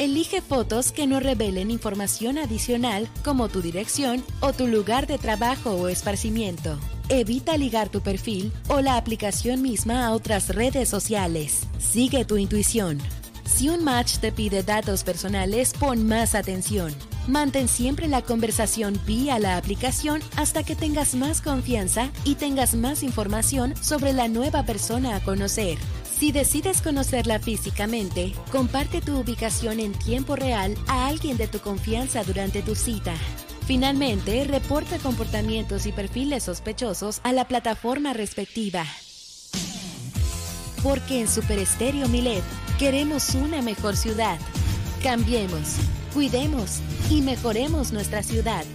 Elige fotos que no revelen información adicional como tu dirección o tu lugar de trabajo o esparcimiento. Evita ligar tu perfil o la aplicación misma a otras redes sociales. Sigue tu intuición. Si un match te pide datos personales, pon más atención. Mantén siempre la conversación vía la aplicación hasta que tengas más confianza y tengas más información sobre la nueva persona a conocer. Si decides conocerla físicamente, comparte tu ubicación en tiempo real a alguien de tu confianza durante tu cita. Finalmente, reporta comportamientos y perfiles sospechosos a la plataforma respectiva. Porque en Super Estéreo Milet queremos una mejor ciudad. Cambiemos, cuidemos y mejoremos nuestra ciudad.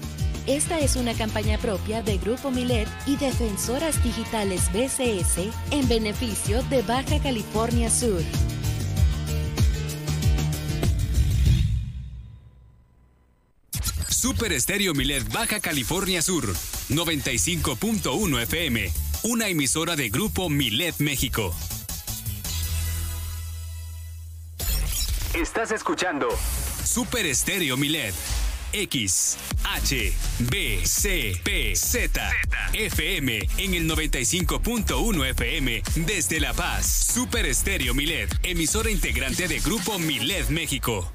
Esta es una campaña propia de Grupo Milet y Defensoras Digitales BCS en beneficio de Baja California Sur. Super Estéreo Milet Baja California Sur, 95.1 FM, una emisora de Grupo Milet México. Estás escuchando Super Estéreo Milet. X, H, B, C, P, Z, FM en el 95.1 FM desde La Paz. Super Estéreo Milet, emisora integrante de Grupo Milet México.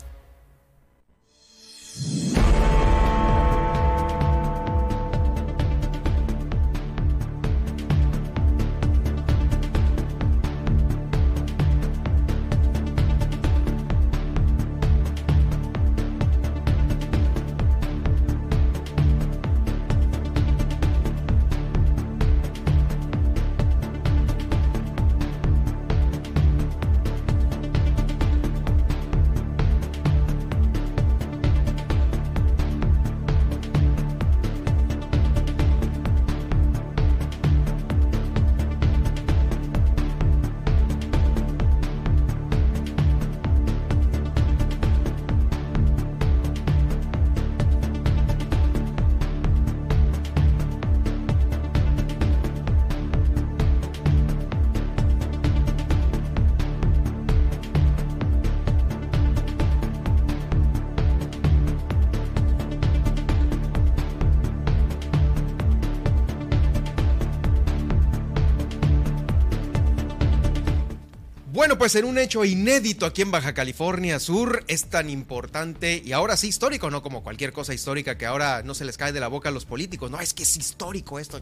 Pues en un hecho inédito aquí en Baja California Sur, es tan importante y ahora sí histórico, no como cualquier cosa histórica que ahora no se les cae de la boca a los políticos. No, es que es histórico esto.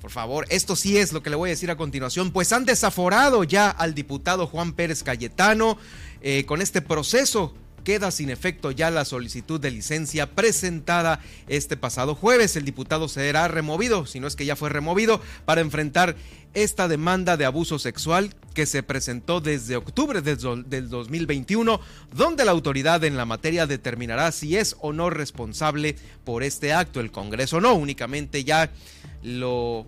Por favor, esto sí es lo que le voy a decir a continuación. Pues han desaforado ya al diputado Juan Pérez Cayetano eh, con este proceso queda sin efecto ya la solicitud de licencia presentada este pasado jueves. El diputado será removido, si no es que ya fue removido, para enfrentar esta demanda de abuso sexual que se presentó desde octubre del 2021, donde la autoridad en la materia determinará si es o no responsable por este acto. El Congreso no, únicamente ya lo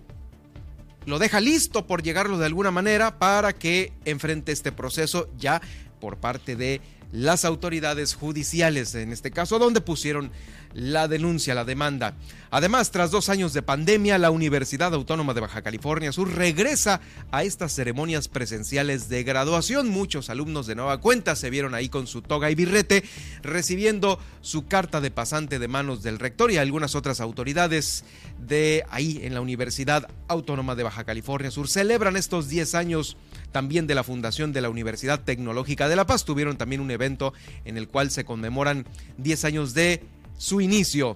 lo deja listo por llegarlo de alguna manera para que enfrente este proceso ya por parte de las autoridades judiciales, en este caso, donde pusieron la denuncia, la demanda. Además, tras dos años de pandemia, la Universidad Autónoma de Baja California Sur regresa a estas ceremonias presenciales de graduación. Muchos alumnos de nueva cuenta se vieron ahí con su toga y birrete, recibiendo su carta de pasante de manos del rector y algunas otras autoridades de ahí en la Universidad Autónoma de Baja California Sur. Celebran estos 10 años también de la fundación de la Universidad Tecnológica de La Paz. Tuvieron también un evento en el cual se conmemoran 10 años de su inicio.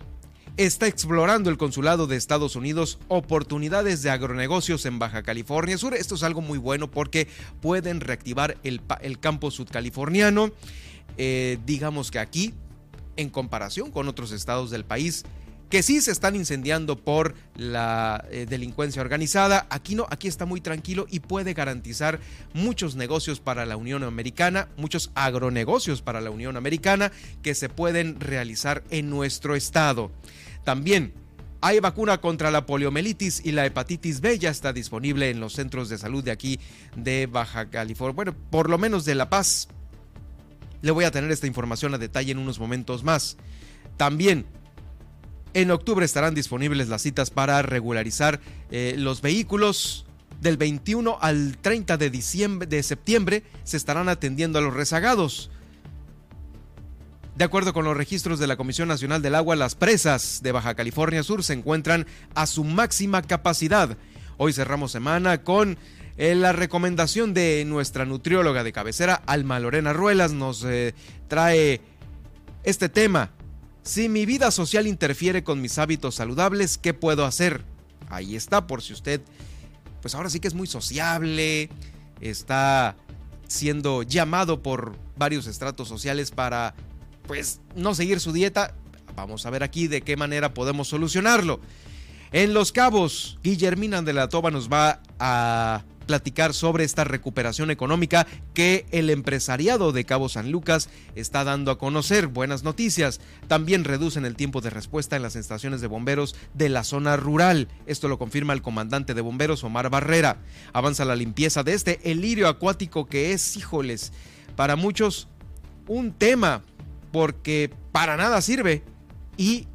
Está explorando el consulado de Estados Unidos oportunidades de agronegocios en Baja California Sur. Esto es algo muy bueno porque pueden reactivar el, el campo sudcaliforniano. Eh, digamos que aquí, en comparación con otros estados del país, que sí se están incendiando por la eh, delincuencia organizada. Aquí no, aquí está muy tranquilo y puede garantizar muchos negocios para la Unión Americana, muchos agronegocios para la Unión Americana que se pueden realizar en nuestro estado. También hay vacuna contra la poliomielitis y la hepatitis B, ya está disponible en los centros de salud de aquí de Baja California, bueno, por lo menos de La Paz. Le voy a tener esta información a detalle en unos momentos más. También en octubre estarán disponibles las citas para regularizar eh, los vehículos. Del 21 al 30 de, diciembre, de septiembre se estarán atendiendo a los rezagados. De acuerdo con los registros de la Comisión Nacional del Agua, las presas de Baja California Sur se encuentran a su máxima capacidad. Hoy cerramos semana con eh, la recomendación de nuestra nutrióloga de cabecera, Alma Lorena Ruelas, nos eh, trae este tema. Si mi vida social interfiere con mis hábitos saludables, ¿qué puedo hacer? Ahí está, por si usted, pues ahora sí que es muy sociable, está siendo llamado por varios estratos sociales para pues no seguir su dieta, vamos a ver aquí de qué manera podemos solucionarlo. En Los Cabos, Guillermina de la Toba nos va a platicar sobre esta recuperación económica que el empresariado de Cabo San Lucas está dando a conocer. Buenas noticias. También reducen el tiempo de respuesta en las estaciones de bomberos de la zona rural. Esto lo confirma el comandante de bomberos Omar Barrera. Avanza la limpieza de este el lirio acuático que es, híjoles, para muchos un tema porque para nada sirve y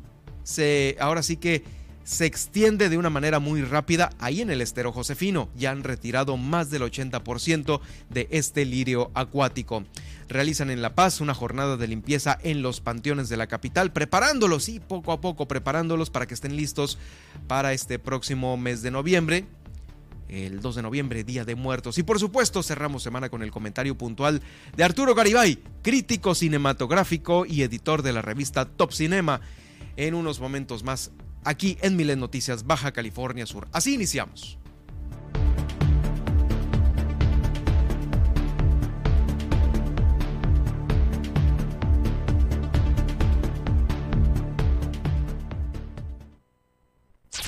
se ahora sí que se extiende de una manera muy rápida ahí en el estero Josefino. Ya han retirado más del 80% de este lirio acuático. Realizan en La Paz una jornada de limpieza en los panteones de la capital, preparándolos y poco a poco preparándolos para que estén listos para este próximo mes de noviembre el 2 de noviembre, Día de Muertos. Y por supuesto, cerramos semana con el comentario puntual de Arturo Garibay, crítico cinematográfico y editor de la revista Top Cinema. En unos momentos más, aquí en Milen Noticias, Baja California Sur. Así iniciamos.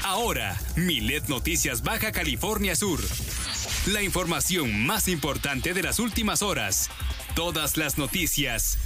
Ahora, Milet Noticias Baja California Sur. La información más importante de las últimas horas. Todas las noticias.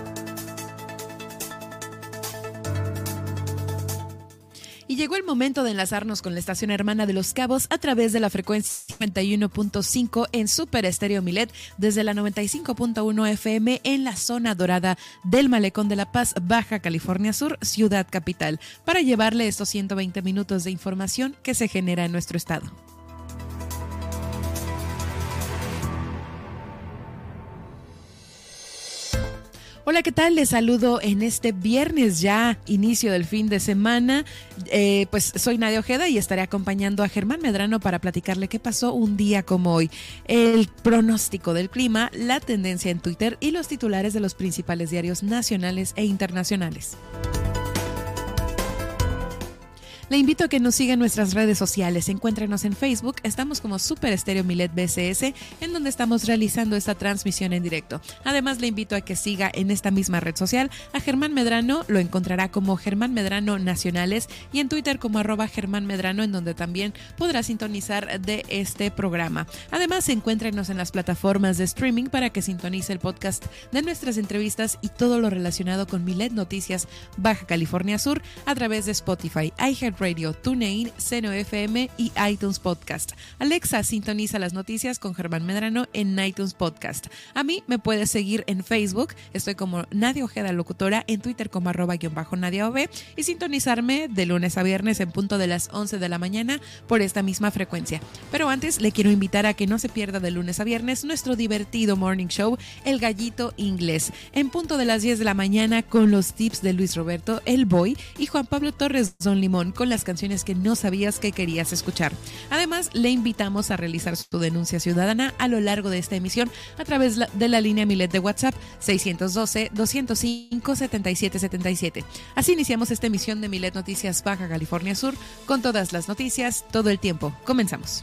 Y llegó el momento de enlazarnos con la estación hermana de Los Cabos a través de la frecuencia 91.5 en Super Estéreo Milet desde la 95.1 FM en la zona dorada del Malecón de La Paz, Baja California Sur, Ciudad Capital, para llevarle estos 120 minutos de información que se genera en nuestro estado. Hola, ¿qué tal? Les saludo en este viernes ya, inicio del fin de semana. Eh, pues soy Nadia Ojeda y estaré acompañando a Germán Medrano para platicarle qué pasó un día como hoy, el pronóstico del clima, la tendencia en Twitter y los titulares de los principales diarios nacionales e internacionales. Le invito a que nos siga en nuestras redes sociales. Encuéntrenos en Facebook. Estamos como Super Estéreo Milet BCS, en donde estamos realizando esta transmisión en directo. Además, le invito a que siga en esta misma red social a Germán Medrano. Lo encontrará como Germán Medrano Nacionales y en Twitter como arroba Germán Medrano, en donde también podrá sintonizar de este programa. Además, encuéntrenos en las plataformas de streaming para que sintonice el podcast de nuestras entrevistas y todo lo relacionado con Milet Noticias Baja California Sur a través de Spotify, Radio, TuneIn, Seno FM y iTunes Podcast. Alexa sintoniza las noticias con Germán Medrano en iTunes Podcast. A mí me puedes seguir en Facebook, estoy como Nadia Ojeda Locutora, en Twitter como arroba guion bajo Nadia OB y sintonizarme de lunes a viernes en punto de las 11 de la mañana por esta misma frecuencia. Pero antes le quiero invitar a que no se pierda de lunes a viernes nuestro divertido morning show, El Gallito Inglés, en punto de las 10 de la mañana con los tips de Luis Roberto, El Boy y Juan Pablo Torres Don Limón con las canciones que no sabías que querías escuchar. Además, le invitamos a realizar su denuncia ciudadana a lo largo de esta emisión a través de la línea Milet de WhatsApp 612-205-7777. Así iniciamos esta emisión de Milet Noticias Baja California Sur con todas las noticias todo el tiempo. Comenzamos.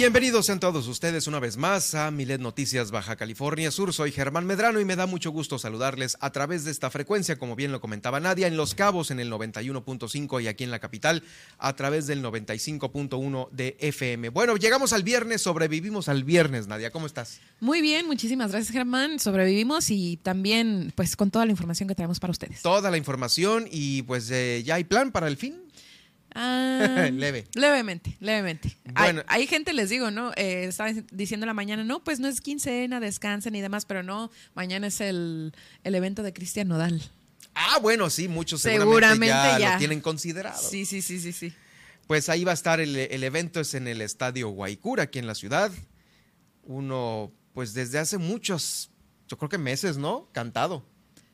Bienvenidos sean todos ustedes una vez más a Milet Noticias Baja California Sur. Soy Germán Medrano y me da mucho gusto saludarles a través de esta frecuencia, como bien lo comentaba Nadia, en Los Cabos en el 91.5 y aquí en la capital a través del 95.1 de FM. Bueno, llegamos al viernes, sobrevivimos al viernes, Nadia. ¿Cómo estás? Muy bien, muchísimas gracias Germán. Sobrevivimos y también pues con toda la información que traemos para ustedes. Toda la información y pues eh, ya hay plan para el fin. Ah, Leve. Levemente, levemente. Bueno. Hay, gente, les digo, ¿no? Eh, estaba diciendo la mañana, no, pues no es quincena, descansen y demás, pero no, mañana es el, evento de Cristian Nodal. Ah, bueno, sí, muchos seguramente, ya, lo tienen considerado. Sí, sí, sí, sí, sí. Pues ahí va a estar el, el evento, es en el estadio Guaycura, aquí en la ciudad. Uno, pues desde hace muchos, yo creo que meses, ¿no? Cantado.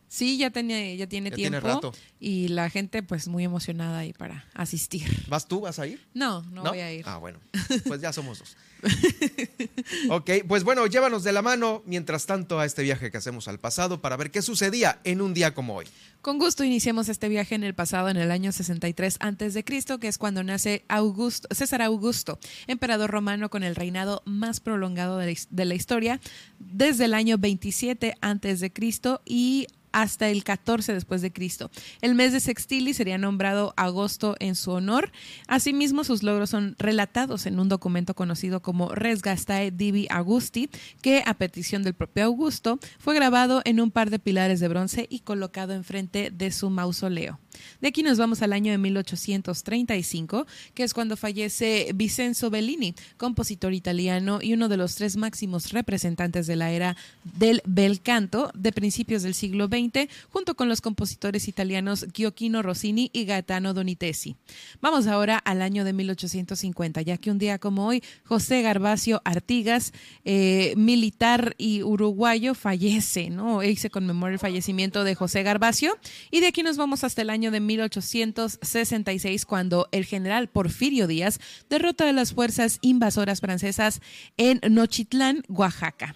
Sí, ya, tenía, ya tiene tiempo. Y la gente, pues, muy emocionada ahí para asistir. ¿Vas tú? ¿Vas a ir? No, no, voy a ir. Ah, bueno. Pues ya somos dos. ok, pues bueno, llévanos de la mano, mientras tanto, a este viaje que hacemos al pasado para ver qué sucedía en un día como hoy. Con gusto iniciamos este viaje en el pasado, en el año 63 a.C., que es cuando nace Augusto, César Augusto, emperador romano con el reinado más prolongado de la, historia, desde el año 27 a.C. y hasta el 14 después de Cristo. El mes de Sextili sería nombrado agosto en su honor. Asimismo, sus logros son relatados en un documento conocido como Res Gastae Divi Augusti, que a petición del propio Augusto fue grabado en un par de pilares de bronce y colocado enfrente de su mausoleo. De aquí nos vamos al año de 1835, que es cuando fallece Vincenzo Bellini, compositor italiano y uno de los tres máximos representantes de la era del bel canto de principios del siglo XX, junto con los compositores italianos Gioacchino Rossini y Gaetano Donizetti. Vamos ahora al año de 1850, ya que un día como hoy, José Garbacio Artigas, eh, militar y uruguayo, fallece, ¿no? Hoy se conmemora el fallecimiento de José Garbacio y de aquí nos vamos hasta el año de 1866 cuando el general Porfirio Díaz derrota a las fuerzas invasoras francesas en Nochitlán, Oaxaca.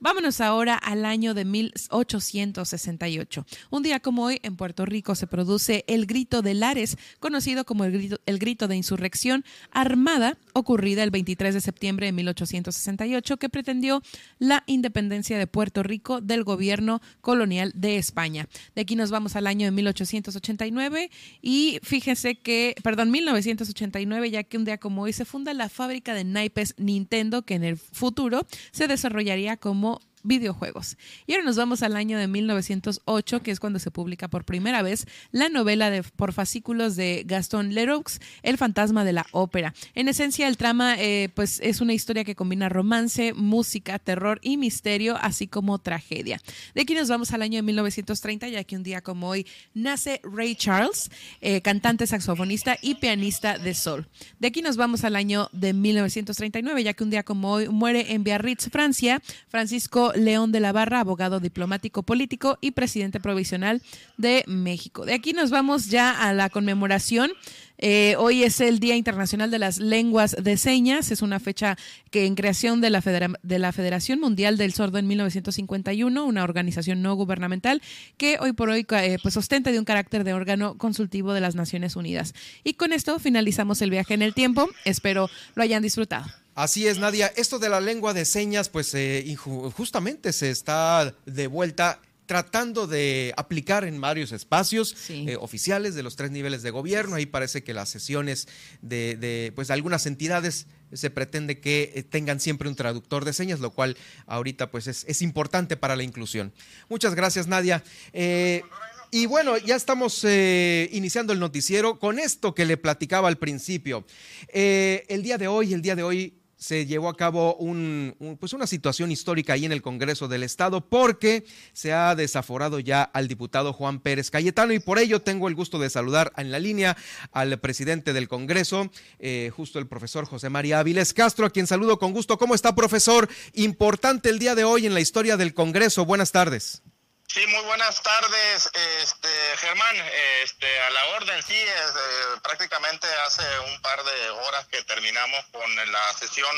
Vámonos ahora al año de 1868. Un día como hoy, en Puerto Rico se produce el Grito de Lares, conocido como el grito, de insurrección armada, ocurrida el 23 de septiembre de 1868, que pretendió la independencia de Puerto Rico del gobierno colonial de España. De aquí nos vamos al año de 1889 y fíjese que, perdón, 1989, ya que un día como hoy se funda la fábrica de naipes Nintendo, que en el futuro se desarrollaría como videojuegos. Y ahora nos vamos al año de 1908, que es cuando se publica por primera vez la novela de, por fascículos de Gaston Leroux, El fantasma de la ópera. En esencia, el trama eh, pues es una historia que combina romance, música, terror y misterio, así como tragedia. De aquí nos vamos al año de 1930, ya que un día como hoy nace Ray Charles, eh, cantante, saxofonista y pianista de sol. De aquí nos vamos al año de 1939, ya que un día como hoy muere en Biarritz, Francia, Francisco León de la Barra, abogado diplomático político y presidente provisional de México. De aquí nos vamos ya a la conmemoración eh, hoy es el Día Internacional de las Lenguas de Señas. Es una fecha que en creación de la, de la Federación Mundial del Sordo en 1951, una organización no gubernamental que hoy por hoy eh, pues ostenta de un carácter de órgano consultivo de las Naciones Unidas. Y con esto finalizamos el viaje en el tiempo. Espero lo hayan disfrutado. Así es, Nadia. Esto de la lengua de señas, pues eh, justamente se está de vuelta tratando de aplicar en varios espacios eh, oficiales de los tres niveles de gobierno. Ahí parece que las sesiones de, pues, algunas entidades se pretende que eh, tengan siempre un traductor de señas, lo cual ahorita pues es, importante para la inclusión. Muchas gracias, Nadia. y bueno, ya estamos iniciando el noticiero con esto que le platicaba al principio. el día de hoy, el día de hoy se llevó a cabo un, pues una situación histórica ahí en el Congreso del Estado porque se ha desaforado ya al diputado Juan Pérez Cayetano y por ello tengo el gusto de saludar en la línea al presidente del Congreso, eh, justo el profesor José María Áviles Castro, a quien saludo con gusto. ¿Cómo está, profesor? Importante el día de hoy en la historia del Congreso. Buenas tardes. Sí, muy buenas tardes, este, Germán. Este, a la orden, sí, es, eh, prácticamente hace un par de horas que terminamos con la sesión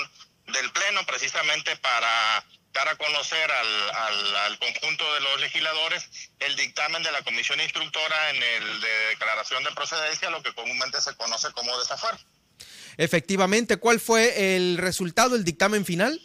del Pleno, precisamente para dar a conocer al, al, al, conjunto de los legisladores el dictamen de la comisión instructora en el de declaración de procedencia, lo que comúnmente se conoce como desafuero. Efectivamente, ¿cuál fue el resultado, el dictamen final?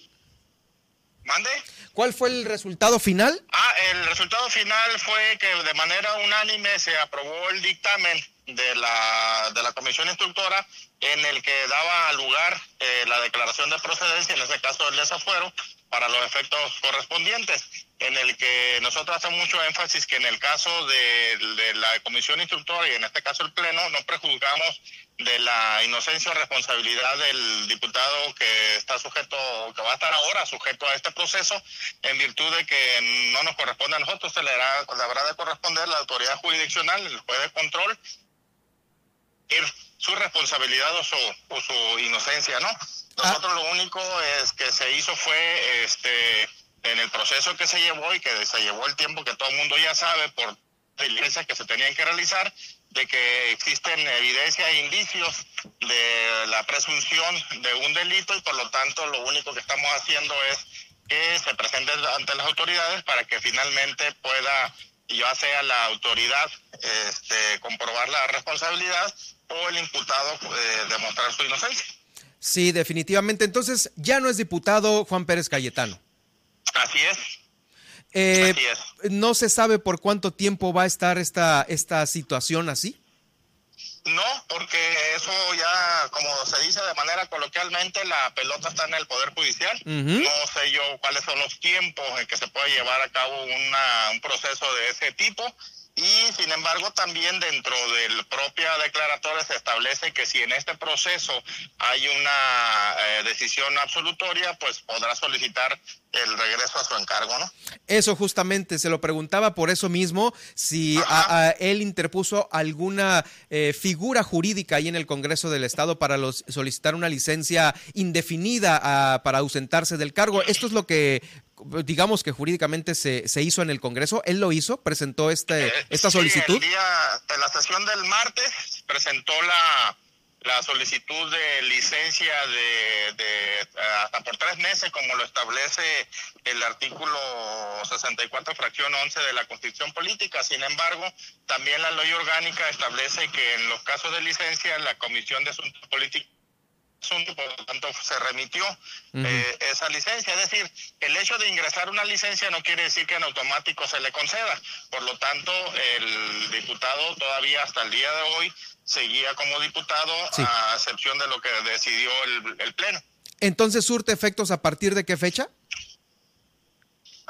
¿Mande? ¿Cuál fue el resultado final? Ah, el resultado final fue que de manera unánime se aprobó el dictamen de la, de la comisión instructora en el que daba lugar eh, la declaración de procedencia, en ese caso el desafuero, para los efectos correspondientes, en el que nosotros hacemos mucho énfasis que en el caso de la comisión instructora y en este caso el Pleno, no prejuzgamos de la inocencia o responsabilidad del diputado que está sujeto, que va a estar ahora sujeto a este proceso, en virtud de que no nos corresponde a nosotros, se le, hará, le habrá de corresponder la autoridad jurisdiccional, el juez de control, su responsabilidad o su, o su inocencia, ¿no? Nosotros lo único es que se hizo fue este en el proceso que se llevó y que se llevó el tiempo que todo el mundo ya sabe por diligencias que se tenían que realizar, de que existen evidencia e indicios de la presunción de un delito y por lo tanto lo único que estamos haciendo es que se presente ante las autoridades para que finalmente pueda, ya sea la autoridad, este, comprobar la responsabilidad o el imputado eh, demostrar su inocencia. Sí, definitivamente. Entonces ya no es diputado Juan Pérez Cayetano. Así es. Eh, ¿No se sabe por cuánto tiempo va a estar esta, esta situación así? No, porque eso ya, como se dice de manera coloquialmente, la pelota está en el Poder Judicial. No sé yo cuáles son los tiempos en que se puede llevar a cabo una, un proceso de ese tipo y sin embargo también dentro del propia declaratoria se establece que si en este proceso hay una eh, decisión absolutoria, pues podrá solicitar el regreso a su encargo, ¿no? Eso justamente se lo preguntaba por eso mismo, si a, él interpuso alguna eh, figura jurídica ahí en el Congreso del Estado para los, solicitar una licencia indefinida ah, para ausentarse del cargo. Esto es lo que digamos que jurídicamente se, se hizo en el Congreso. ¿Él lo hizo? ¿Presentó este, eh, esta solicitud? el día de la sesión del martes presentó la, la solicitud de licencia de, de, hasta por tres meses, como lo establece el artículo 64, fracción 11 de la Constitución Política. Sin embargo, también la ley orgánica establece que en los casos de licencia, la Comisión de Asuntos Políticos por lo tanto se remitió eh, esa licencia. Es decir, el hecho de ingresar una licencia no quiere decir que en automático se le conceda. Por lo tanto, el diputado todavía hasta el día de hoy seguía como diputado a excepción de lo que decidió el, el Pleno. Entonces, ¿surte efectos a partir de qué fecha?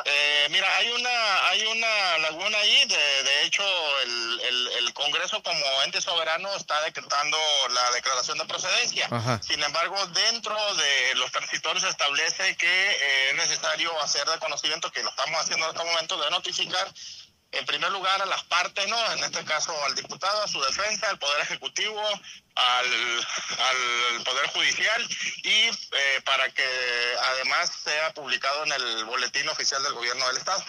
Eh, mira, hay una hay una laguna ahí. De, de hecho, el, el, el, Congreso como ente soberano está decretando la declaración de procedencia. Sin embargo, dentro de los transitorios se establece que eh, es necesario hacer de conocimiento, que lo estamos haciendo en este momento, de notificar en primer lugar a las partes, ¿no? En este caso al diputado, a su defensa, al Poder Ejecutivo, al, al Poder Judicial y eh, para que además sea publicado en el boletín oficial del Gobierno del Estado.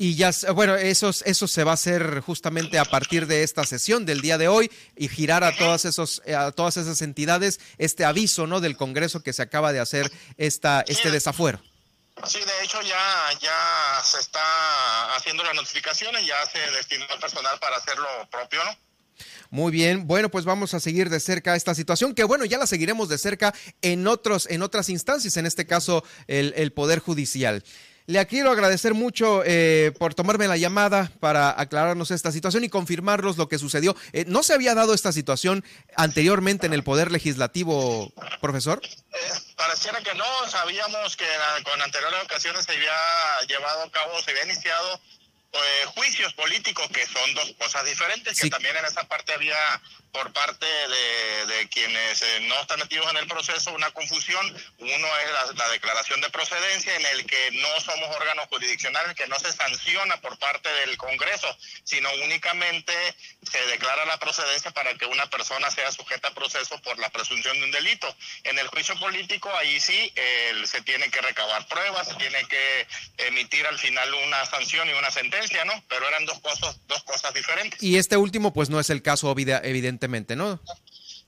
Y ya, bueno, eso, eso se va a hacer justamente a partir de esta sesión del día de hoy y girar a todas, esos, a todas esas entidades este aviso, ¿no? Del Congreso que se acaba de hacer esta, este desafuero. Sí, de hecho ya, ya se está haciendo las notificaciones, ya se destinó el personal para hacer lo propio, ¿no? Muy bien, bueno, pues vamos a seguir de cerca esta situación, que bueno, ya la seguiremos de cerca en otros, en otras instancias, en este caso el, el Poder Judicial. Le quiero agradecer mucho eh, por tomarme la llamada para aclararnos esta situación y confirmarnos lo que sucedió. Eh, ¿No se había dado esta situación anteriormente en el Poder Legislativo, profesor? Eh, pareciera que no. Sabíamos que con anteriores ocasiones se había llevado a cabo, se había iniciado juicios políticos, que son dos cosas diferentes, que también en esa parte había por parte de, quienes eh, no están metidos en el proceso una confusión. Uno es la, declaración de procedencia en el que no somos órganos jurisdiccionales, que no se sanciona por parte del Congreso, sino únicamente se declara la procedencia para que una persona sea sujeta a proceso por la presunción de un delito. En el juicio político ahí sí se tiene que recabar pruebas, se tiene que emitir al final una sanción y una sentencia, ¿no? Pero eran dos cosas, dos cosas diferentes. Y este último pues no es el caso ¿no?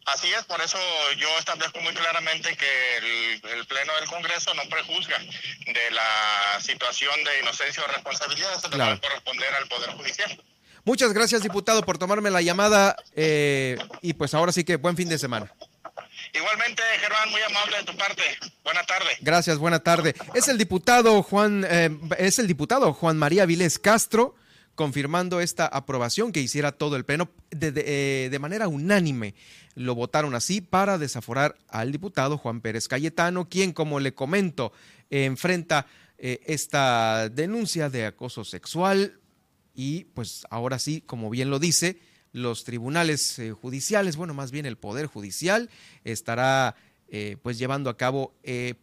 Así es, por eso yo establezco muy claramente que el, Pleno del Congreso no prejuzga de la situación de inocencia o responsabilidad, eso claro. debe corresponder al Poder Judicial. Muchas gracias, diputado, por tomarme la llamada eh, y pues ahora sí que buen fin de semana. Igualmente, Germán, muy amable de tu parte. Buena tarde. Gracias, buena tarde. Es el diputado Juan, eh, es el diputado Juan María Viles Castro confirmando esta aprobación que hiciera todo el pleno eh, de, manera unánime. Lo votaron así para desaforar al diputado Juan Pérez Cayetano, quien, como le comento, enfrenta eh, esta denuncia de acoso sexual y pues ahora sí, como bien lo dice, los tribunales eh, judiciales, bueno, más bien el Poder Judicial, estará pues llevando a cabo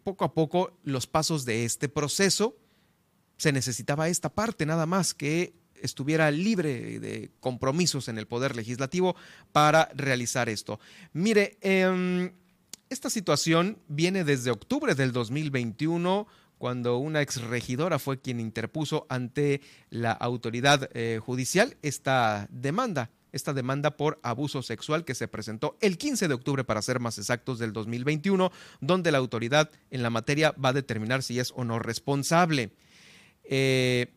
poco a poco los pasos de este proceso. Se necesitaba esta parte nada más que estuviera libre de compromisos en el Poder Legislativo para realizar esto. Mire, eh, esta situación viene desde octubre del 2021 cuando una exregidora fue quien interpuso ante la autoridad eh, judicial esta demanda esta demanda por abuso sexual que se presentó el 15 de octubre, para ser más exactos, del 2021, donde la autoridad en la materia va a determinar si es o no responsable. Eh,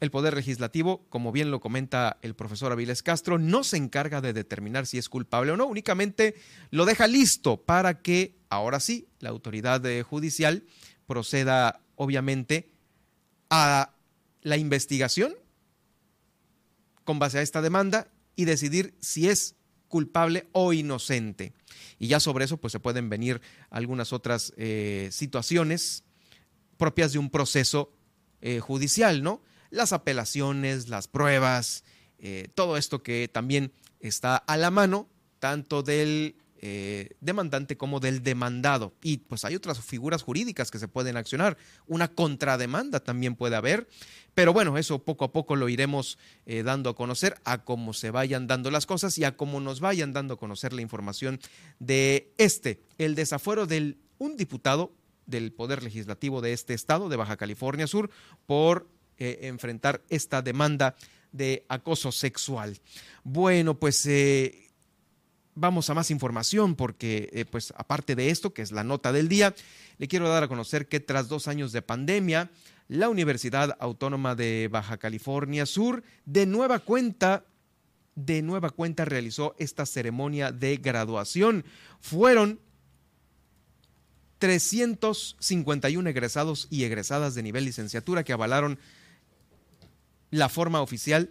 el Poder Legislativo, como bien lo comenta el profesor Aviles Castro, no se encarga de determinar si es culpable o no, únicamente lo deja listo para que, ahora sí, la autoridad judicial proceda, obviamente, a la investigación con base a esta demanda y decidir si es culpable o inocente. Y ya sobre eso pues se pueden venir algunas otras eh, situaciones propias de un proceso eh, judicial, ¿no? Las apelaciones, las pruebas, eh, todo esto que también está a la mano, tanto del eh, demandante como del demandado. Y pues hay otras figuras jurídicas que se pueden accionar. Una contrademanda también puede haber. Pero bueno, eso poco a poco lo iremos eh, dando a conocer a cómo se vayan dando las cosas y a cómo nos vayan dando a conocer la información de este, el desafuero de un diputado del Poder Legislativo de este estado, de Baja California Sur, por eh, enfrentar esta demanda de acoso sexual. Bueno, pues eh, vamos a más información porque, eh, pues aparte de esto, que es la nota del día, le quiero dar a conocer que tras dos años de pandemia, la Universidad Autónoma de Baja California Sur de nueva cuenta de nueva cuenta realizó esta ceremonia de graduación. Fueron 351 egresados y egresadas de nivel licenciatura que avalaron la forma oficial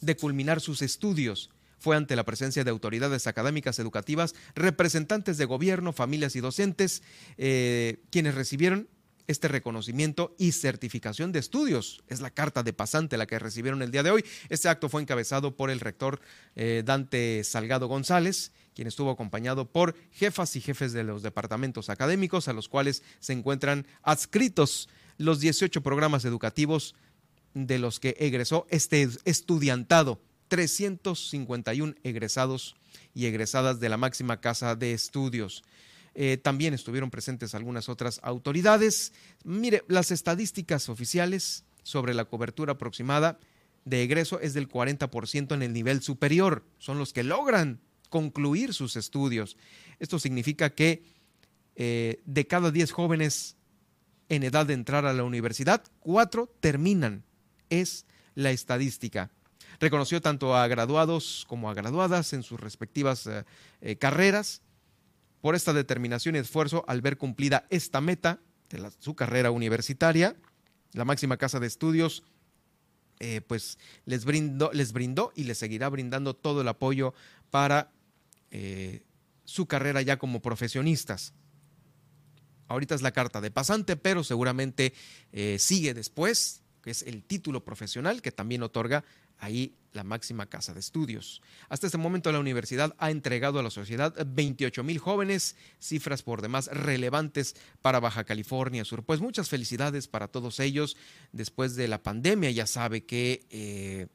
de culminar sus estudios. Fue ante la presencia de autoridades académicas educativas, representantes de gobierno, familias y docentes, eh, quienes recibieron este reconocimiento y certificación de estudios. Es la carta de pasante la que recibieron el día de hoy. Este acto fue encabezado por el rector eh, Dante Salgado González, quien estuvo acompañado por jefas y jefes de los departamentos académicos, a los cuales se encuentran adscritos los 18 programas educativos de los que egresó este estudiantado. 351 egresados y egresadas de la máxima casa de estudios. Eh, también estuvieron presentes algunas otras autoridades. Mire, las estadísticas oficiales sobre la cobertura aproximada de egreso es del 40% en el nivel superior. Son los que logran concluir sus estudios. Esto significa que eh, de cada 10 jóvenes en edad de entrar a la universidad, cuatro terminan. Es la estadística. Reconoció tanto a graduados como a graduadas en sus respectivas eh, eh, carreras por esta determinación y esfuerzo al ver cumplida esta meta de su carrera universitaria. La máxima casa de estudios eh, pues les brindó, les brindó y les seguirá brindando todo el apoyo para su carrera ya como profesionistas. Ahorita es la carta de pasante, pero seguramente sigue después, que es el título profesional que también otorga ahí la máxima casa de estudios. Hasta este momento la universidad ha entregado a la sociedad 28 mil jóvenes, cifras por demás relevantes para Baja California Sur. Pues muchas felicidades para todos ellos después de la pandemia. Ya sabe que eh,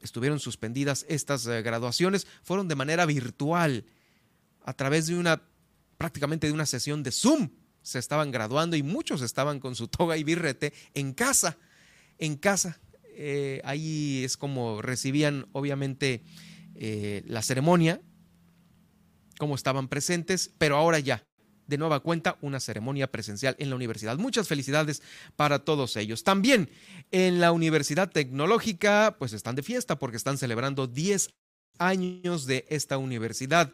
estuvieron suspendidas estas eh, graduaciones, fueron de manera virtual, a través de una, prácticamente de una sesión de Zoom. Se estaban graduando y muchos estaban con su toga y birrete en casa, en casa, eh, ahí es como recibían obviamente eh, la ceremonia, como estaban presentes, pero ahora ya, de nueva cuenta, una ceremonia presencial en la universidad. Muchas felicidades para todos ellos. También en la Universidad Tecnológica, pues están de fiesta porque están celebrando 10 años de esta universidad.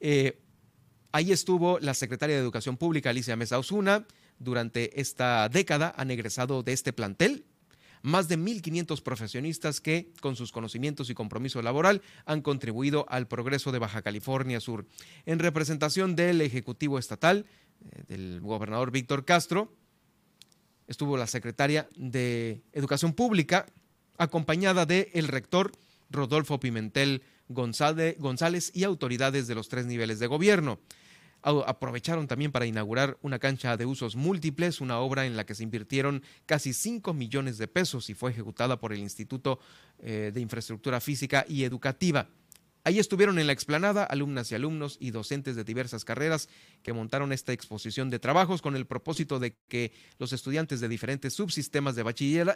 Eh, Ahí estuvo la secretaria de Educación Pública, Alicia Mesa Osuna. Durante esta década han egresado de este plantel más de 1.500 profesionistas que, con sus conocimientos y compromiso laboral, han contribuido al progreso de Baja California Sur. En representación del Ejecutivo Estatal, eh, del gobernador Víctor Castro, estuvo la secretaria de Educación Pública, acompañada del el rector Rodolfo Pimentel González y autoridades de los tres niveles de gobierno aprovecharon también para inaugurar una cancha de usos múltiples, una obra en la que se invirtieron casi 5 millones de pesos y fue ejecutada por el Instituto eh, de Infraestructura Física y Educativa. Ahí estuvieron en la explanada alumnas y alumnos y docentes de diversas carreras que montaron esta exposición de trabajos con el propósito de que los estudiantes de diferentes subsistemas de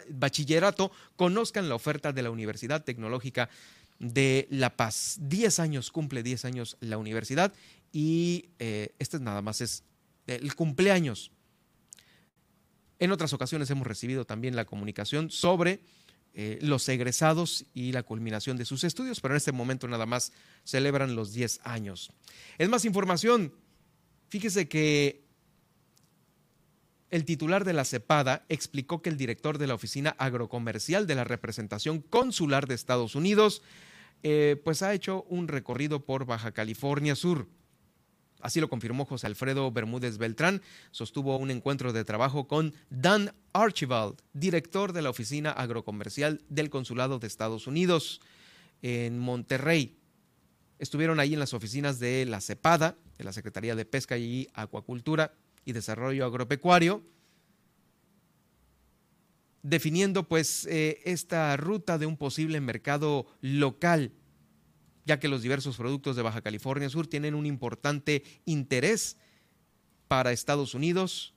bachillerato conozcan la oferta de la Universidad Tecnológica de La Paz. Diez años, cumple diez años la universidad y eh, este nada más es el cumpleaños. En otras ocasiones hemos recibido también la comunicación sobre eh, los egresados y la culminación de sus estudios, pero en este momento nada más celebran los 10 años. Es más información. Fíjese que el titular de la CEPADA explicó que el director de la Oficina Agrocomercial de la Representación Consular de Estados Unidos eh, pues ha hecho un recorrido por Baja California Sur. Así lo confirmó José Alfredo Bermúdez Beltrán. Sostuvo un encuentro de trabajo con Dan Archibald, director de la Oficina Agrocomercial del Consulado de Estados Unidos en Monterrey. Estuvieron ahí en las oficinas de la CEPADA, de la Secretaría de Pesca y Acuacultura y Desarrollo Agropecuario, definiendo pues eh, esta ruta de un posible mercado local ya que los diversos productos de Baja California Sur tienen un importante interés para Estados Unidos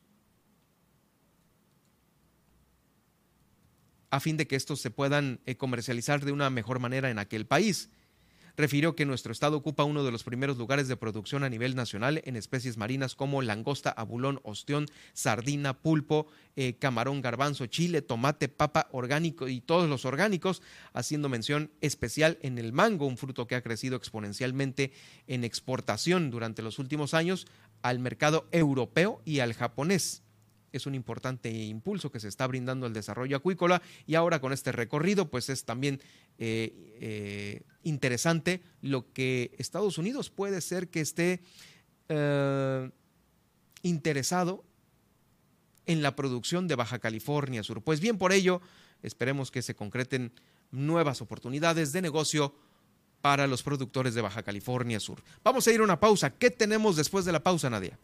a fin de que estos se puedan eh, comercializar de una mejor manera en aquel país refirió que nuestro estado ocupa uno de los primeros lugares de producción a nivel nacional en especies marinas como langosta, abulón, ostión, sardina, pulpo, eh, camarón, garbanzo, chile, tomate, papa orgánico y todos los orgánicos, haciendo mención especial en el mango, un fruto que ha crecido exponencialmente en exportación durante los últimos años al mercado europeo y al japonés. Es un importante impulso que se está brindando al desarrollo acuícola y ahora con este recorrido pues es también eh, eh, interesante lo que Estados Unidos puede ser que esté eh, interesado en la producción de Baja California Sur. Pues bien, por ello esperemos que se concreten nuevas oportunidades de negocio para los productores de Baja California Sur. Vamos a ir a una pausa. ¿Qué tenemos después de la pausa, Nadia?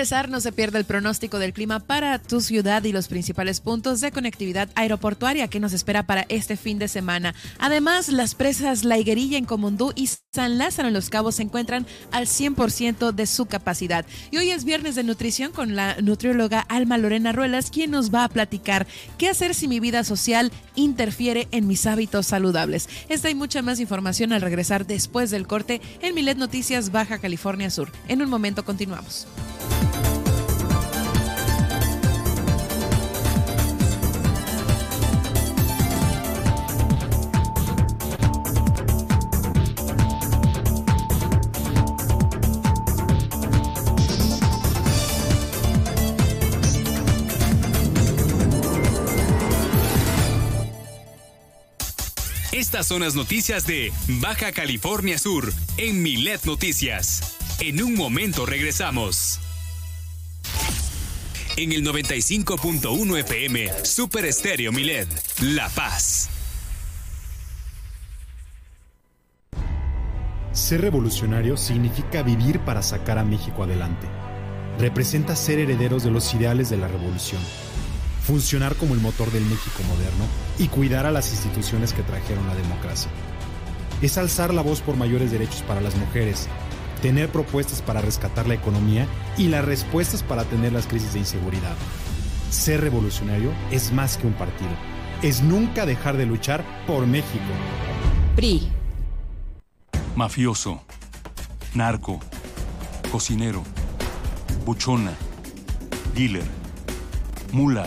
No se pierde el pronóstico del clima para tu ciudad y los principales puntos de conectividad aeroportuaria que nos espera para este fin de semana. Además, las presas La Higuerilla en Comondú y San Lázaro en Los Cabos se encuentran al 100% de su capacidad. Y hoy es viernes de nutrición con la nutrióloga Alma Lorena Ruelas, quien nos va a platicar qué hacer si mi vida social interfiere en mis hábitos saludables. Esta y mucha más información al regresar después del corte en Milet Noticias Baja California Sur. En un momento continuamos. Estas son las noticias de Baja California Sur en Milet Noticias. En un momento regresamos. En el 95.1 FM, Super Estéreo Milet, La Paz. Ser revolucionario significa vivir para sacar a México adelante. Representa ser herederos de los ideales de la revolución funcionar como el motor del México moderno y cuidar a las instituciones que trajeron la democracia. Es alzar la voz por mayores derechos para las mujeres, tener propuestas para rescatar la economía y las respuestas para atender las crisis de inseguridad. Ser revolucionario es más que un partido, es nunca dejar de luchar por México. PRI. Mafioso, narco, cocinero, buchona, dealer, mula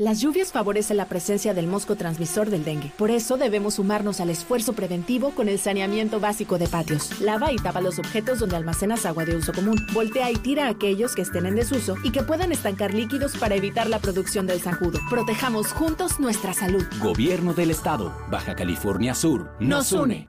Las lluvias favorecen la presencia del mosco transmisor del dengue. Por eso debemos sumarnos al esfuerzo preventivo con el saneamiento básico de patios. Lava y tapa los objetos donde almacenas agua de uso común. Voltea y tira a aquellos que estén en desuso y que puedan estancar líquidos para evitar la producción del zanjudo. Protejamos juntos nuestra salud. Gobierno del Estado, Baja California Sur, nos, une.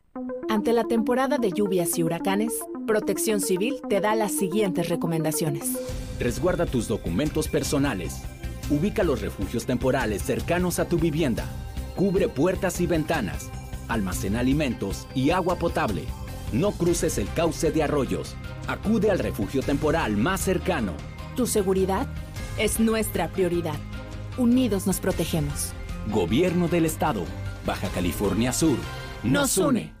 Ante la temporada de lluvias y huracanes, Protección Civil te da las siguientes recomendaciones. Resguarda tus documentos personales. Ubica los refugios temporales cercanos a tu vivienda. Cubre puertas y ventanas. Almacena alimentos y agua potable. No cruces el cauce de arroyos. Acude al refugio temporal más cercano. Tu seguridad es nuestra prioridad. Unidos nos protegemos. Gobierno del Estado. Baja California Sur. Nos une.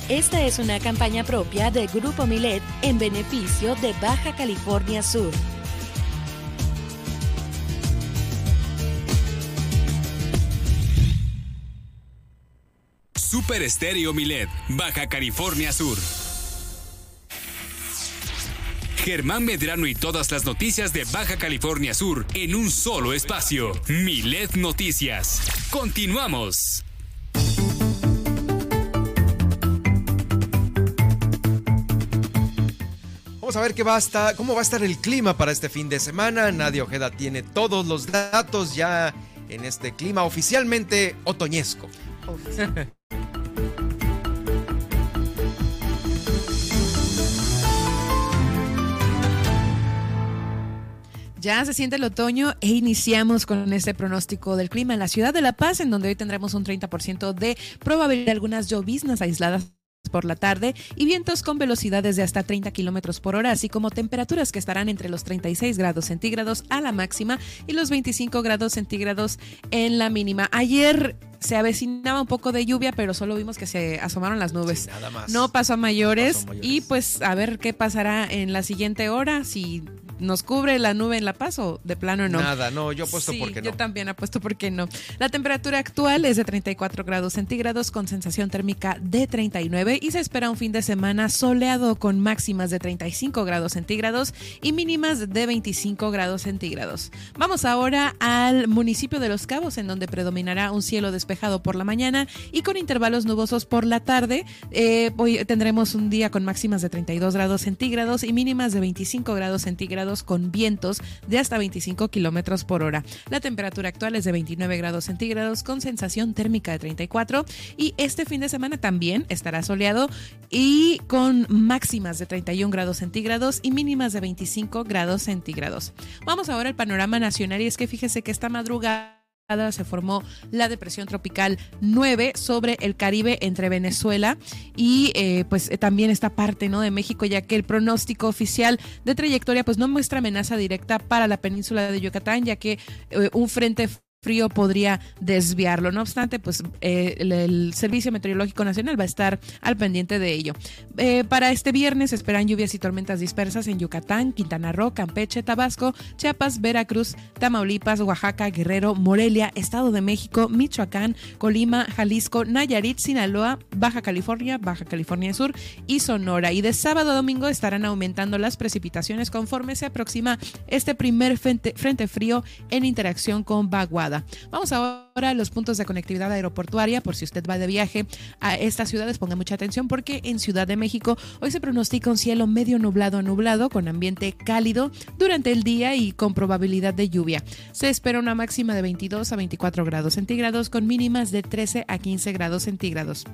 Esta es una campaña propia de Grupo Milet en beneficio de Baja California Sur. Super Estéreo Milet, Baja California Sur. Germán Medrano y todas las noticias de Baja California Sur en un solo espacio. Milet Noticias. Continuamos. A ver qué va a estar, cómo va a estar el clima para este fin de semana. Nadia Ojeda tiene todos los datos ya en este clima oficialmente otoñesco. Ya se siente el otoño e iniciamos con este pronóstico del clima en la ciudad de La Paz, en donde hoy tendremos un 30% de probabilidad de algunas lloviznas aisladas por la tarde y vientos con velocidades de hasta 30 kilómetros por hora, así como temperaturas que estarán entre los 36 grados centígrados a la máxima y los 25 grados centígrados en la mínima. Ayer se avecinaba un poco de lluvia, pero solo vimos que se asomaron las nubes. nada más. No pasó a mayores, y pues a ver qué pasará en la siguiente hora, si nos cubre la nube en La Paz o de plano no. Nada, no, yo apuesto sí, porque no. Yo también apuesto porque no. La temperatura actual es de 34 grados centígrados con sensación térmica de 39 y se espera un fin de semana soleado con máximas de 35 grados centígrados y mínimas de 25 grados centígrados. Vamos ahora al municipio de Los Cabos en donde predominará un cielo despejado por la mañana y con intervalos nubosos por la tarde. Eh, hoy tendremos un día con máximas de 32 grados centígrados y mínimas de 25 grados centígrados con vientos de hasta 25 kilómetros por hora. La temperatura actual es de 29 grados centígrados con sensación térmica de 34 y este fin de semana también estará soleado y con máximas de 31 grados centígrados y mínimas de 25 grados centígrados. Vamos ahora al panorama nacional y es que fíjese que esta madrugada se formó la depresión tropical 9 sobre el Caribe entre Venezuela y eh, pues eh, también esta parte no de México ya que el pronóstico oficial de trayectoria pues no muestra amenaza directa para la península de Yucatán ya que eh, un frente frío podría desviarlo. No obstante, pues eh, el, Servicio Meteorológico Nacional va a estar al pendiente de ello. Eh, para este viernes esperan lluvias y tormentas dispersas en Yucatán, Quintana Roo, Campeche, Tabasco, Chiapas, Veracruz, Tamaulipas, Oaxaca, Guerrero, Morelia, Estado de México, Michoacán, Colima, Jalisco, Nayarit, Sinaloa, Baja California, Baja California Sur y Sonora. Y de sábado a domingo estarán aumentando las precipitaciones conforme se aproxima este primer frente, frío en interacción con Vamos ahora a los puntos de conectividad aeroportuaria, por si usted va de viaje a estas ciudades, ponga mucha atención porque en Ciudad de México hoy se pronostica un cielo medio nublado a nublado con ambiente cálido durante el día y con probabilidad de lluvia. Se espera una máxima de 22 a 24 grados centígrados con mínimas de 13 a 15 grados centígrados.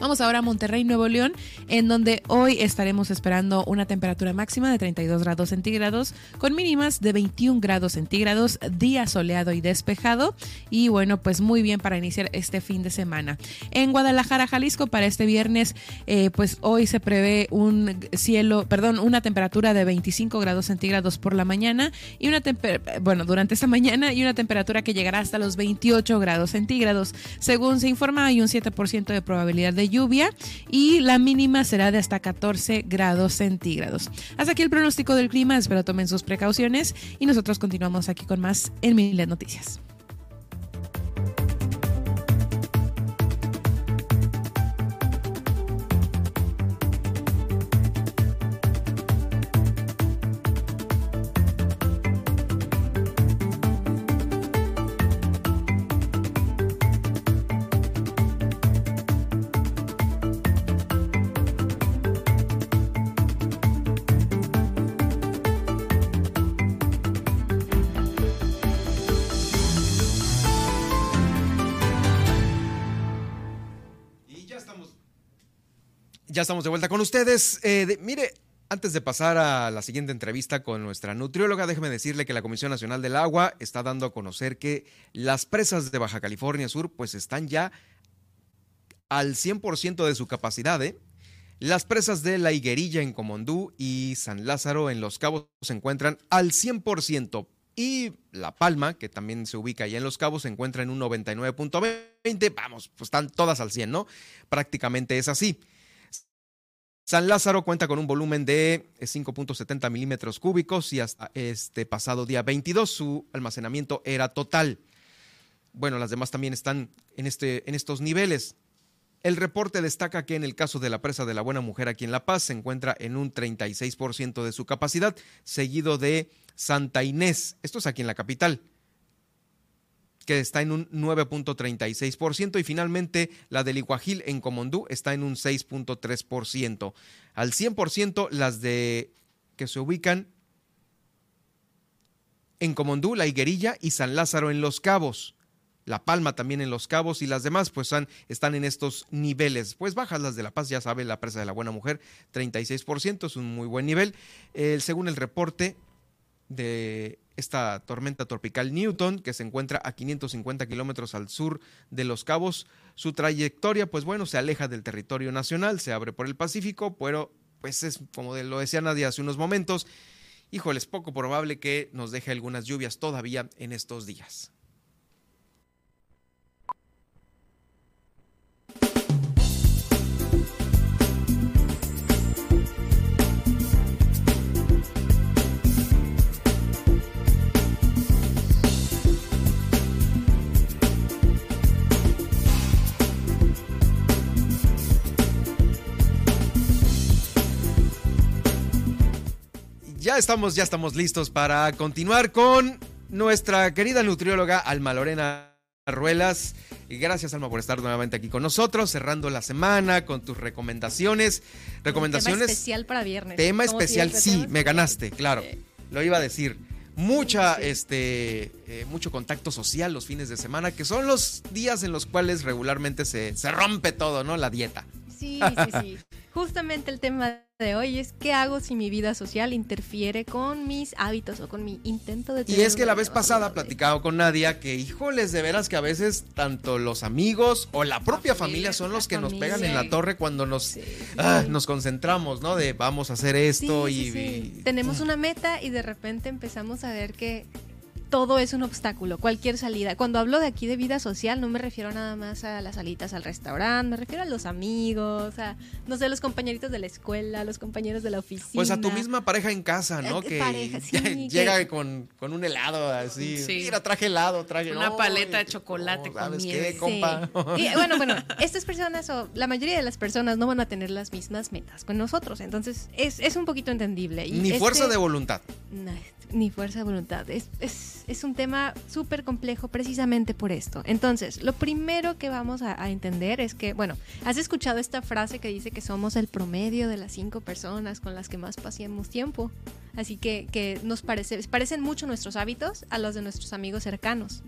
Vamos ahora a Monterrey, Nuevo León, en donde hoy estaremos esperando una temperatura máxima de 32 grados centígrados con mínimas de 21 grados centígrados, día soleado y despejado. Y bueno, pues muy bien para iniciar este fin de semana. En Guadalajara, Jalisco, para este viernes, eh, pues hoy se prevé un cielo, perdón, una temperatura de 25 grados centígrados por la mañana y una bueno, durante esta mañana y una temperatura que llegará hasta los 28 grados centígrados. Según se informa, hay un 7% de probabilidad de lluvia y la mínima será de hasta 14 grados centígrados. Hasta aquí el pronóstico del clima, espero tomen sus precauciones y nosotros continuamos aquí con más en Miles Noticias. Estamos de vuelta con ustedes. Eh, mire, antes de pasar a la siguiente entrevista con nuestra nutrióloga, déjeme decirle que la Comisión Nacional del Agua está dando a conocer que las presas de Baja California Sur pues están ya al 100% de su capacidad. ¿eh? Las presas de La Higuerilla en Comondú y San Lázaro en Los Cabos se encuentran al 100%. Y La Palma, que también se ubica allá en Los Cabos, se encuentra en un 99.20. Vamos, pues están todas al 100, ¿no? Prácticamente es así. San Lázaro cuenta con un volumen de 5.70 milímetros cúbicos y hasta este pasado día 22 su almacenamiento era total. Bueno, las demás también están en, este, en estos niveles. El reporte destaca que en el caso de la presa de la Buena Mujer aquí en La Paz se encuentra en un 36% de su capacidad, seguido de Santa Inés, esto es aquí en la capital, que está en un 9.36% y finalmente la del Iguajil en Comondú está en un 6.3%. Al 100% las de que se ubican en Comondú, La Higuerilla y San Lázaro en Los Cabos. La Palma también en Los Cabos y las demás pues están en estos niveles. Pues bajas las de La Paz, ya sabe, la presa de la Buena Mujer, 36%, es un muy buen nivel. según el reporte de esta tormenta tropical Newton, que se encuentra a 550 kilómetros al sur de Los Cabos. Su trayectoria, pues bueno, se aleja del territorio nacional, se abre por el Pacífico, pero pues es como lo decía Nadia hace unos momentos, híjole, es poco probable que nos deje algunas lluvias todavía en estos días. Ya estamos, ya estamos listos para continuar con nuestra querida nutrióloga Alma Lorena Ruelas. Y gracias, Alma, por estar nuevamente aquí con nosotros, cerrando la semana con tus recomendaciones. Recomendaciones. tema especial para viernes. Tema especial, sí, me ganaste, claro. lo iba a decir. Mucha, este, eh, mucho contacto social los fines de semana, que son los días en los cuales regularmente se, se rompe todo, ¿no? La dieta. Sí, sí, sí. Justamente el tema de hoy es qué hago si mi vida social interfiere con mis hábitos o con mi intento de Y es que la vez pasada platicado con Nadia que, híjoles, de veras que a veces tanto los amigos o la propia familia, son los que nos pegan en la torre cuando nos, ah, nos concentramos, ¿no? De vamos a hacer esto y, y, Tenemos una meta y de repente empezamos a ver que todo es un obstáculo, cualquier salida. Cuando hablo de aquí de vida social, no me refiero nada más a las salitas al restaurante, me refiero a los amigos, a, no sé, los compañeritos de la escuela, los compañeros de la oficina. Pues a tu misma pareja en casa, ¿no? Eh, que pareja, sí, llega que- con, con un helado así. Sí. Mira, traje helado, traje Una no, paleta de chocolate no, con ¿sabes nieve. qué, compa? Y bueno, bueno, estas personas o la mayoría de las personas no van a tener las mismas metas con nosotros, entonces es, es un poquito entendible. Y Ni este- fuerza de voluntad. No, ni fuerza de voluntad. Es, es, es un tema súper complejo precisamente por esto. Entonces, lo primero que vamos a, entender es que, bueno, has escuchado esta frase que dice que somos el promedio de las cinco personas con las que más pasamos tiempo. Así que, que nos parece, parecen mucho nuestros hábitos a los de nuestros amigos cercanos.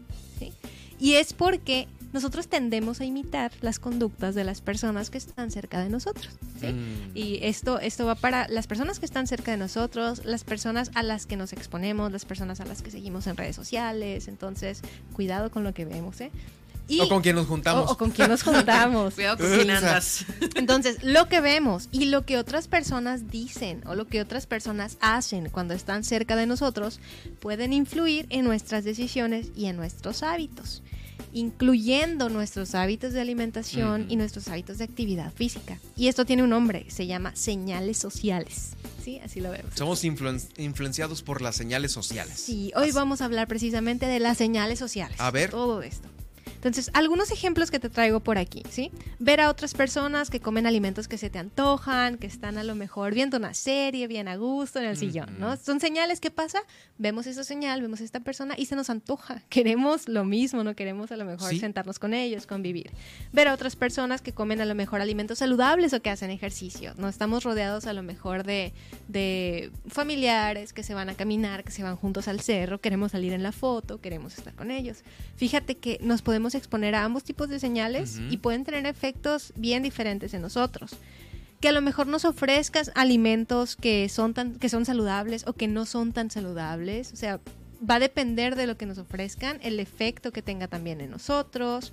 Y es porque nosotros tendemos a imitar las conductas de las personas que están cerca de nosotros. ¿sí? Mm. Y esto, esto va para las personas que están cerca de nosotros, las personas a las que nos exponemos, las personas a las que seguimos en redes sociales. Entonces, cuidado con lo que vemos, ¿eh? Y- o con quien nos juntamos. O, o con quien nos juntamos. Cuidado con quién andas. Entonces, lo que vemos y lo que otras personas dicen o lo que otras personas hacen cuando están cerca de nosotros pueden influir en nuestras decisiones y en nuestros hábitos, incluyendo nuestros hábitos de alimentación y nuestros hábitos de actividad física. Y esto tiene un nombre, se llama señales sociales. Sí, así lo vemos. Somos influen- influenciados por las señales sociales. Sí, hoy vamos a hablar precisamente de las señales sociales. A ver. Todo esto. Entonces, algunos ejemplos que te traigo por aquí, ¿sí? Ver a otras personas que comen alimentos que se te antojan, que están a lo mejor viendo una serie, bien a gusto en el sillón, ¿no? Son señales, ¿qué pasa? Vemos esa señal, vemos a esta persona y se nos antoja. Queremos lo mismo, no queremos a lo mejor Sí. sentarnos con ellos, convivir. Ver a otras personas que comen a lo mejor alimentos saludables o que hacen ejercicio, ¿no? Estamos rodeados a lo mejor de, de familiares que se van a caminar, que se van juntos al cerro, queremos salir en la foto, queremos estar con ellos. Fíjate que nos podemos exponer a ambos tipos de señales y pueden tener efectos bien diferentes en nosotros. Que a lo mejor nos ofrezcas alimentos que son, tan, que son saludables o que no son tan saludables. O sea, va a depender de lo que nos ofrezcan, el efecto que tenga también en nosotros.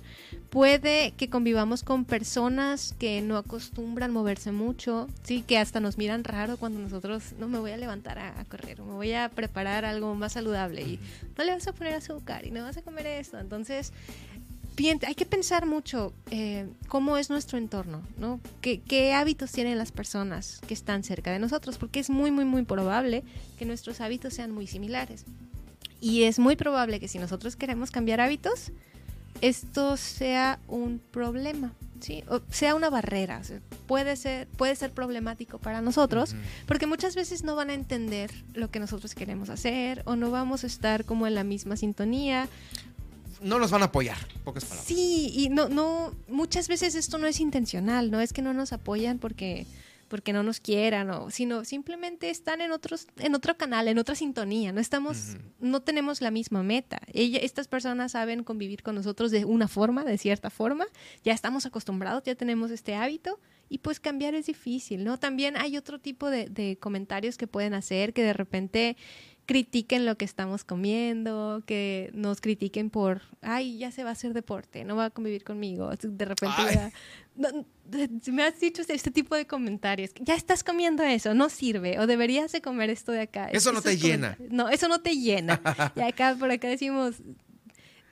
Puede que convivamos con personas que no acostumbran moverse mucho, sí, que hasta nos miran raro cuando nosotros no me voy a levantar a, a correr me voy a preparar algo más saludable y no le vas a poner azúcar y no vas a comer esto. Entonces, hay que pensar mucho eh, cómo es nuestro entorno, ¿no? ¿Qué, qué hábitos tienen las personas que están cerca de nosotros? Porque es muy, muy, muy probable que nuestros hábitos sean muy similares. Y es muy probable que si nosotros queremos cambiar hábitos, esto sea un problema, ¿sí? O sea una barrera. o sea, puede, ser, puede ser problemático para nosotros, porque muchas veces no van a entender lo que nosotros queremos hacer o no vamos a estar como en la misma sintonía. No nos van a apoyar, pocas palabras. Sí, y no, no, muchas veces esto no es intencional, no es que no nos apoyan porque, porque no nos quieran, o, sino simplemente están en otros, en otro canal, en otra sintonía, no estamos, no tenemos la misma meta. Ella, estas personas saben convivir con nosotros de una forma, de cierta forma, ya estamos acostumbrados, ya tenemos este hábito. Y pues cambiar es difícil, ¿no? También hay otro tipo de, de comentarios que pueden hacer que de repente critiquen lo que estamos comiendo, que nos critiquen por, ay, ya se va a hacer deporte, no va a convivir conmigo. De repente no, me has dicho este, tipo de comentarios. Ya estás comiendo eso, no sirve, o deberías de comer esto de acá. Eso no te llena. No, eso no te llena. y acá, por acá decimos,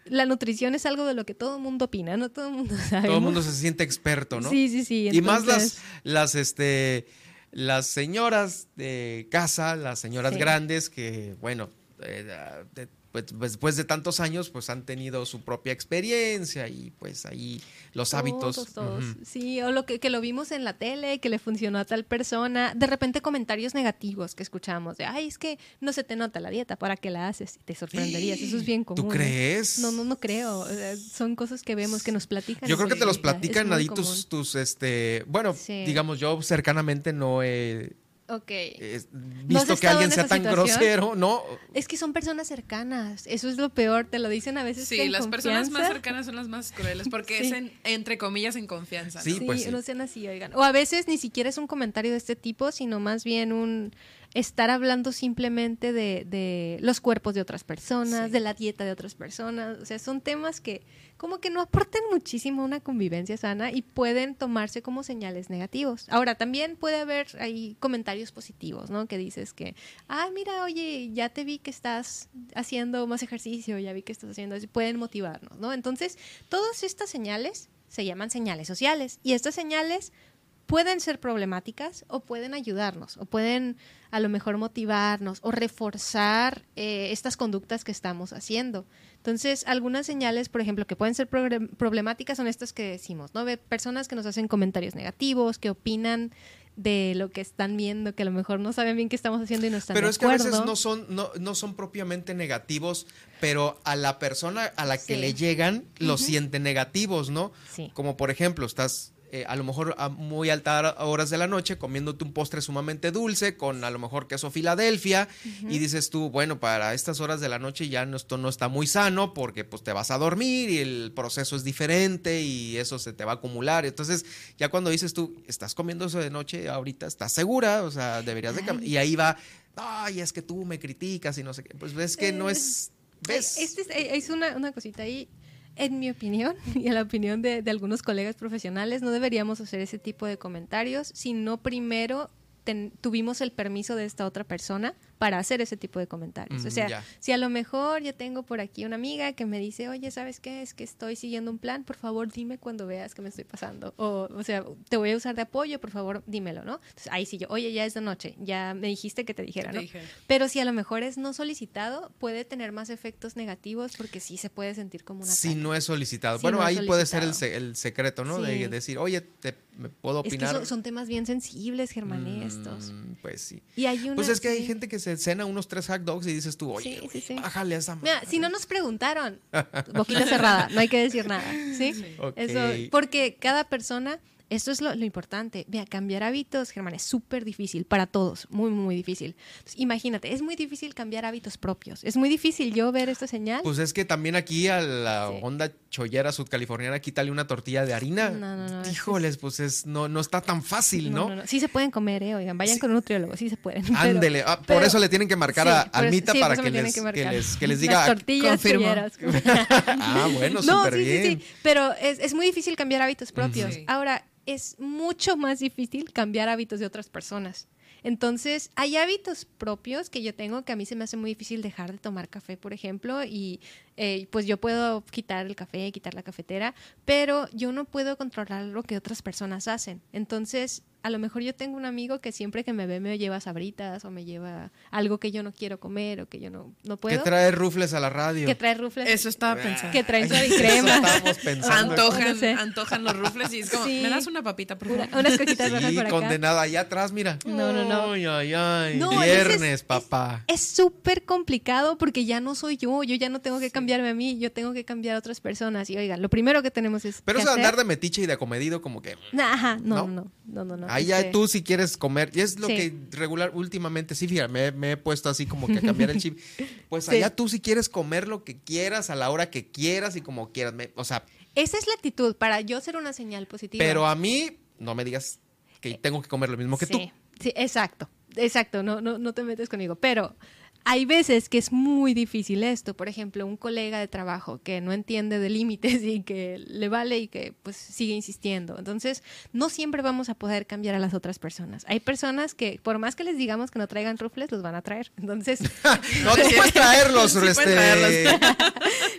la nutrición es algo de lo que todo el mundo opina, no todo el mundo sabe. Todo el mundo se siente experto, ¿no? Sí, sí, sí, Y más las, las, este, las señoras de casa, las señoras Sí. grandes que, bueno, eh, de- pues, después de tantos años, pues han tenido su propia experiencia y pues ahí los hábitos. Todos, todos. Ujú. Sí, o lo que, que lo vimos en la tele, que le funcionó a tal persona. De repente comentarios negativos que escuchamos de, ay, es que no se te nota la dieta, ¿para qué la haces? Y te sorprenderías, eso es bien común. ¿eh? crees? No, no, no creo. O sea, son cosas que vemos, que nos platican. Yo creo que te los platican ahí tus, tus, este, bueno, Sí. digamos, yo cercanamente no he Ok. eh, ¿No has visto que alguien en sea tan situación? grosero, ¿no? Es que son personas cercanas. Eso es lo peor. Te lo dicen a veces. Sí, en las personas más cercanas son las más crueles porque Sí. es en- entre comillas en confianza. ¿no? Sí, pues sí. no sean así, oigan. O a veces ni siquiera es un comentario de este tipo, sino más bien un estar hablando simplemente de, de los cuerpos de otras personas, Sí. de la dieta de otras personas. O sea, son temas que como que no aportan muchísimo a una convivencia sana y pueden tomarse como señales negativos. Ahora, también puede haber ahí comentarios positivos, ¿no? Que dices que, ah, mira, oye, ya te vi que estás haciendo más ejercicio, ya vi que estás haciendo eso, pueden motivarnos, ¿no? Entonces, todas estas señales se llaman señales sociales y estas señales pueden ser problemáticas o pueden ayudarnos o pueden a lo mejor motivarnos o reforzar eh, estas conductas que estamos haciendo. Entonces, algunas señales, por ejemplo, que pueden ser problemáticas son estas que decimos, ¿no? Personas que nos hacen comentarios negativos, que opinan de lo que están viendo, que a lo mejor no saben bien qué estamos haciendo y no están Pero de es que a veces no son, no, no son propiamente negativos, pero a la persona a la que Sí. le llegan los Ujú. sienten negativos, ¿no? Sí. Como por ejemplo, estás eh, a lo mejor a muy altas horas de la noche comiéndote un postre sumamente dulce con a lo mejor queso Filadelfia y dices tú, bueno, para estas horas de la noche ya no, esto no está muy sano porque pues te vas a dormir y el proceso es diferente y eso se te va a acumular. Entonces ya cuando dices tú, estás comiendo eso de noche ahorita, ¿estás segura? O sea, deberías de cambiar. Y ahí va, ay, es que tú me criticas y no sé qué. Pues ves que no es... ¿Ves? Este es, eh, es una, una cosita ahí. En mi opinión y en la opinión de, de algunos colegas profesionales, no deberíamos hacer ese tipo de comentarios si no primero ten- tuvimos el permiso de esta otra persona para hacer ese tipo de comentarios. Mm, o sea, ya. si a lo mejor yo tengo por aquí una amiga que me dice, oye, ¿sabes qué? Es que estoy siguiendo un plan, por favor dime cuando veas que me estoy pasando. O, o sea, te voy a usar de apoyo, por favor dímelo, ¿no? Entonces ahí sí yo, oye, ya es de noche, ya me dijiste que te dijera, ¿no? Pero si a lo mejor es no solicitado, puede tener más efectos negativos porque sí se puede sentir como una Si no es solicitado. Si bueno, no ahí puede ser el, se- el secreto, ¿no? Sí. De decir, oye, te, ¿me puedo Es que opinar? son, son temas bien sensibles, Germán, estos. Mm, Pues sí. Y hay una, Pues es que hay gente que se cena unos tres hot dogs y dices tú, oye, Sí, sí, sí. bájale a esa Mira, si no nos preguntaron, boquita cerrada, no hay que decir nada, ¿sí? Ok. Eso, porque cada persona, esto es lo, lo importante. Vea, cambiar hábitos, Germán, es súper difícil para todos, muy, muy difícil. Entonces, imagínate, es muy difícil cambiar hábitos propios. Es muy difícil yo ver esta señal. Pues es que también aquí a la onda chollera sudcaliforniana, quítale una tortilla de harina. No, no, no, es- Híjoles, pues es, no, no está tan fácil, ¿no? no. Sí se pueden comer, ¿eh? Oigan, vayan con un nutriólogo, sí se pueden. Ándele, ah, por eso le tienen que marcar Sí, a Almita sí, para que les, que que, les, que les Las diga. tortillas confirmo. cholleras. ah, bueno, No, súper sí, sí, bien. sí. Pero es, es muy difícil cambiar hábitos propios. Sí. Ahora, es mucho más difícil cambiar hábitos de otras personas. Entonces, hay hábitos propios que yo tengo que a mí se me hace muy difícil dejar de tomar café, por ejemplo, y eh, pues yo puedo quitar el café, quitar la cafetera, pero yo no puedo controlar lo que otras personas hacen. Entonces, a lo mejor yo tengo un amigo que siempre que me ve me lleva sabritas o me lleva algo que yo no quiero comer o que yo no, no Que puedo. trae rufles a la radio. Que trae rufles. Eso estaba pensando. Que trae Ay, suavicrema. eso estábamos pensando. Antojan, No sé. antojan los rufles y es como, Sí. ¿me das una papita, por favor? Una- unas coquitas rojas Sí, por acá. condenada allá atrás, mira. No, no, no. Ay, ay, ay. No, Viernes, es- papá. Es súper complicado porque ya no soy yo, yo ya no tengo que cambiarme a mí, yo tengo que cambiar a otras personas. Y oigan, lo primero que tenemos es. Pero que eso de andar hacer- de metiche y de acomedido, como que. Ajá, no, ¿No? no, no, no, no. Ahí ya este, tú si quieres comer, y es lo Sí. que regular últimamente, sí, fíjate, me, me he puesto así como que a cambiar el chip. Pues Sí. allá tú si quieres comer lo que quieras, a la hora que quieras y como quieras. me- o sea, Esa es la actitud para yo ser una señal positiva. pero a mí no me digas que tengo que comer lo mismo que tú. Sí, exacto, exacto, no, no, no te metes conmigo. Pero hay veces que es muy difícil esto. Por ejemplo, un colega de trabajo que no entiende de límites y que le vale y que pues sigue insistiendo. Entonces, no siempre vamos a poder cambiar a las otras personas. Hay personas que, por más que les digamos que no traigan rufles, los van a traer. Entonces, No, tú puedes traerlos, Sí, este, traerlos.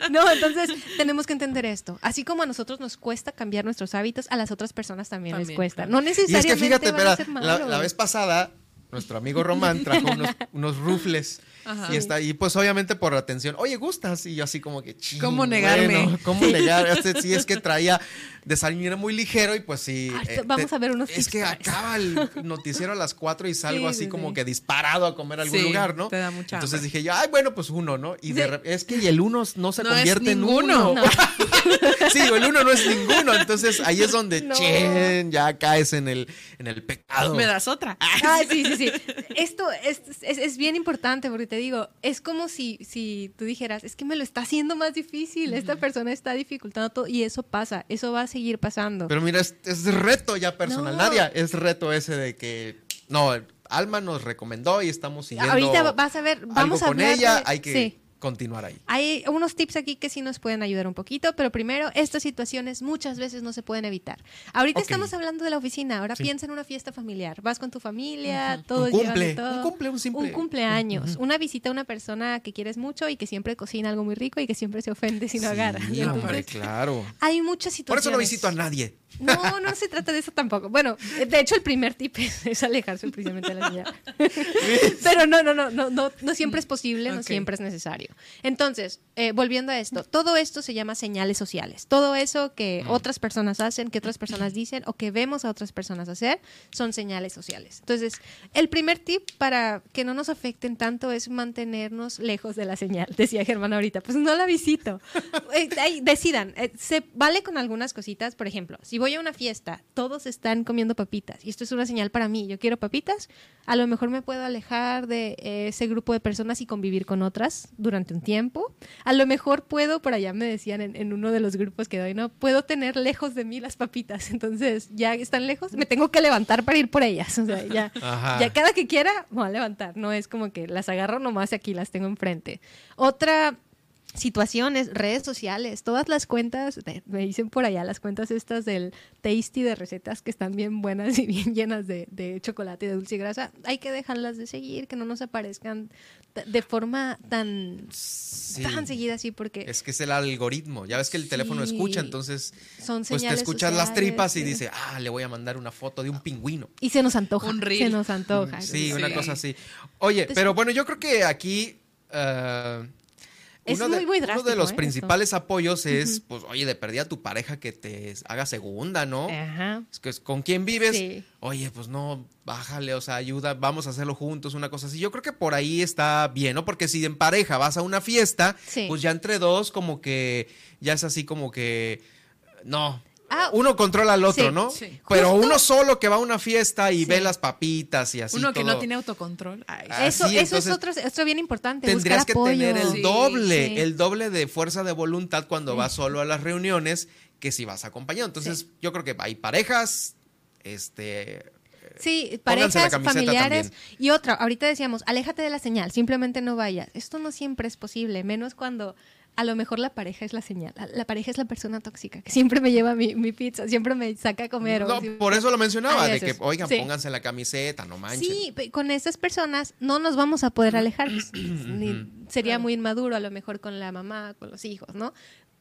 no, entonces tenemos que entender esto. Así como a nosotros nos cuesta cambiar nuestros hábitos, a las otras personas también, les cuesta. claro. No Y es necesariamente que fíjate, van a espera, ser la, malos. la vez pasada, nuestro amigo Román trajo unos, unos rufles. Ajá. Y está y pues obviamente por atención, oye, ¿gustas? Y yo así como que "Chin, ¿Cómo negarme? bueno, ¿Cómo negar? Este, sí, es que traía desayuno muy ligero y pues sí. Ahorita vamos a ver unos Es que acaba el noticiero a las 4 y salgo Sí, así sí, como sí. que disparado a comer a algún lugar, ¿no? te da mucha Entonces hambre. dije yo, ay, bueno, pues uno, ¿no? Y de es que y el uno no se No convierte en ninguno. uno. No. sí, el uno no es ninguno. Entonces ahí es donde No. chen, ya caes en el, en el pecado. ¿Me das otra? Ah, sí, sí, sí. Esto es, es- es bien importante porque te digo, es como si, si tú dijeras, es que me lo está haciendo más difícil, esta persona está dificultando todo y eso pasa, eso va a seguir pasando. Pero mira, es, es reto ya personal. No. Nadia, es reto ese de que. No, Alma nos recomendó y estamos siguiendo. Ahorita va- vas a ver, vamos algo a con hablar ella, de- hay que sí. Continuar ahí. Hay unos tips aquí que sí nos pueden ayudar un poquito, pero primero, estas situaciones muchas veces no se pueden evitar. Ahorita Ok. estamos hablando de la oficina, ahora Sí. piensa en una fiesta familiar. Vas con tu familia, todos cumple, todo. un cumple, un simple. Un cumpleaños, una visita a una persona que quieres mucho y que siempre cocina algo muy rico y que siempre se ofende si no agarra. Sí, Entonces, hombre, claro. hay muchas Por situaciones. eso no visito a nadie. No, no se trata de eso tampoco. Bueno, de hecho el primer tip es, es alejarse precisamente de la señal. Pero no, no, no, no, no, no siempre es posible, no Ok. siempre es necesario. Entonces, eh, volviendo a esto, todo esto se llama señales sociales. Todo eso que otras personas hacen, que otras personas dicen o que vemos a otras personas hacer, son señales sociales. Entonces, el primer tip para que no nos afecten tanto es mantenernos lejos de la señal. Decía Germán ahorita, pues no la visito. Eh, ahí, decidan, eh, se vale con algunas cositas, por ejemplo, si voy a una fiesta, todos están comiendo papitas y esto es una señal para mí, yo quiero papitas, a lo mejor me puedo alejar de ese grupo de personas y convivir con otras durante un tiempo. A lo mejor puedo, por allá me decían en, en uno de los grupos que doy, ¿no? Puedo tener lejos de mí las papitas, entonces ya están lejos, me tengo que levantar para ir por ellas, o sea, ya, Ajá. ya cada que quiera me voy a levantar, no es como que las agarro nomás y aquí las tengo enfrente. Otra situaciones, redes sociales, todas las cuentas, de- me dicen por allá las cuentas estas del tasty de recetas que están bien buenas y bien llenas de, de chocolate y de dulce y grasa, hay que dejarlas de seguir, que no nos aparezcan de forma tan, tan seguida así, porque Es que es el algoritmo. Ya ves que el teléfono escucha, entonces Son pues te escuchas las tripas y dice, ah, le voy a mandar una foto de un pingüino. y se nos antoja, Un se nos antoja. Sí, una cosa así. Oye, Entonces- pero bueno, yo creo que aquí eh, Es uno, de, muy, muy uno de drástico, los ¿eh? principales apoyos es, pues, oye, de perdida tu pareja que te haga segunda, ¿no? Ajá. Es que es con quién vives, Sí. oye, pues no, bájale, o sea, ayuda, vamos a hacerlo juntos, una cosa así. Yo creo que por ahí está bien, ¿no? Porque si en pareja vas a una fiesta, Sí. pues ya entre dos como que ya es así como que no. Ah, uno controla al otro, sí, ¿no? sí. Pero Justo- uno solo que va a una fiesta y ve las papitas y así Uno que no tiene autocontrol. Ay, Eso, sí, eso es otro, otro bien importante. Tendrías que apoyo. tener el doble, el doble de fuerza de voluntad cuando vas solo a las reuniones que si vas acompañado. Entonces, yo creo que hay parejas, este, Sí, parejas, familiares. también. Y otra, ahorita decíamos, aléjate de la señal, simplemente no vayas. Esto no siempre es posible, menos cuando a lo mejor la pareja es la señal. La- pareja es la persona tóxica, que siempre me lleva mi, mi pizza, siempre me saca a comer. o No, siempre- por eso lo mencionaba, de que, oigan, Sí. pónganse la camiseta, no manchen. Sí, con esas personas no nos vamos a poder alejar. Ni- sería muy inmaduro a lo mejor con la mamá, con los hijos, ¿no?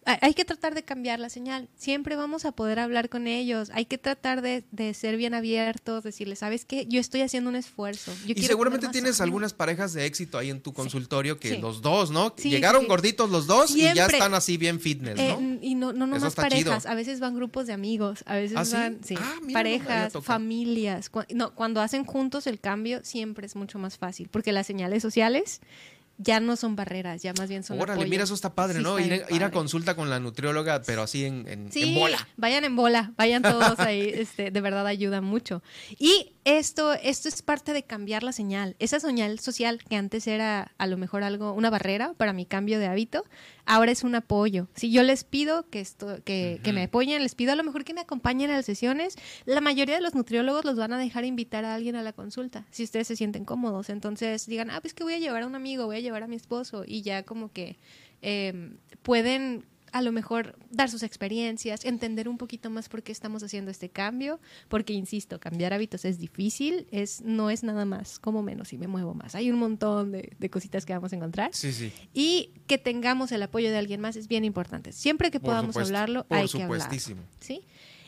Hay que tratar de cambiar la señal. Siempre vamos a poder hablar con ellos. Hay que tratar de, de ser bien abiertos, decirles, ¿sabes qué? Yo estoy haciendo un esfuerzo. Yo Y seguramente tienes sano". algunas parejas de éxito ahí en tu consultorio que Sí. los dos, ¿no? Sí, Llegaron gorditos los dos y ya están así bien fitness, Eh, ¿no? y no, no nomás parejas, chido. a veces van grupos de amigos, a veces ¿Ah, van sí, Ah, mira, parejas, familias. Cu- no, cuando hacen juntos el cambio siempre es mucho más fácil, porque las señales sociales ya no son barreras, ya más bien son Órale, mira, eso está padre, Sí, ¿no? está Ir, a- ir a padre. consulta con la nutrióloga, pero así en, en, Sí, en bola. vayan en bola, vayan todos ahí, este, de verdad ayuda mucho. Y esto, esto es parte de cambiar la señal. Esa señal social que antes era a lo mejor algo, una barrera para mi cambio de hábito, ahora es un apoyo. Si yo les pido que esto, que, que me apoyen, les pido a lo mejor que me acompañen a las sesiones, la mayoría de los nutriólogos los van a dejar invitar a alguien a la consulta, si ustedes se sienten cómodos. Entonces digan, ah, pues que voy a llevar a un amigo, voy a llevar a mi esposo, y ya como que eh, pueden a lo mejor dar sus experiencias, entender un poquito más por qué estamos haciendo este cambio, porque insisto, cambiar hábitos es difícil, es no es nada más como menos y me muevo más. Hay un montón de, de cositas que vamos a encontrar. Sí, sí. Y que tengamos el apoyo de alguien más es bien importante. Siempre que Por podamos supuesto, hablarlo, por hay que hablarlo. supuestísimo. ¿Sí?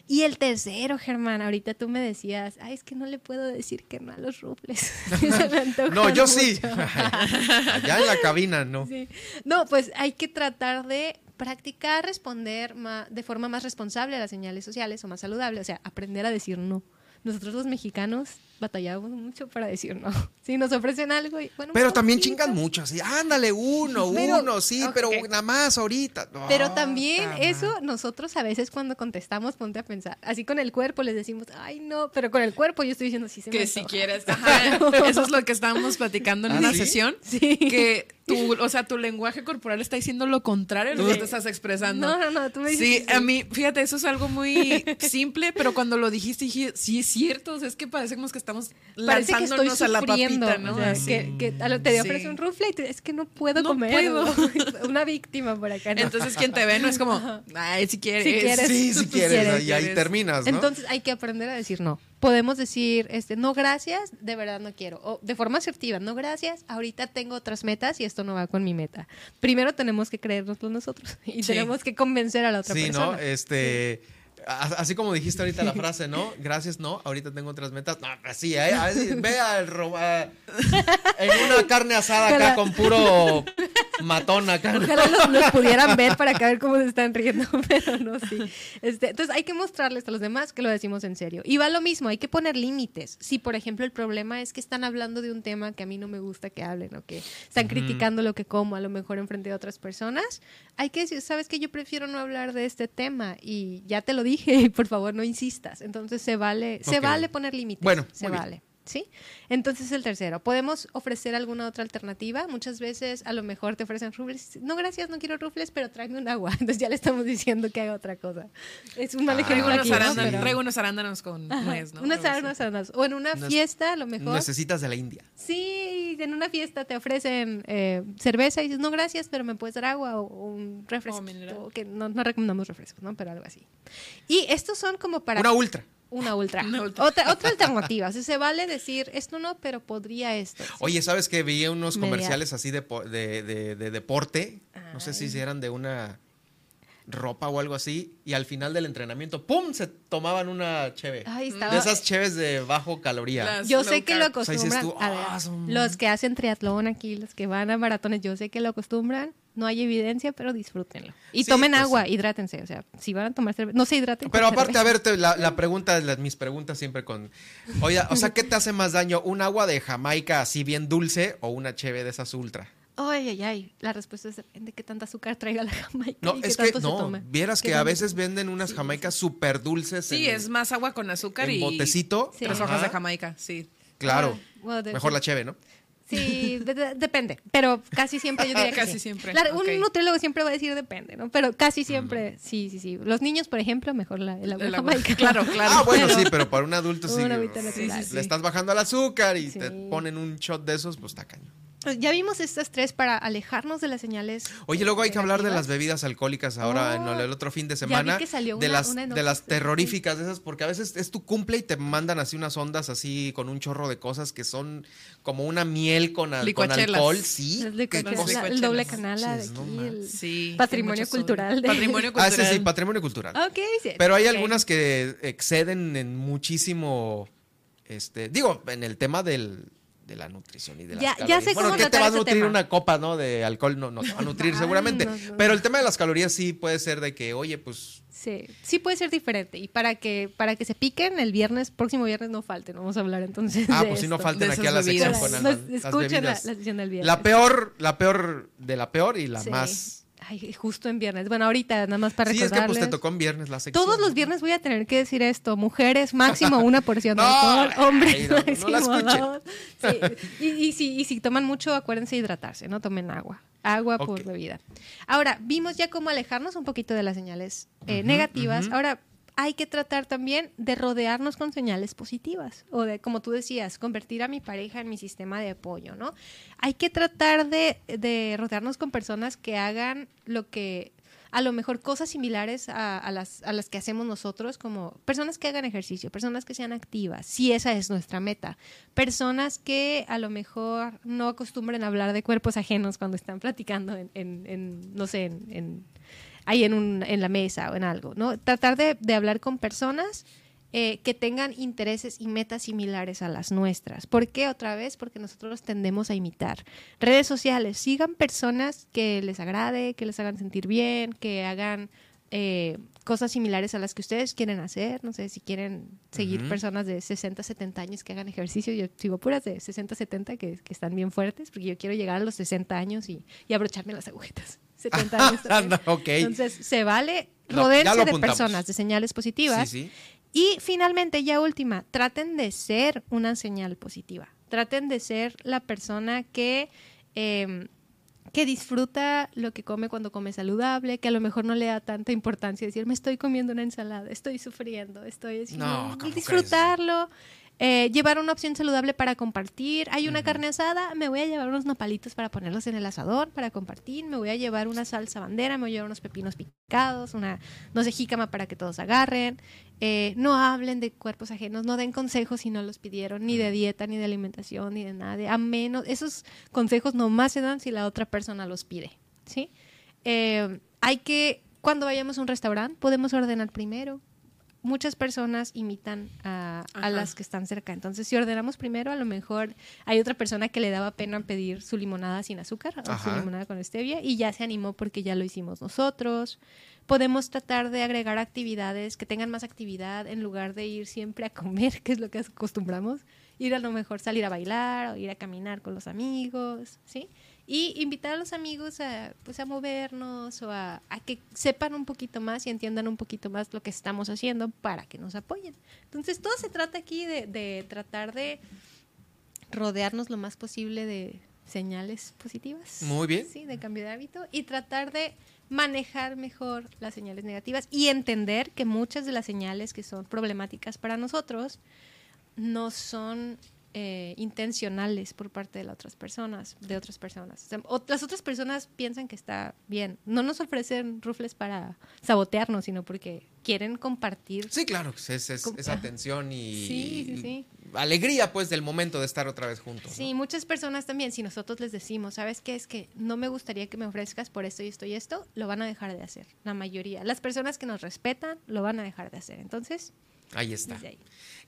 Y el tercero, Germán, ahorita tú me decías, ay, es que no le puedo decir que no a los rufles. No, yo sí. mucho". Allá en la cabina, ¿no? Sí. No, pues hay que tratar de practicar responder de forma más responsable a las señales sociales o más saludable, o sea, aprender a decir no. Nosotros los mexicanos batallamos mucho para decir no. Si nos ofrecen algo, y, bueno, Pero un también poquito. chingan mucho, así, ándale, uno, Pero- uno, sí, pero nada más ahorita. No, Pero también ta eso nosotros a veces cuando contestamos, ponte a pensar, así con el cuerpo les decimos, ay no, pero con el cuerpo yo estoy diciendo sí se me Que si antoja". quieres. Ajá, eso es lo que estábamos platicando en ¿Ah, una sí? sesión. Que tu, o sea, tu lenguaje corporal está diciendo lo contrario a lo que te estás expresando. No, no, no, tú me dices Sí, sí. a mí, fíjate, eso es algo muy simple, pero cuando lo dijiste dije, sí es cierto, o sea, es que parecemos que estamos Parece que estoy lanzándonos a la sufriendo, papita, ¿no? o sea, Así. que, que te Sí. ofrece un rufle y tú, es que no puedo No comer. puedo. Una víctima por acá. ¿no? Entonces quien te ve no es como, ay, si quieres. Si quieres. Sí, si quieres, quieres, y ahí quieres. terminas, ¿no? Entonces hay que aprender a decir no. Podemos decir, este, no gracias, de verdad no quiero. O de forma asertiva, no gracias, ahorita tengo otras metas y esto no va con mi meta. Primero tenemos que creérnoslo nosotros y Sí. tenemos que convencer a la otra sí, persona. ¿no? Este. Así como dijiste ahorita la frase, ¿no? Gracias, no. Ahorita tengo otras metas. No, así, ¿eh? Así, Ve al a- en una carne asada acá Ojalá. con puro matón acá. ¿no? Ojalá los, los pudieran ver para que ver cómo se están riendo, pero no, sí. Este, entonces hay que mostrarles a los demás que lo decimos en serio. Y va lo mismo, hay que poner límites. Si, por ejemplo, el problema es que están hablando de un tema que a mí no me gusta que hablen o que están criticando lo que como, a lo mejor enfrente de otras personas, hay que decir, sabes que yo prefiero no hablar de este tema y ya te lo dije por favor no insistas. Entonces se vale, se vale poner límites. Bueno, se bien. ¿Sí? Entonces el tercero, podemos ofrecer alguna otra alternativa. Muchas veces a lo mejor te ofrecen rufles. No, gracias, no quiero rufles, pero tráeme un agua. Entonces ya le estamos diciendo que haga otra cosa. Es un mal Ah, ejemplo Traigo aquí, unos, ¿no? arándanos, Pero- traigo unos arándanos con Ajá, nuez, ¿no? arándanos, arándanos. O en una fiesta, a lo mejor. Necesitas de la India. Sí, en una fiesta te ofrecen eh, cerveza y dices, no, gracias, pero me puedes dar agua o, o un refresco. o que no, no recomendamos refrescos, ¿no? Pero algo así. Y estos son como para... Una ultra. Una ultra. Otra, otra alternativa. O sea, se vale decir, esto no, pero podría esto. Oye, ¿sabes que Vi unos Media. comerciales así de, po- de, de- de deporte. No sé si eran de una ropa o algo así. Y al final del entrenamiento, ¡pum! Se tomaban una cheve. Ay, estaba- De esas cheves de bajo caloría. Yo sé que lo O sea, dices acostumbran. tú, a ver, "Ah, son- Los que hacen triatlón aquí, los que van a maratones, yo sé que lo acostumbran. No hay evidencia, pero disfrútenlo. Y Sí, tomen pues agua, hidrátense. O sea, si van a tomar cerveza, no se hidraten. Pero con aparte, a cerveza. ver, la, la pregunta, la- mis preguntas siempre con... Oye, o sea, ¿qué te hace más daño? ¿Un agua de Jamaica así bien dulce o una cheve de esas ultra? Ay, ay, ay. La respuesta es depende de qué tanta azúcar traiga la jamaica. No, y qué es que tanto se no, toma. vieras ¿Qué que a veces venden unas jamaicas súper dulces. Sí, en- es más agua con azúcar en y botecito. tres hojas de. Jamaica, sí. Claro. Bueno, de- Mejor la cheve, ¿no? Sí, de- de- depende, pero casi siempre yo diría que Casi sí. siempre, La-. Un nutriólogo siempre va a decir depende, ¿no? Pero casi siempre, sí, sí, sí. Los niños, por ejemplo, mejor la, el agua El de agua. Jamaica. Claro, claro. Ah, bueno, Pero- sí, pero para un adulto sí. Una agüita le- estás bajando el azúcar y Sí. te ponen un shot de esos, pues está cañón. Pues Ya vimos estas tres para alejarnos de las señales. Oye, luego hay que hablar de las bebidas alcalcólicas ahora en el otro fin de ya vi semana. que salió de las, una de las terroríficas de esas, porque a veces es tu cumple y te mandan así unas ondas así con un chorro de cosas que son como una miel con, al- con alcohol. Sí. Las qué licuachelas, cosa. la- el doble canal de Manches, aquí, no el manches. Sí, patrimonio cultural. de- Patrimonio Ah, cultural. sí, sí, patrimonio cultural. Ok, sí. Pero hay algunas que exceden en muchísimo, este, digo, en el tema del, de la nutrición y de las Ya- ya sé bueno, cómo ¿qué te va a ese nutrir tema. una copa, no? De alcohol, no, no te va a nutrir seguramente. no, no. Pero el tema de las calorías sí puede ser de que, oye, pues, Sí, sí puede ser diferente. Y para que para que se piquen, el viernes, próximo viernes no falten. Vamos a hablar entonces. ah, de pues si no falten De aquí a la sección con las, las escuchen la, la sesión del viernes. La peor, la peor de la peor y la Sí. más. Ay, justo en viernes. Bueno, ahorita nada más para Sí, es que recordarles. pues te tocó en viernes la sección. Todos los viernes voy a tener que decir esto. Mujeres, máximo una porción de No, alcohol. Hombres, ay, no, no máximo dos. Sí. Y, y si, y si toman mucho, acuérdense de hidratarse, ¿no? Tomen agua. Agua por bebida. Ahora, vimos ya cómo alejarnos un poquito de las señales eh, negativas. Ahora, hay que tratar también de rodearnos con señales positivas. O de, como tú decías, convertir a mi pareja en mi sistema de apoyo, ¿no? Hay que tratar de, de rodearnos con personas que hagan lo que a lo mejor cosas similares a, a las, a las que hacemos nosotros, como personas que hagan ejercicio, personas que sean activas, si esa es nuestra meta, personas que a lo mejor no acostumbren a hablar de cuerpos ajenos cuando están platicando en, en- en, no sé, en, en- ahí en, un, en la mesa o en algo, ¿no? Tratar de, de hablar con personas eh, que tengan intereses y metas similares a las nuestras. ¿Por qué otra vez? Porque nosotros tendemos a imitar. Redes sociales, sigan personas que les agrade, que les hagan sentir bien, que hagan eh, cosas similares a las que ustedes quieren hacer. No sé si quieren seguir personas de 60, 70 años que hagan ejercicio. Yo sigo puras de 60, 70 que, que están bien fuertes, porque yo quiero llegar a los 60 años y, y abrocharme las agujetas. 70 años. también. ok. Entonces, se vale lo de personas, de señales positivas. Sí, sí. Y finalmente, ya última, traten de ser una señal positiva. Traten de ser la persona que, eh, que disfruta lo que come cuando come saludable, que a lo mejor no le da tanta importancia decir, me estoy comiendo una ensalada, estoy sufriendo, estoy. No, ¿cómo disfrutarlo. Eh, llevar una opción saludable para compartir. Hay una carne asada, me voy a llevar unos nopalitos para ponerlos en el asador para compartir. Me voy a llevar una salsa bandera, me voy a llevar unos pepinos picados, una no sé, jícama para que todos agarren. Eh, no hablen de cuerpos ajenos, no den consejos si no los pidieron, ni de dieta, ni de alimentación, ni de nada. A menos, esos consejos nomás se dan si la otra persona los pide. ¿sí? Eh, hay que, cuando vayamos a un restaurante, podemos ordenar primero. Muchas personas imitan a, a las que están cerca. Entonces, si ordenamos primero, a lo mejor hay otra persona que le daba pena pedir su limonada sin azúcar o su limonada con stevia y ya se animó porque ya lo hicimos nosotros. Podemos tratar de agregar actividades que tengan más actividad en lugar de ir siempre a comer, que es lo que acostumbramos. Ir a lo mejor salir a bailar o ir a caminar con los amigos, ¿sí? Y invitar a los amigos a, pues, a movernos o a, a que sepan un poquito más y entiendan un poquito más lo que estamos haciendo para que nos apoyen. Entonces, todo se trata aquí de, de tratar de rodearnos lo más posible de señales positivas. Muy bien. Sí, de cambio de hábito y tratar de manejar mejor las señales negativas y entender que muchas de las señales que son problemáticas para nosotros no son eh, intencionales por parte de las otras personas, de otras personas. O sea, o- las otras personas piensan que está bien. No nos ofrecen rufles para sabotearnos, sino porque quieren compartir. Sí, claro, es, es- esa tensión y Sí, sí, sí. alegría pues del momento de estar otra vez juntos. ¿no? Sí, muchas personas también, si nosotros les decimos, ¿sabes qué? Es que no me gustaría que me ofrezcas por esto y esto y esto, lo van a dejar de hacer. La mayoría. Las personas que nos respetan lo van a dejar de hacer. Entonces, Ahí está. ahí.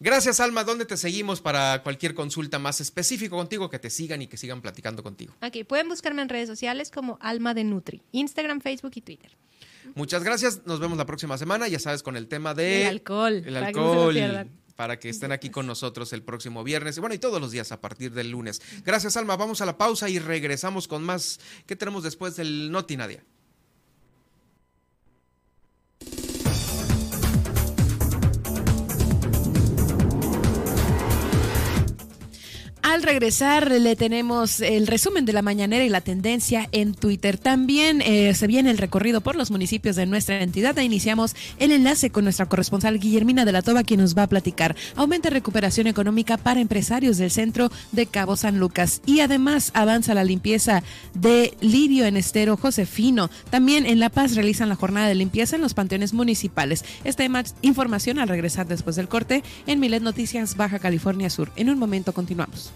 Gracias, Alma. ¿Dónde te seguimos para cualquier consulta más específico contigo? Que te sigan y que sigan platicando contigo. Ok, pueden buscarme en redes sociales como Alma de Nutri, Instagram, Facebook y Twitter. Muchas gracias. Nos vemos la próxima semana. Ya sabes, con el tema de. El alcohol, El para que no alcohol. para que estén aquí con nosotros el próximo viernes y bueno, y todos los días a partir del lunes. Gracias, Alma. Vamos a la pausa y regresamos con más. ¿Qué tenemos después del Noti Nadia? Al regresar le tenemos el resumen de la mañanera y la tendencia en Twitter. También eh, se viene el recorrido por los municipios de nuestra entidad. E iniciamos el enlace con nuestra corresponsal Guillermina de la Toba, quien nos va a platicar. Aumenta recuperación económica para empresarios del centro de Cabo San Lucas. Y además avanza la limpieza de Lirio en Estero Josefino. También en La Paz realizan la jornada de limpieza en los panteones municipales. Esta información al regresar después del corte en Milet Noticias Baja California Sur. En un momento continuamos.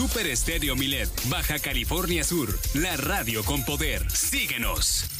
Super Estéreo Milet, Baja California Sur, la radio con poder. Síguenos.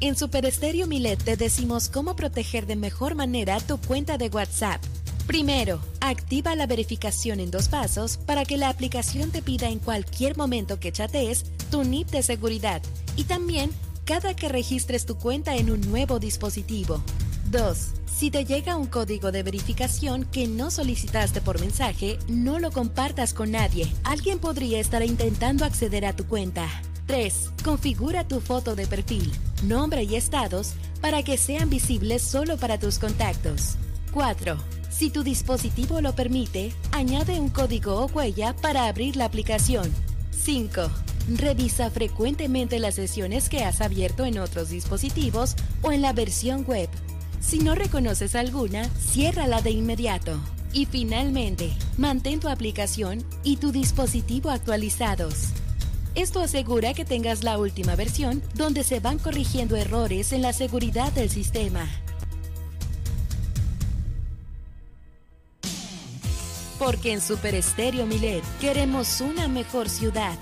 En Super Estéreo Milet te decimos cómo proteger de mejor manera tu cuenta de WhatsApp. Primero, activa la verificación en dos pasos para que la aplicación te pida en cualquier momento que chatees tu NIP de seguridad y también cada que registres tu cuenta en un nuevo dispositivo. 2. Si te llega un código de verificación que no solicitaste por mensaje, no lo compartas con nadie. Alguien podría estar intentando acceder a tu cuenta. 3. Configura tu foto de perfil, nombre y estados para que sean visibles solo para tus contactos. 4. Si tu dispositivo lo permite, añade un código o huella para abrir la aplicación. 5. Revisa frecuentemente las sesiones que has abierto en otros dispositivos o en la versión web. Si no reconoces alguna, ciérrala de inmediato. Y finalmente, mantén tu aplicación y tu dispositivo actualizados. Esto asegura que tengas la última versión donde se van corrigiendo errores en la seguridad del sistema. Porque en Super Estéreo Milet queremos una mejor ciudad.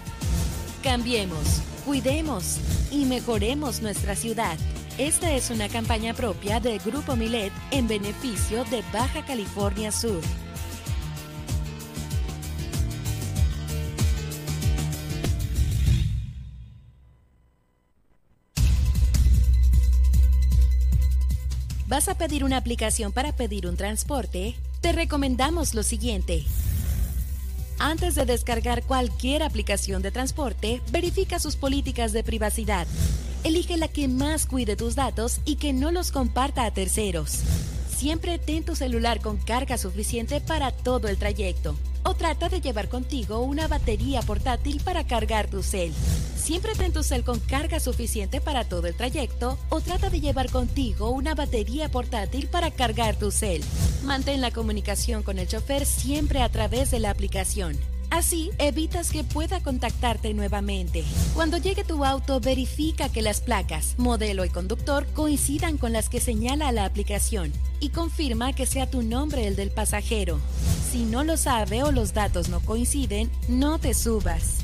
Cambiemos, cuidemos y mejoremos nuestra ciudad. Esta es una campaña propia del Grupo Milet en beneficio de Baja California Sur. ¿Vas a pedir una aplicación para pedir un transporte? Te recomendamos lo siguiente. Antes de descargar cualquier aplicación de transporte, verifica sus políticas de privacidad. Elige la que más cuide tus datos y que no los comparta a terceros. Siempre ten tu celular con carga suficiente para todo el trayecto. O trata de llevar contigo una batería portátil para cargar tu cel. Siempre ten tu cel con carga suficiente para todo el trayecto o trata de llevar contigo una batería portátil para cargar tu cel. Mantén la comunicación con el chofer siempre a través de la aplicación. Así evitas que pueda contactarte nuevamente. Cuando llegue tu auto, verifica que las placas, modelo y conductor coincidan con las que señala la aplicación y confirma que sea tu nombre el del pasajero. Si no lo sabe o los datos no coinciden, no te subas.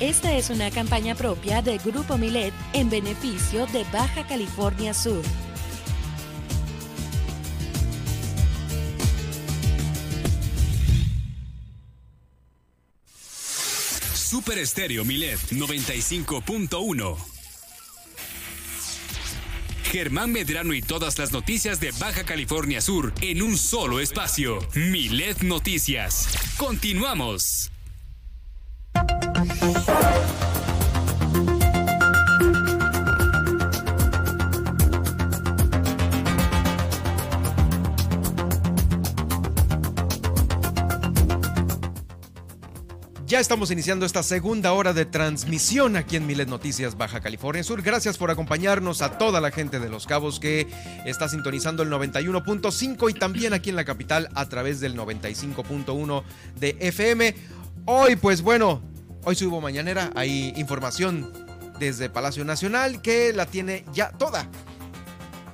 Esta es una campaña propia del Grupo Milet en beneficio de Baja California Sur. Super Estéreo Milet 95.1. Germán Medrano y todas las noticias de Baja California Sur en un solo espacio. Milet Noticias. Continuamos. Ya estamos iniciando esta segunda hora de transmisión aquí en Milet Noticias Baja California Sur. Gracias por acompañarnos a toda la gente de Los Cabos que está sintonizando el 91.5 y también aquí en la capital a través del 95.1 de FM. Hoy, pues bueno, hoy subo mañanera, hay información desde Palacio Nacional que la tiene ya toda.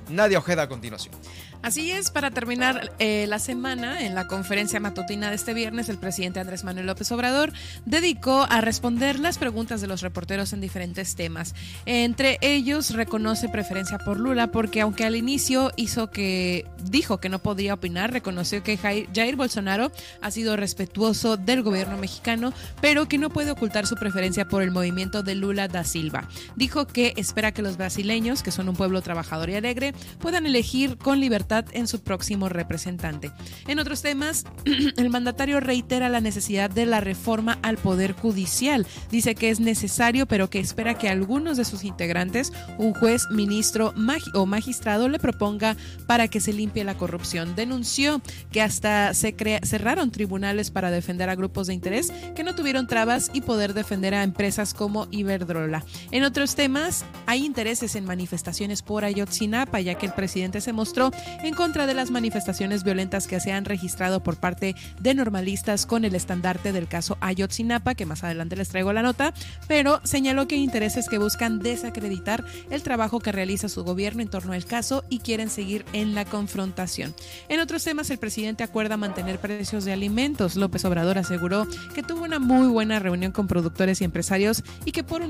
Nadia Ojeda a continuación. Así es, para terminar eh, la semana, en la conferencia matutina de este viernes, el presidente Andrés Manuel López Obrador dedicó a responder las preguntas de los reporteros en diferentes temas. Entre ellos, reconoce preferencia por Lula porque aunque al inicio hizo que dijo que no podía opinar, reconoció que Jair Bolsonaro ha sido respetuoso del gobierno mexicano, pero que no puede ocultar su preferencia por el movimiento de Lula da Silva. Dijo que espera que los brasileños, que son un pueblo trabajador y alegre, puedan elegir con libertad en su próximo representante. En otros temas, el mandatario reitera la necesidad de la reforma al Poder Judicial. Dice que es necesario, pero que espera que algunos de sus integrantes, un juez, ministro o magistrado, le proponga para que se limpie la corrupción. Denunció que hasta se cerraron tribunales para defender a grupos de interés que no tuvieron trabas y poder defender a empresas como Iberdrola. En otros temas, hay intereses en manifestaciones por Ayotzinapa, ya que el presidente se mostró en contra de las manifestaciones violentas que se han registrado por parte de normalistas con el estandarte del caso Ayotzinapa, que más adelante les traigo la nota, pero señaló que hay intereses que buscan desacreditar el trabajo que realiza su gobierno en torno al caso y quieren seguir en la confrontación. En otros temas, el presidente acuerda mantener precios de alimentos. López Obrador aseguró que tuvo una muy buena reunión con productores y empresarios y que por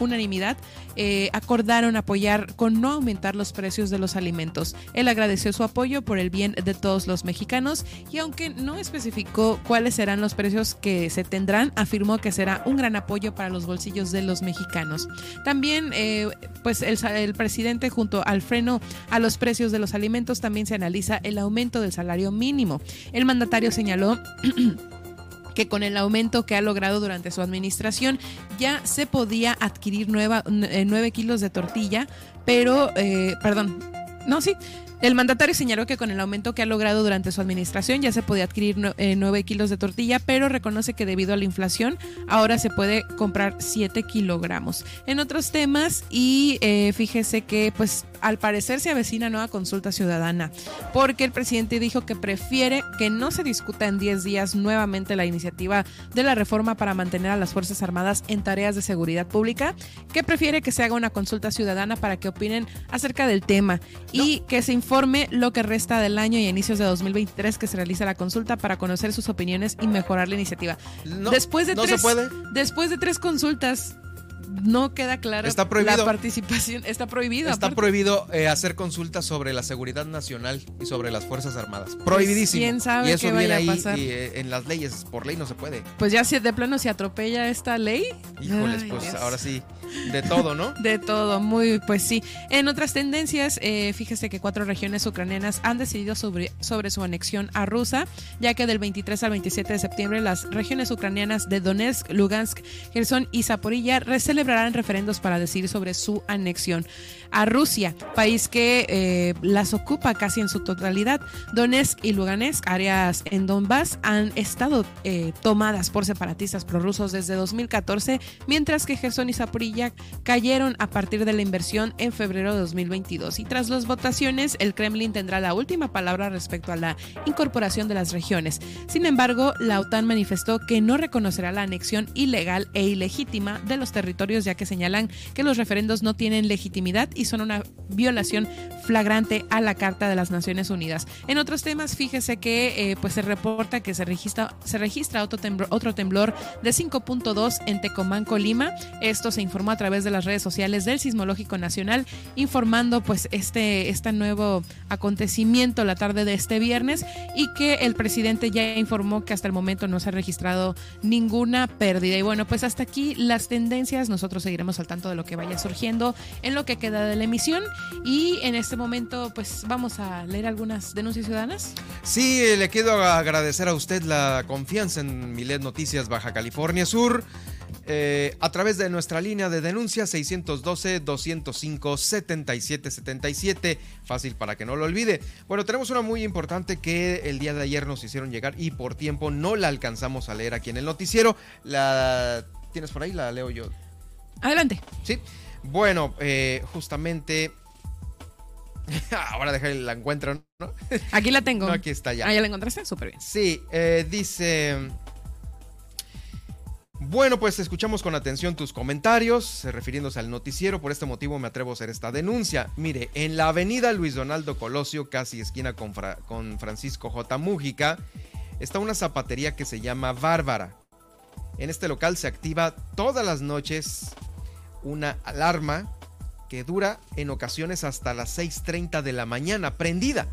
unanimidad eh, acordaron apoyar con no aumentar los precios de los alimentos. Él agradeció su apoyo por el bien de todos los mexicanos y aunque no especificó cuáles serán los precios que se tendrán, afirmó que será un gran apoyo para los bolsillos de los mexicanos. También, eh, pues el, presidente junto al freno a los precios de los alimentos también se analiza el aumento del salario mínimo. El mandatario señaló que con el aumento que ha logrado durante su administración ya se podía adquirir nueva, 9 kilos de tortilla, pero, eh, perdón, no, sí, el mandatario señaló que con el aumento que ha logrado durante su administración ya se podía adquirir 9 eh, kilos de tortilla, pero reconoce que debido a la inflación ahora se puede comprar 7 kilogramos. En otros temas, y eh, fíjese que pues al parecer se avecina nueva consulta ciudadana, porque el presidente dijo que prefiere que no se discuta en 10 días nuevamente la iniciativa de la reforma para mantener a las Fuerzas Armadas en tareas de seguridad pública, que prefiere que se haga una consulta ciudadana para que opinen acerca del tema y que se informe lo que resta del año y inicios de 2023 que se realiza la consulta para conocer sus opiniones y mejorar la iniciativa. después de tres, después de tres consultas no queda clara está prohibido. la participación. Está prohibido. Está prohibido eh, hacer consultas sobre la seguridad nacional y sobre las Fuerzas Armadas. Pues, Prohibidísimo. ¿Quién sabe y eso qué viene vaya a ahí pasar? y, eh, en las leyes. Por ley no se puede. Pues ya si de plano se atropella esta ley. Híjoles, Ay, pues Dios. ahora sí, de todo, ¿no? De todo, muy, pues sí. En otras tendencias, eh, fíjese que cuatro regiones ucranianas han decidido sobre, sobre su anexión a Rusia, ya que del 23 al 27 de septiembre las regiones ucranianas de Donetsk, Lugansk, Gerson y Zaporilla celebrarán referendos para decidir sobre su anexión a Rusia, país que eh, las ocupa casi en su totalidad. Donetsk y Lugansk, áreas en Donbass, han estado eh, tomadas por separatistas prorrusos desde 2014, mientras que Gerson y Zaporilla cayeron a partir de la inversión en febrero de 2022. Y tras las votaciones, el Kremlin tendrá la última palabra respecto a la incorporación de las regiones. Sin embargo, la OTAN manifestó que no reconocerá la anexión ilegal e ilegítima de los territorios, ya que señalan que los referendos no tienen legitimidad y son una violación flagrante a la Carta de las Naciones Unidas. En otros temas, fíjese que eh, pues se reporta que se registra, se registra otro, temblor, otro temblor de 5.2 en Tecomán, Colima. Esto se informó a través de las redes sociales del Sismológico Nacional, informando pues este, este nuevo acontecimiento la tarde de este viernes y que el presidente ya informó que hasta el momento no se ha registrado ninguna pérdida. Y bueno, pues hasta aquí las tendencias. Nosotros seguiremos al tanto de lo que vaya surgiendo en lo que queda de la emisión. Y en este momento, pues vamos a leer algunas denuncias ciudadanas. Sí, le quiero agradecer a usted la confianza en Milet Noticias Baja California Sur. eh, a través de nuestra línea de denuncia 612-205-7777. Fácil para que no lo olvide. Bueno, tenemos una muy importante que el día de ayer nos hicieron llegar y por tiempo no la alcanzamos a leer aquí en el noticiero. La tienes por ahí, la leo yo. Adelante. Sí. Bueno, eh, justamente. Ahora deja la encuentro, ¿no? Aquí la tengo. No, aquí está ya. Ah, ya la encontraste, súper bien. Sí, eh, dice. Bueno, pues escuchamos con atención tus comentarios, eh, refiriéndose al noticiero. Por este motivo me atrevo a hacer esta denuncia. Mire, en la avenida Luis Donaldo Colosio, casi esquina con, Fra- con Francisco J. Mújica, está una zapatería que se llama Bárbara. En este local se activa todas las noches una alarma que dura en ocasiones hasta las 6.30 de la mañana, prendida.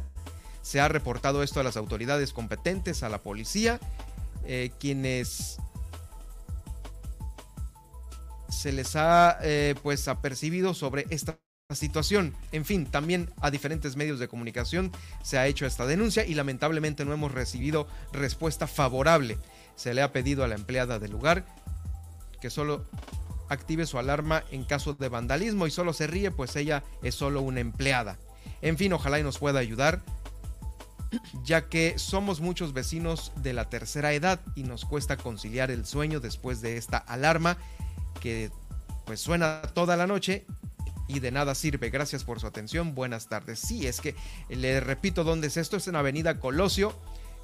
Se ha reportado esto a las autoridades competentes, a la policía, eh, quienes se les ha eh, pues apercibido sobre esta situación. En fin, también a diferentes medios de comunicación se ha hecho esta denuncia y lamentablemente no hemos recibido respuesta favorable. Se le ha pedido a la empleada del lugar que solo active su alarma en caso de vandalismo y solo se ríe pues ella es solo una empleada. En fin, ojalá y nos pueda ayudar ya que somos muchos vecinos de la tercera edad y nos cuesta conciliar el sueño después de esta alarma que pues suena toda la noche y de nada sirve. Gracias por su atención. Buenas tardes. Sí, es que le repito dónde es esto. Es en Avenida Colosio,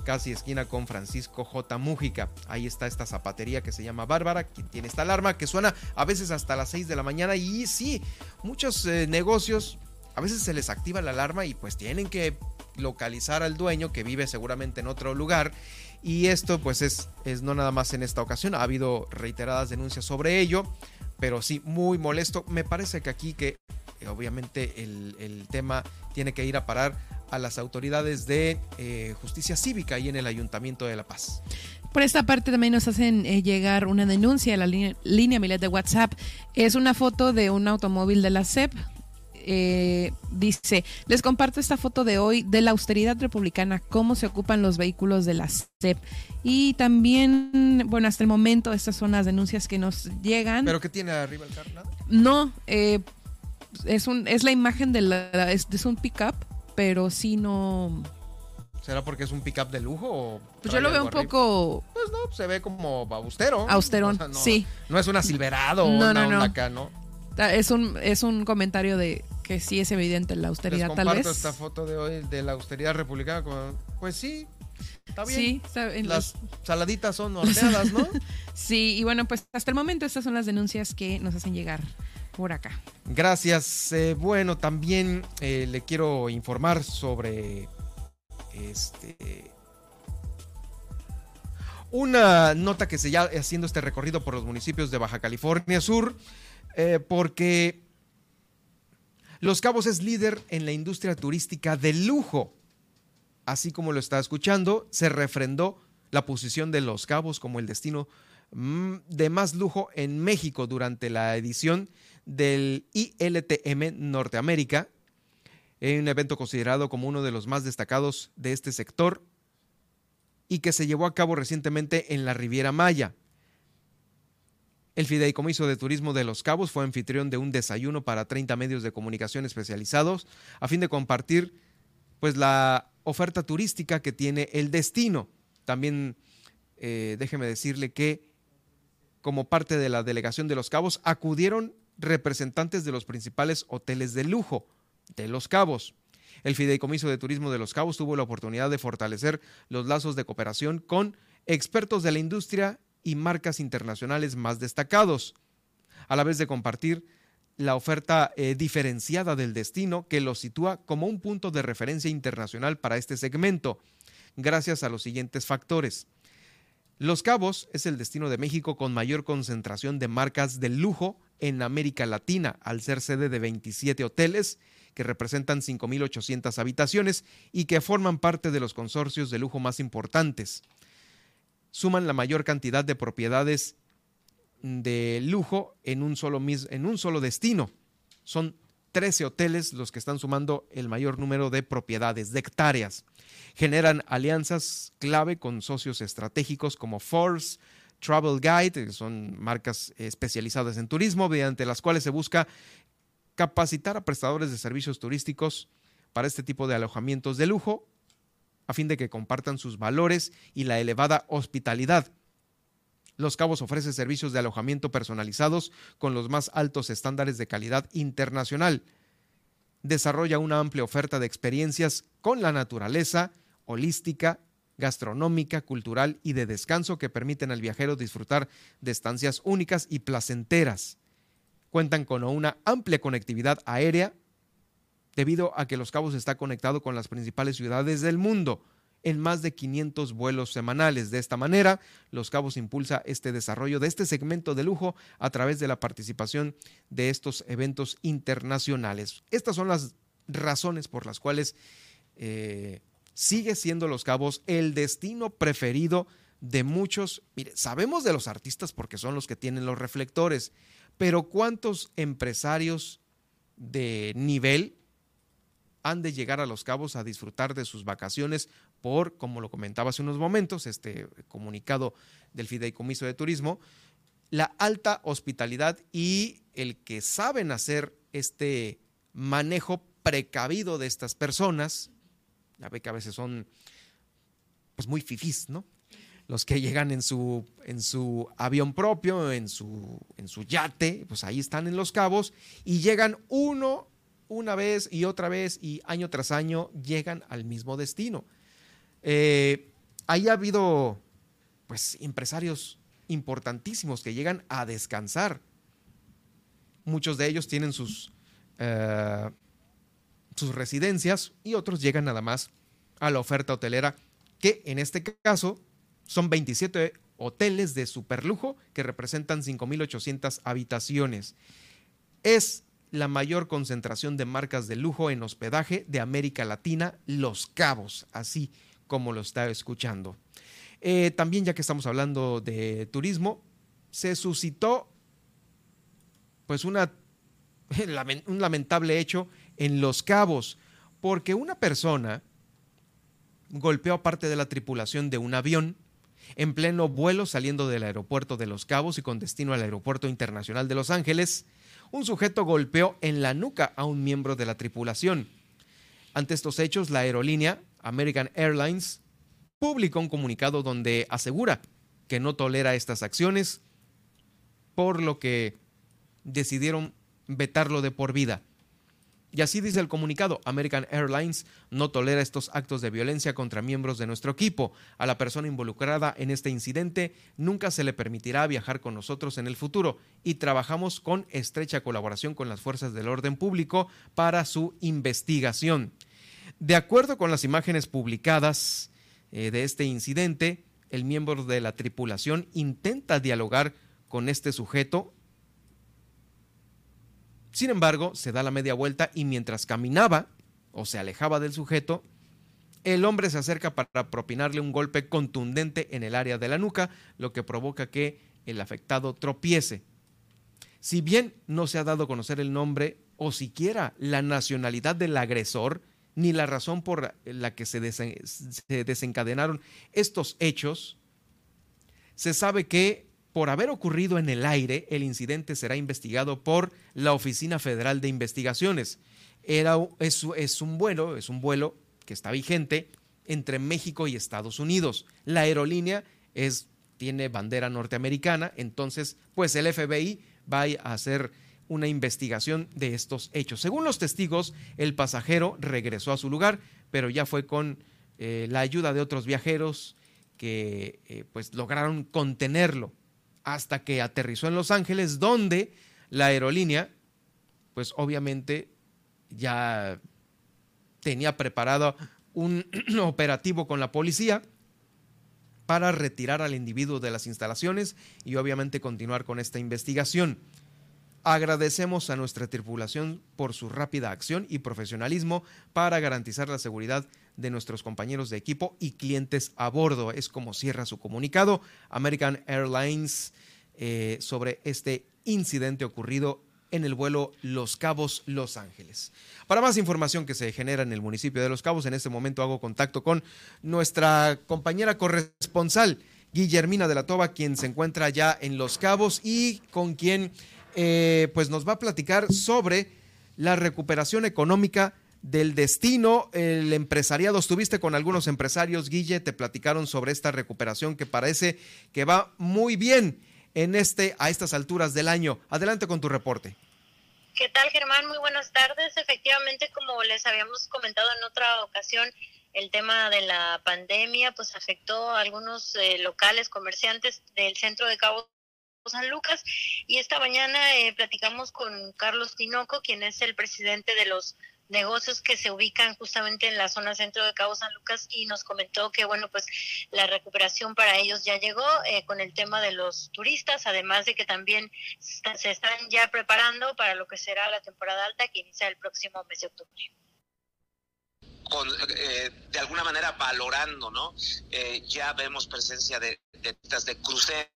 casi esquina con Francisco J. Mújica. Ahí está esta zapatería que se llama Bárbara, quien tiene esta alarma que suena a veces hasta las 6 de la mañana. Y sí, muchos eh, negocios, a veces se les activa la alarma y pues tienen que localizar al dueño que vive seguramente en otro lugar. Y esto pues es, no nada más en esta ocasión, ha habido reiteradas denuncias sobre ello pero sí, muy molesto. Me parece que aquí que eh, obviamente el, tema tiene que ir a parar a las autoridades de eh, justicia cívica y en el Ayuntamiento de La Paz. Por esta parte también nos hacen eh, llegar una denuncia a la línea, línea Milet de WhatsApp. Es una foto de un automóvil de la CEP eh, dice, les comparto esta foto de hoy de la austeridad republicana, cómo se ocupan los vehículos de la CEP. Y también, bueno, hasta el momento estas son las denuncias que nos llegan. ¿Pero qué tiene arriba el carro? No, eh, es, un, es la imagen de la... Es, es un pickup, pero sí no... ¿Será porque es un pickup de lujo? O pues yo lo veo un poco. Pues no, se ve como austero. Austerón, sí. No es una Silverado o una no, acá, ¿no? Es un, es un comentario de que sí es evidente la austeridad, tal vez. esta foto de hoy de la austeridad republicana. pues sí, está bien. Sí, Las saladitas son horneadas, ¿no? sí, y bueno, pues hasta el momento estas son las denuncias que nos hacen llegar por acá. Gracias. Eh, bueno, también eh, le quiero informar sobre este una nota que se ya haciendo este recorrido por los municipios de Baja California Sur eh, porque Los Cabos es líder en la industria turística de lujo. Así como lo está escuchando, se refrendó la posición de Los Cabos como el destino mm, de más lujo en México durante la edición del ILTM Norteamérica, un evento considerado como uno de los más destacados de este sector y que se llevó a cabo recientemente en la Riviera Maya. El Fideicomiso de Turismo de Los Cabos fue anfitrión de un desayuno para 30 medios de comunicación especializados a fin de compartir pues la oferta turística que tiene el destino. También eh, déjeme decirle que como parte de la delegación de Los Cabos acudieron representantes de los principales hoteles de lujo de Los Cabos. El Fideicomiso de Turismo de Los Cabos tuvo la oportunidad de fortalecer los lazos de cooperación con expertos de la industria y marcas internacionales más destacados, a la vez de compartir la oferta eh, diferenciada del destino que lo sitúa como un punto de referencia internacional para este segmento, gracias a los siguientes factores. Los Cabos es el destino de México con mayor concentración de marcas de lujo en América Latina, al ser sede de 27 hoteles que representan 5.800 habitaciones y que forman parte de los consorcios de lujo más importantes suman la mayor cantidad de propiedades de lujo en un solo, en un solo destino. Son 13 hoteles los que están sumando el mayor número de propiedades, de hectáreas. Generan alianzas clave con socios estratégicos como Force, Travel Guide, que son marcas especializadas en turismo, mediante las cuales se busca capacitar a prestadores de servicios turísticos para este tipo de alojamientos de lujo a fin de que compartan sus valores y la elevada hospitalidad. Los Cabos ofrece servicios de alojamiento personalizados con los más altos estándares de calidad internacional. Desarrolla una amplia oferta de experiencias con la naturaleza, holística, gastronómica, cultural y de descanso que permiten al viajero disfrutar de estancias únicas y placenteras. Cuentan con una amplia conectividad aérea, debido a que Los Cabos está conectado con las principales ciudades del mundo en más de 500 vuelos semanales. De esta manera, Los Cabos impulsa este desarrollo de este segmento de lujo a través de la participación de estos eventos internacionales. Estas son las razones por las cuales eh, sigue siendo Los Cabos el destino preferido de muchos. Sabemos de los artistas porque son los que tienen los reflectores, pero ¿cuántos empresarios de nivel han de llegar a Los Cabos a disfrutar de sus vacaciones por, como lo comentaba hace unos momentos, este comunicado del Fideicomiso de Turismo, la alta hospitalidad y el que saben hacer este manejo precavido de estas personas, ya ve que a veces son pues muy fifís, ¿no? los que llegan en su, en su avión propio, en su, en su yate, pues ahí están en Los Cabos y llegan uno, una vez y otra vez y año tras año llegan al mismo destino. Eh, ahí ha habido pues empresarios importantísimos que llegan a descansar. Muchos de ellos tienen sus, eh, sus residencias y otros llegan nada más a la oferta hotelera, que en este caso son 27 hoteles de superlujo que representan 5.800 habitaciones. Es la mayor concentración de marcas de lujo en hospedaje de América Latina, Los Cabos, así como lo está escuchando. Eh, también, ya que estamos hablando de turismo, se suscitó pues un lamentable hecho en Los Cabos, porque una persona golpeó a parte de la tripulación de un avión en pleno vuelo saliendo del aeropuerto de Los Cabos y con destino al Aeropuerto Internacional de Los Ángeles, un sujeto golpeó en la nuca a un miembro de la tripulación. Ante estos hechos, la aerolínea American Airlines publicó un comunicado donde asegura que no tolera estas acciones, por lo que decidieron vetarlo de por vida. Y así dice el comunicado, American Airlines no tolera estos actos de violencia contra miembros de nuestro equipo. A la persona involucrada en este incidente nunca se le permitirá viajar con nosotros en el futuro y trabajamos con estrecha colaboración con las fuerzas del orden público para su investigación. De acuerdo con las imágenes publicadas eh, de este incidente, el miembro de la tripulación intenta dialogar con este sujeto sin embargo, se da la media vuelta y mientras caminaba o se alejaba del sujeto, el hombre se acerca para propinarle un golpe contundente en el área de la nuca, lo que provoca que el afectado tropiece. Si bien no se ha dado a conocer el nombre o siquiera la nacionalidad del agresor, ni la razón por la que se, desencadenaron estos hechos, se sabe que por haber ocurrido en el aire, el incidente será investigado por la Oficina Federal de Investigaciones. Era, es, es un vuelo, es un vuelo que está vigente entre México y Estados Unidos. La aerolínea es, tiene bandera norteamericana, entonces, pues el FBI va a hacer una investigación de estos hechos. Según los testigos, el pasajero regresó a su lugar, pero ya fue con eh, la ayuda de otros viajeros que eh, pues lograron contenerlo hasta que aterrizó en Los Ángeles, donde la aerolínea, pues obviamente ya tenía preparado un operativo con la policía para retirar al individuo de las instalaciones y obviamente continuar con esta investigación. Agradecemos a nuestra tripulación por su rápida acción y profesionalismo para garantizar la seguridad de nuestros compañeros de equipo y clientes a bordo. Es como cierra su comunicado American Airlines eh, sobre este incidente ocurrido en el vuelo Los Cabos Los Ángeles. Para más información que se genera en el municipio de Los Cabos, en este momento hago contacto con nuestra compañera corresponsal, Guillermina de la Toba, quien se encuentra ya en Los Cabos y con quien eh, pues nos va a platicar sobre la recuperación económica del destino, el empresariado. Estuviste con algunos empresarios, Guille, te platicaron sobre esta recuperación que parece que va muy bien en este a estas alturas del año. Adelante con tu reporte. ¿Qué tal, Germán? Muy buenas tardes. Efectivamente, como les habíamos comentado en otra ocasión, el tema de la pandemia pues afectó a algunos eh, locales comerciantes del centro de Cabo San Lucas y esta mañana eh, platicamos con Carlos Tinoco, quien es el presidente de los negocios que se ubican justamente en la zona centro de Cabo San Lucas y nos comentó que bueno pues la recuperación para ellos ya llegó eh, con el tema de los turistas además de que también se están ya preparando para lo que será la temporada alta que inicia el próximo mes de octubre eh, de alguna manera valorando, ¿no? Eh, ya vemos presencia de, de, de cruceros,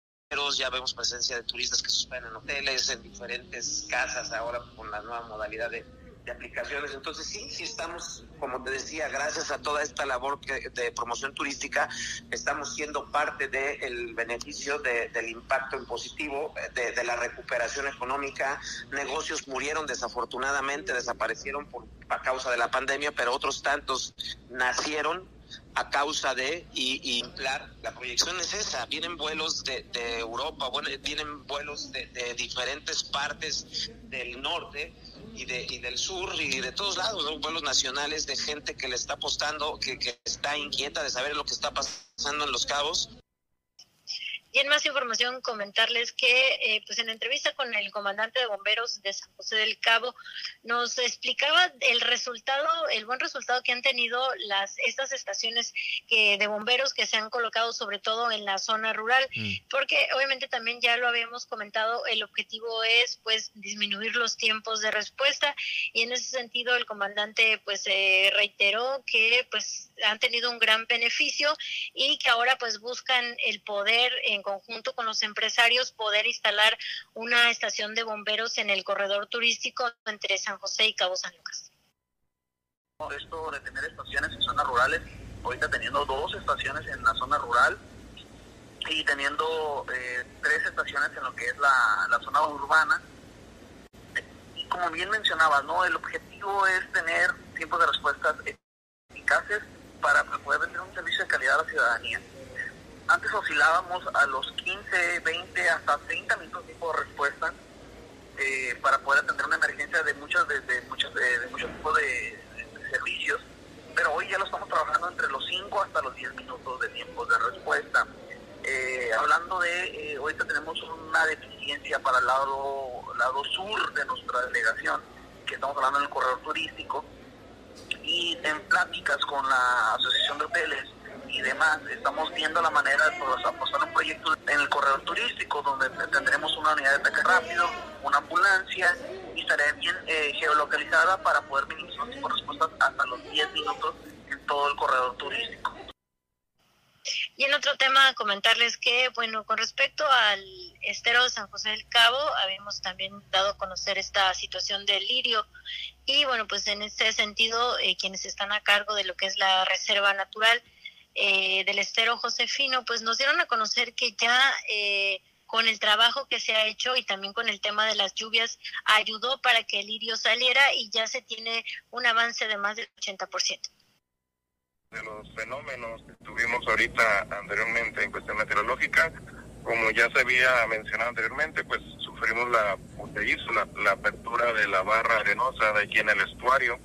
ya vemos presencia de turistas que se hospedan en hoteles, en diferentes casas ahora con la nueva modalidad de, de aplicaciones. Entonces sí, sí estamos, como te decía, gracias a toda esta labor de promoción turística, estamos siendo parte del beneficio del impacto en positivo, de, la recuperación económica. Negocios murieron desafortunadamente, desaparecieron por a causa de la pandemia, pero otros tantos nacieron a causa de y, la proyección es esa vienen vuelos de, Europa bueno, vienen vuelos de, diferentes partes del norte y, de, y del sur y de todos lados vuelos nacionales de gente que le está apostando que, que está inquieta de saber lo que está pasando en los cabos y en más información, comentarles que eh, pues en entrevista con el comandante de bomberos de San José del Cabo, nos explicaba el resultado, el buen resultado que han tenido las estas estaciones que, de bomberos que se han colocado sobre todo en la zona rural, mm. porque obviamente también ya lo habíamos comentado, el objetivo es pues disminuir los tiempos de respuesta y en ese sentido el comandante pues eh, reiteró que pues han tenido un gran beneficio y que ahora pues buscan el poder en en conjunto con los empresarios poder instalar una estación de bomberos en el corredor turístico entre San José y Cabo San Lucas. Esto de tener estaciones en zonas rurales, ahorita teniendo dos estaciones en la zona rural y teniendo eh, tres estaciones en lo que es la, la zona urbana. Y como bien mencionaba, ¿no? el objetivo es tener tiempos de respuestas eficaces para poder vender un servicio de calidad a la ciudadanía antes oscilábamos a los 15, 20, hasta 30 minutos de tiempo de respuesta eh, para poder atender una emergencia de muchos de, muchos de, muchos tipos de, servicios, pero hoy ya lo estamos trabajando entre los 5 hasta los 10 minutos de tiempo de respuesta. Eh, hablando de, eh, tenemos una deficiencia para el lado, lado sur de nuestra delegación, que estamos hablando en el corredor turístico, y en pláticas con la Asociación de Hoteles, y demás. Estamos viendo la manera de pues, apostar un proyecto en el corredor turístico, donde tendremos una unidad de ataque rápido, una ambulancia y estará bien eh, geolocalizada para poder minimizar los respuestas hasta los 10 minutos en todo el corredor turístico. Y en otro tema, comentarles que, bueno, con respecto al estero de San José del Cabo, habíamos también dado a conocer esta situación del lirio. Y bueno, pues en ese sentido, eh, quienes están a cargo de lo que es la reserva natural, eh, del estero Josefino, pues nos dieron a conocer que ya eh, con el trabajo que se ha hecho y también con el tema de las lluvias ayudó para que el lirio saliera y ya se tiene un avance de más del 80%. De los fenómenos que tuvimos ahorita anteriormente en cuestión meteorológica, como ya se había mencionado anteriormente, pues sufrimos la, la, la apertura de la barra arenosa de aquí en el estuario,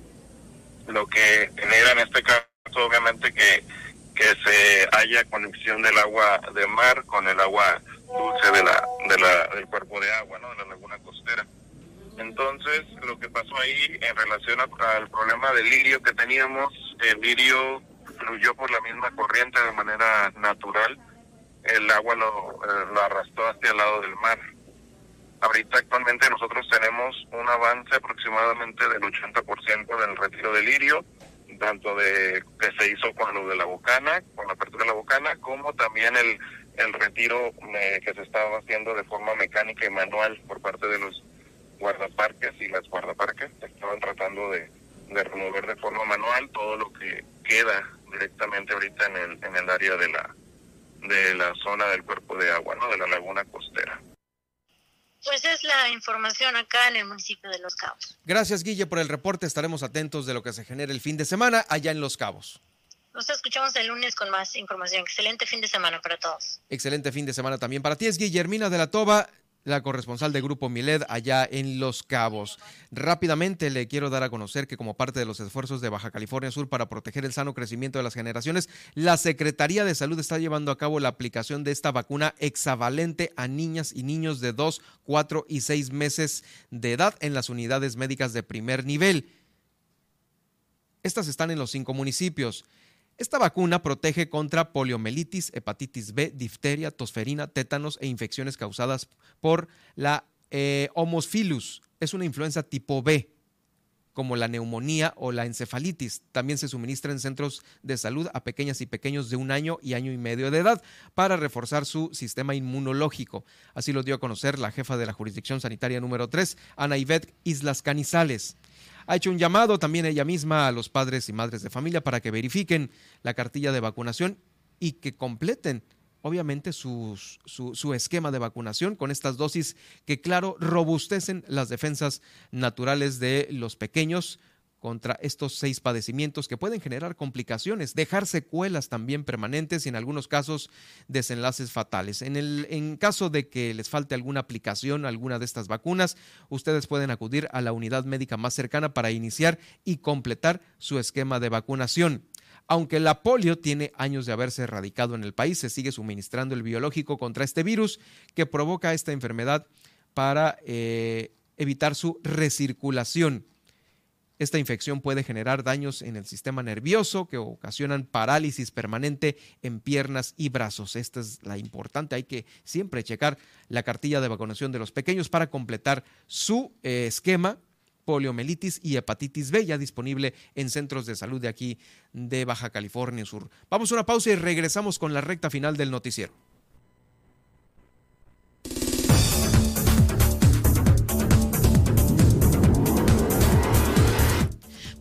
lo que genera en este caso obviamente que que se haya conexión del agua de mar con el agua dulce de la, de la, del cuerpo de agua, ¿no? de la laguna costera. Entonces, lo que pasó ahí en relación al problema del lirio que teníamos, el lirio fluyó por la misma corriente de manera natural, el agua lo, eh, lo arrastró hacia el lado del mar. Ahorita actualmente nosotros tenemos un avance aproximadamente del 80% del retiro del lirio tanto de que se hizo con lo de la bocana, con la apertura de la bocana, como también el, el retiro eh, que se estaba haciendo de forma mecánica y manual por parte de los guardaparques y las guardaparques. Estaban tratando de, de remover de forma manual todo lo que queda directamente ahorita en el, en el área de la de la zona del cuerpo de agua, ¿no? De la laguna costera. Pues es la información acá en el municipio de Los Cabos. Gracias, Guille, por el reporte. Estaremos atentos de lo que se genere el fin de semana allá en Los Cabos. Nos escuchamos el lunes con más información. Excelente fin de semana para todos. Excelente fin de semana también para ti. Es Guillermina de la Toba la corresponsal de Grupo Miled allá en Los Cabos. Rápidamente le quiero dar a conocer que como parte de los esfuerzos de Baja California Sur para proteger el sano crecimiento de las generaciones, la Secretaría de Salud está llevando a cabo la aplicación de esta vacuna hexavalente a niñas y niños de 2, 4 y 6 meses de edad en las unidades médicas de primer nivel. Estas están en los cinco municipios. Esta vacuna protege contra poliomielitis, hepatitis B, difteria, tosferina, tétanos e infecciones causadas por la eh. Es una influenza tipo B, como la neumonía o la encefalitis. También se suministra en centros de salud a pequeñas y pequeños de un año y año y medio de edad para reforzar su sistema inmunológico. Así lo dio a conocer la jefa de la jurisdicción sanitaria número 3, Ana Ivette Islas Canizales ha hecho un llamado también ella misma a los padres y madres de familia para que verifiquen la cartilla de vacunación y que completen obviamente su, su, esquema de vacunación con estas dosis que, claro, robustecen las defensas naturales de los pequeños contra estos seis padecimientos que pueden generar complicaciones, dejar secuelas también permanentes y en algunos casos desenlaces fatales. En el en caso de que les falte alguna aplicación, alguna de estas vacunas, ustedes pueden acudir a la unidad médica más cercana para iniciar y completar su esquema de vacunación. Aunque la polio tiene años de haberse erradicado en el país, se sigue suministrando el biológico contra este virus que provoca esta enfermedad para eh, evitar su recirculación. Esta infección puede generar daños en el sistema nervioso que ocasionan parálisis permanente en piernas y brazos. Esta es la importante. Hay que siempre checar la cartilla de vacunación de los pequeños para completar su eh, esquema poliomielitis y hepatitis B, ya disponible en centros de salud de aquí de Baja California Sur. Vamos a una pausa y regresamos con la recta final del noticiero.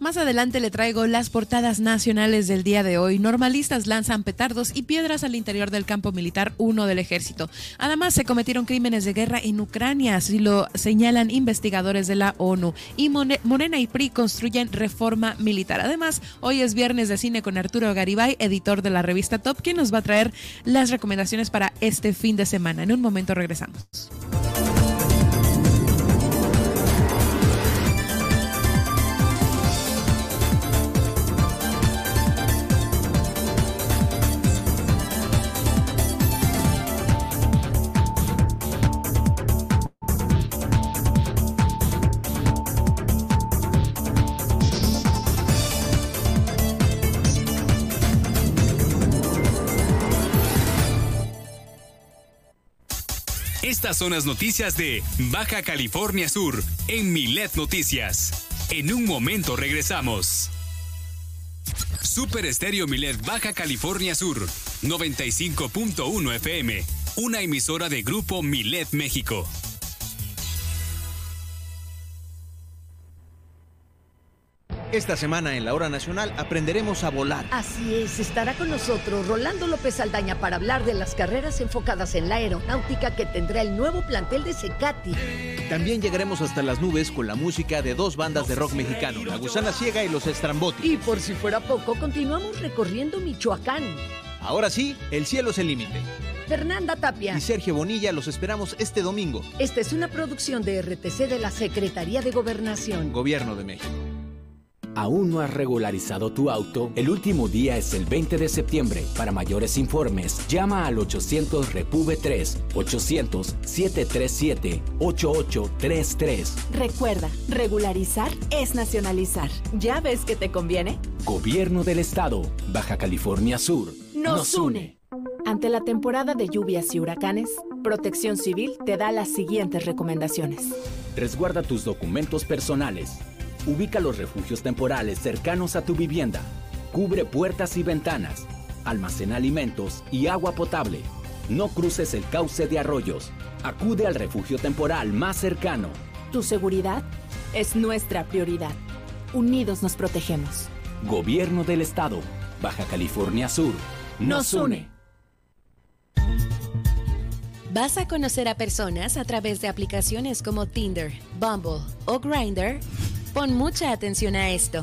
Más adelante le traigo las portadas nacionales del día de hoy. Normalistas lanzan petardos y piedras al interior del campo militar 1 del ejército. Además, se cometieron crímenes de guerra en Ucrania, así lo señalan investigadores de la ONU. Y Morena y PRI construyen reforma militar. Además, hoy es viernes de cine con Arturo Garibay, editor de la revista Top, quien nos va a traer las recomendaciones para este fin de semana. En un momento regresamos. Estas son las noticias de Baja California Sur en Milet Noticias. En un momento regresamos. Super Estéreo Milet Baja California Sur, 95.1 FM, una emisora de Grupo Milet México. Esta semana en la Hora Nacional aprenderemos a volar. Así es, estará con nosotros Rolando López Aldaña para hablar de las carreras enfocadas en la aeronáutica que tendrá el nuevo plantel de Secati. También llegaremos hasta las nubes con la música de dos bandas de rock mexicano, La Gusana Ciega y Los Estrambotti. Y por si fuera poco, continuamos recorriendo Michoacán. Ahora sí, el cielo es el límite. Fernanda Tapia y Sergio Bonilla los esperamos este domingo. Esta es una producción de RTC de la Secretaría de Gobernación. Gobierno de México. ¿Aún no has regularizado tu auto? El último día es el 20 de septiembre. Para mayores informes, llama al 800 Repube 3 800 737 8833. Recuerda, regularizar es nacionalizar. ¿Ya ves que te conviene? Gobierno del Estado, Baja California Sur. Nos, une. Ante la temporada de lluvias y huracanes, Protección Civil te da las siguientes recomendaciones. Resguarda tus documentos personales Ubica los refugios temporales cercanos a tu vivienda. Cubre puertas y ventanas. Almacena alimentos y agua potable. No cruces el cauce de arroyos. Acude al refugio temporal más cercano. Tu seguridad es nuestra prioridad. Unidos nos protegemos. Gobierno del Estado. Baja California Sur. Nos, une. Vas a conocer a personas a través de aplicaciones como Tinder, Bumble o Grindr Pon mucha atención a esto.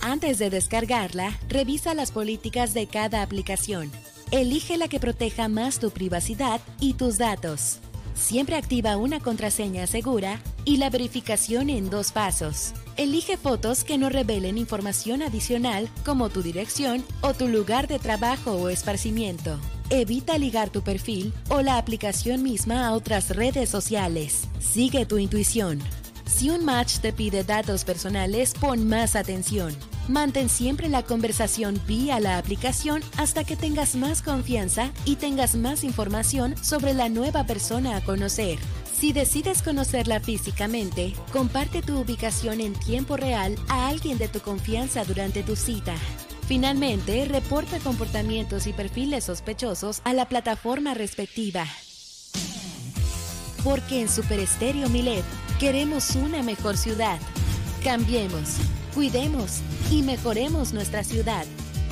Antes de descargarla, revisa las políticas de cada aplicación. Elige la que proteja más tu privacidad y tus datos. Siempre activa una contraseña segura y la verificación en dos pasos. Elige fotos que no revelen información adicional como tu dirección o tu lugar de trabajo o esparcimiento. Evita ligar tu perfil o la aplicación misma a otras redes sociales. Sigue tu intuición. Si un match te pide datos personales, pon más atención. Mantén siempre la conversación vía la aplicación hasta que tengas más confianza y tengas más información sobre la nueva persona a conocer. Si decides conocerla físicamente, comparte tu ubicación en tiempo real a alguien de tu confianza durante tu cita. Finalmente, reporta comportamientos y perfiles sospechosos a la plataforma respectiva. Porque en Superestéreo Milet queremos una mejor ciudad. Cambiemos, cuidemos y mejoremos nuestra ciudad.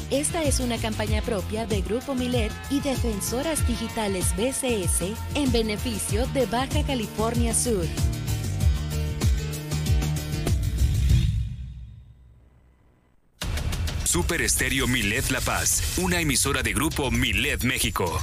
Esta es una campaña propia de Grupo Milet y Defensoras Digitales BCS en beneficio de Baja California Sur. Super Estéreo Milet La Paz, una emisora de Grupo Milet México.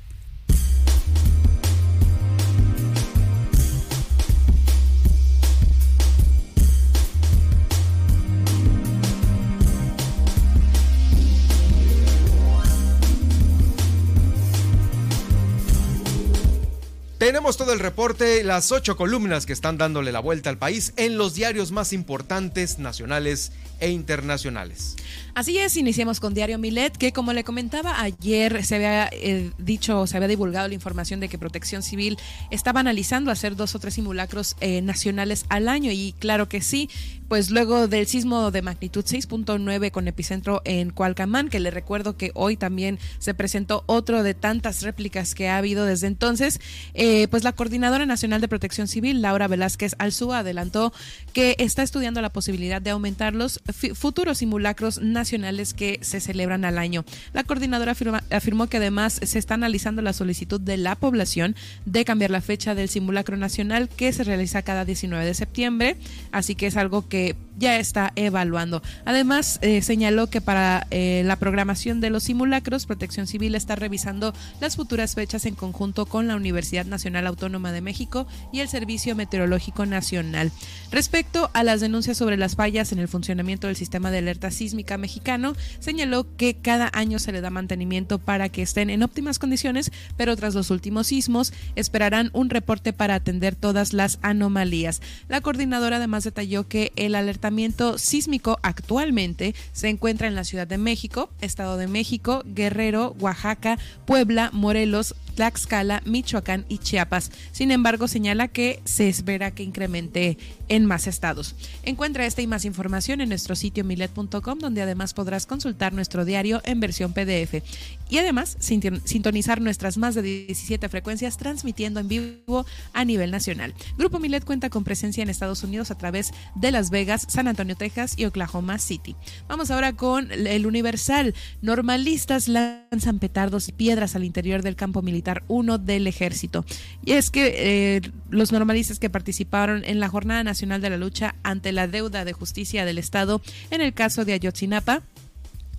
Tenemos todo el reporte, las ocho columnas que están dándole la vuelta al país en los diarios más importantes nacionales e internacionales. Así es, iniciamos con Diario Milet, que como le comentaba ayer, se había eh, dicho, se había divulgado la información de que Protección Civil estaba analizando hacer dos o tres simulacros eh, nacionales al año, y claro que sí, pues luego del sismo de magnitud 6.9 con epicentro en Cualcamán, que le recuerdo que hoy también se presentó otro de tantas réplicas que ha habido desde entonces, eh, pues la Coordinadora Nacional de Protección Civil, Laura Velázquez Alzúa, adelantó que está estudiando la posibilidad de aumentar los futuros simulacros nacionales que se celebran al año. La coordinadora afirmó que además se está analizando la solicitud de la población de cambiar la fecha del simulacro nacional que se realiza cada 19 de septiembre, así que es algo que ya está evaluando. Además, eh, señaló que para eh, la programación de los simulacros, Protección Civil está revisando las futuras fechas en conjunto con la Universidad Nacional Autónoma de México y el Servicio Meteorológico Nacional. Respecto a las denuncias sobre las fallas en el funcionamiento del sistema de alerta sísmica mexicano, señaló que cada año se le da mantenimiento para que estén en óptimas condiciones, pero tras los últimos sismos esperarán un reporte para atender todas las anomalías. La coordinadora además detalló que el alertamiento sísmico actualmente se encuentra en la Ciudad de México, Estado de México, Guerrero, Oaxaca, Puebla, Morelos, Tlaxcala, Michoacán y Chiapas. Sin embargo, señala que se espera que incremente en más estados. Encuentra esta y más información en nuestro sitio milet.com, donde además podrás consultar nuestro diario en versión PDF. Y además, sintonizar nuestras más de 17 frecuencias transmitiendo en vivo a nivel nacional. Grupo Milet cuenta con presencia en Estados Unidos a través de Las Vegas, San Antonio, Texas y Oklahoma City. Vamos ahora con el Universal. Normalistas lanzan petardos y piedras al interior del campo militar uno del ejército. Y es que eh, los normalistas que participaron en la Jornada Nacional de la Lucha ante la deuda de justicia del Estado en el caso de Ayotzinapa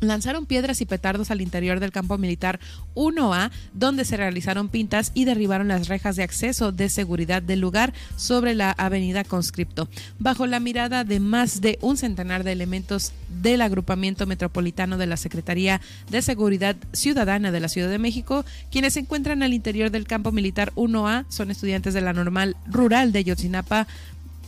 lanzaron piedras y petardos al interior del campo militar 1A, donde se realizaron pintas y derribaron las rejas de acceso de seguridad del lugar sobre la avenida Conscripto. Bajo la mirada de más de un centenar de elementos del agrupamiento metropolitano de la Secretaría de Seguridad Ciudadana de la Ciudad de México, quienes se encuentran al interior del campo militar 1A son estudiantes de la normal rural de Yotzinapa,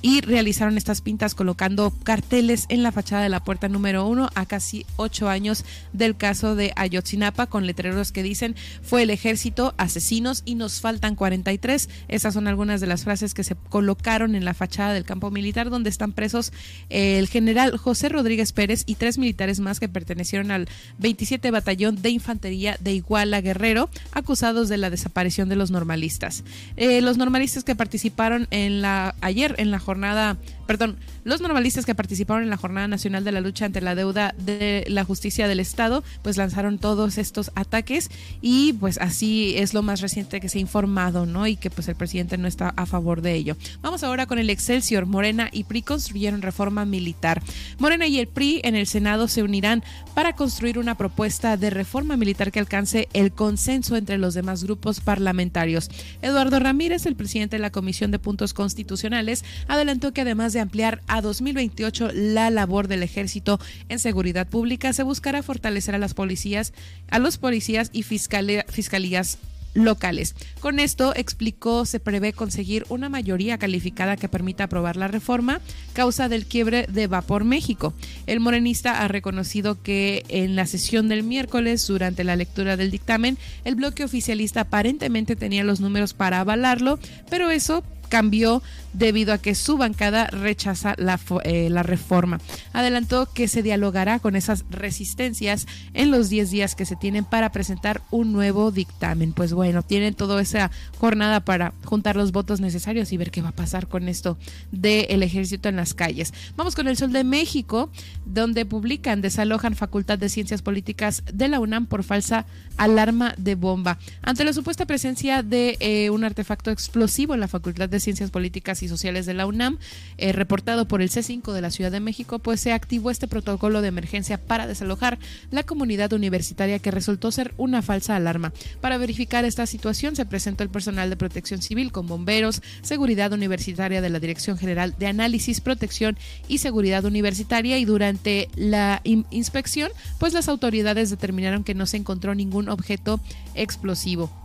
y realizaron estas pintas colocando carteles en la fachada de la puerta número uno a casi ocho años del caso de Ayotzinapa con letreros que dicen fue el ejército, asesinos y nos faltan 43. Esas son algunas de las frases que se colocaron en la fachada del campo militar donde están presos el general José Rodríguez Pérez y tres militares más que pertenecieron al 27 Batallón de Infantería de Iguala Guerrero acusados de la desaparición de los normalistas. Eh, los normalistas que participaron en la ayer en la jornada jornada, perdón, los normalistas que participaron en la Jornada Nacional de la Lucha ante la Deuda de la Justicia del Estado, pues lanzaron todos estos ataques y pues así es lo más reciente que se ha informado, ¿no? Y que pues el presidente no está a favor de ello. Vamos ahora con el Excelsior. Morena y PRI construyeron reforma militar. Morena y el PRI en el Senado se unirán para construir una propuesta de reforma militar que alcance el consenso entre los demás grupos parlamentarios. Eduardo Ramírez, el presidente de la Comisión de Puntos Constitucionales, adelantó que además de ampliar a 2028 la labor del ejército en seguridad pública, se buscará fortalecer a las policías, a los policías y fiscalías locales. Con esto, explicó, se prevé conseguir una mayoría calificada que permita aprobar la reforma, causa del quiebre de Vapor México. El morenista ha reconocido que en la sesión del miércoles, durante la lectura del dictamen, el bloque oficialista aparentemente tenía los números para avalarlo, pero eso cambió debido a que su bancada rechaza la, eh, la reforma. Adelantó que se dialogará con esas resistencias en los 10 días que se tienen para presentar un nuevo dictamen. Pues bueno, tienen toda esa jornada para juntar los votos necesarios y ver qué va a pasar con esto del ejército en las calles. Vamos con el Sol de México, donde publican, desalojan Facultad de Ciencias Políticas de la UNAM por falsa alarma de bomba. Ante la supuesta presencia de eh, un artefacto explosivo en la Facultad de Ciencias Políticas y Sociales de la UNAM, eh, reportado por el C5 de la Ciudad de México, pues se activó este protocolo de emergencia para desalojar la comunidad universitaria que resultó ser una falsa alarma. Para verificar esta situación se presentó el personal de protección civil con bomberos, seguridad universitaria de la Dirección General de Análisis, Protección y Seguridad Universitaria y durante la inspección, pues las autoridades determinaron que no se encontró ningún objeto explosivo.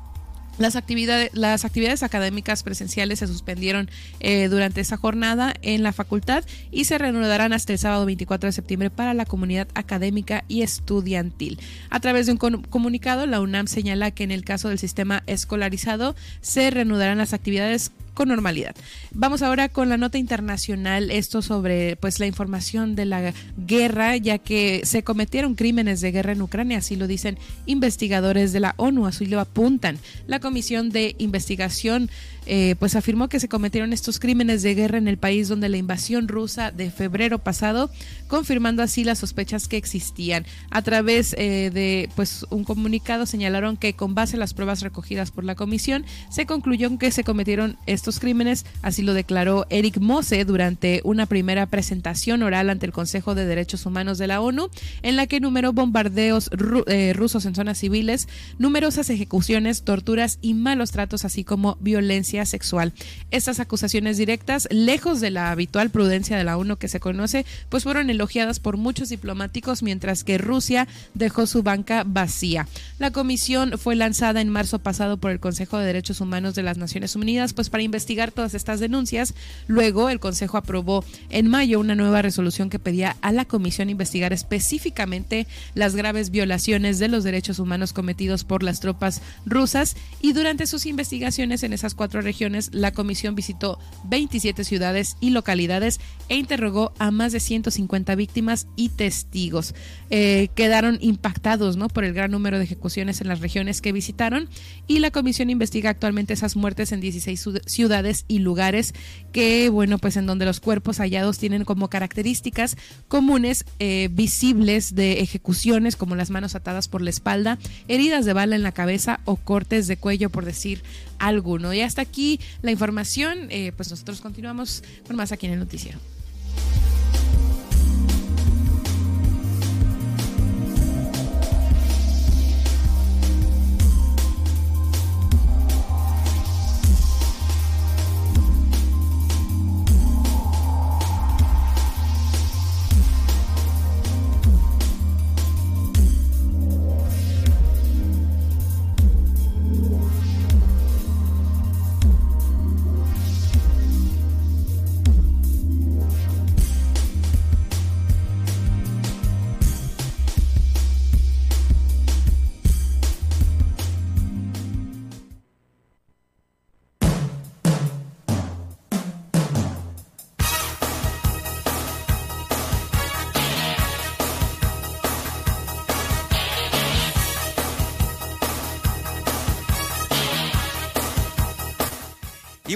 Las actividades, las actividades académicas presenciales se suspendieron eh, durante esa jornada en la facultad y se reanudarán hasta el sábado 24 de septiembre para la comunidad académica y estudiantil. A través de un comunicado, la UNAM señala que en el caso del sistema escolarizado se reanudarán las actividades con normalidad. Vamos ahora con la nota internacional, esto sobre pues la información de la guerra, ya que se cometieron crímenes de guerra en Ucrania, así lo dicen investigadores de la ONU, así lo apuntan. La Comisión de Investigación eh, pues afirmó que se cometieron estos crímenes de guerra en el país donde la invasión rusa de febrero pasado, confirmando así las sospechas que existían. A través eh, de pues un comunicado señalaron que con base a las pruebas recogidas por la comisión se concluyó que se cometieron estos crímenes, así lo declaró Eric Mose durante una primera presentación oral ante el Consejo de Derechos Humanos de la ONU, en la que enumeró bombardeos eh, rusos en zonas civiles, numerosas ejecuciones, torturas y malos tratos, así como violencia sexual. Estas acusaciones directas, lejos de la habitual prudencia de la ONU que se conoce, pues fueron elogiadas por muchos diplomáticos, mientras que Rusia dejó su banca vacía. La comisión fue lanzada en marzo pasado por el Consejo de Derechos Humanos de las Naciones Unidas, pues para investigar todas estas denuncias. Luego, el Consejo aprobó en mayo una nueva resolución que pedía a la comisión investigar específicamente las graves violaciones de los derechos humanos cometidos por las tropas rusas y durante sus investigaciones en esas cuatro regiones, la comisión visitó 27 ciudades y localidades e interrogó a más de 150 víctimas y testigos. Eh, quedaron impactados ¿no? por el gran número de ejecuciones en las regiones que visitaron y la comisión investiga actualmente esas muertes en 16 ciudades y lugares que, bueno, pues en donde los cuerpos hallados tienen como características comunes eh, visibles de ejecuciones como las manos atadas por la espalda, heridas de bala en la cabeza o cortes de cuello, por decir alguno. Y hasta aquí la información, eh, pues nosotros continuamos con más aquí en el noticiero.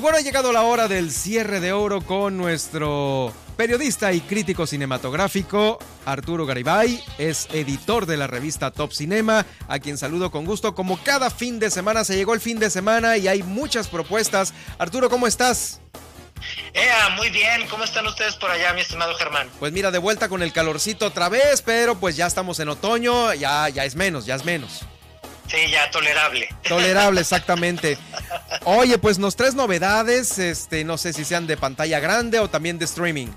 Bueno, ha llegado la hora del cierre de oro con nuestro periodista y crítico cinematográfico Arturo Garibay. Es editor de la revista Top Cinema, a quien saludo con gusto. Como cada fin de semana, se llegó el fin de semana y hay muchas propuestas. Arturo, ¿cómo estás? Ea, muy bien. ¿Cómo están ustedes por allá, mi estimado Germán? Pues mira, de vuelta con el calorcito otra vez, pero pues ya estamos en otoño, ya, ya es menos, ya es menos. Sí, ya tolerable. Tolerable, exactamente. Oye, pues nos tres novedades, este, no sé si sean de pantalla grande o también de streaming.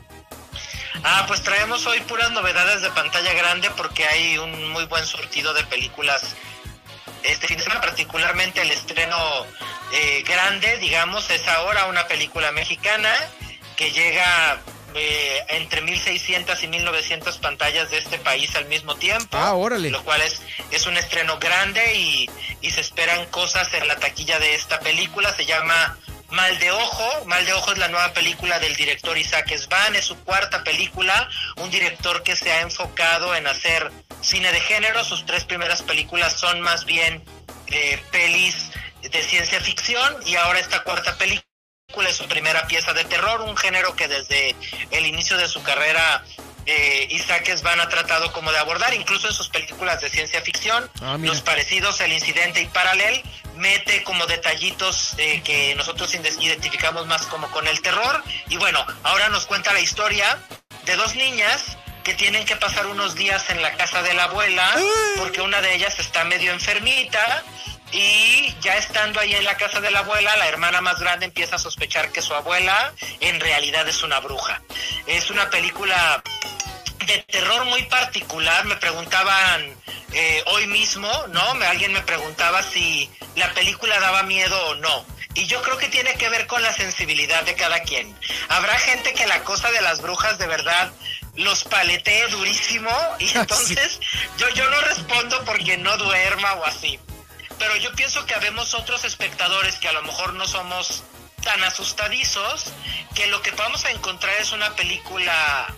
Ah, pues traemos hoy puras novedades de pantalla grande porque hay un muy buen surtido de películas este fin de semana, particularmente el estreno eh, grande, digamos, es ahora una película mexicana que llega eh, entre 1600 y 1900 pantallas de este país al mismo tiempo. Ah, órale. Lo cual es, es un estreno grande y, y se esperan cosas en la taquilla de esta película. Se llama Mal de Ojo. Mal de Ojo es la nueva película del director Isaac Svan, es su cuarta película, un director que se ha enfocado en hacer cine de género. Sus tres primeras películas son más bien eh, pelis de ciencia ficción y ahora esta cuarta película es su primera pieza de terror, un género que desde el inicio de su carrera eh, Isaac Svan ha tratado como de abordar, incluso en sus películas de ciencia ficción, Ah, los parecidos, el incidente y paralel, mete como detallitos eh, que nosotros identificamos más como con el terror. Y bueno, ahora nos cuenta la historia de dos niñas que tienen que pasar unos días en la casa de la abuela porque una de ellas está medio enfermita y ya estando ahí en la casa de la abuela, la hermana más grande empieza a sospechar que su abuela en realidad es una bruja. Es una película de terror muy particular. Me preguntaban eh, hoy mismo, ¿no? Me, alguien me preguntaba si la película daba miedo o no. Y yo creo que tiene que ver con la sensibilidad de cada quien. Habrá gente que la cosa de las brujas de verdad los paletee durísimo y entonces yo, yo no respondo porque no duerma o así. Pero yo pienso que habemos otros espectadores que a lo mejor no somos tan asustadizos, que lo que vamos a encontrar es una película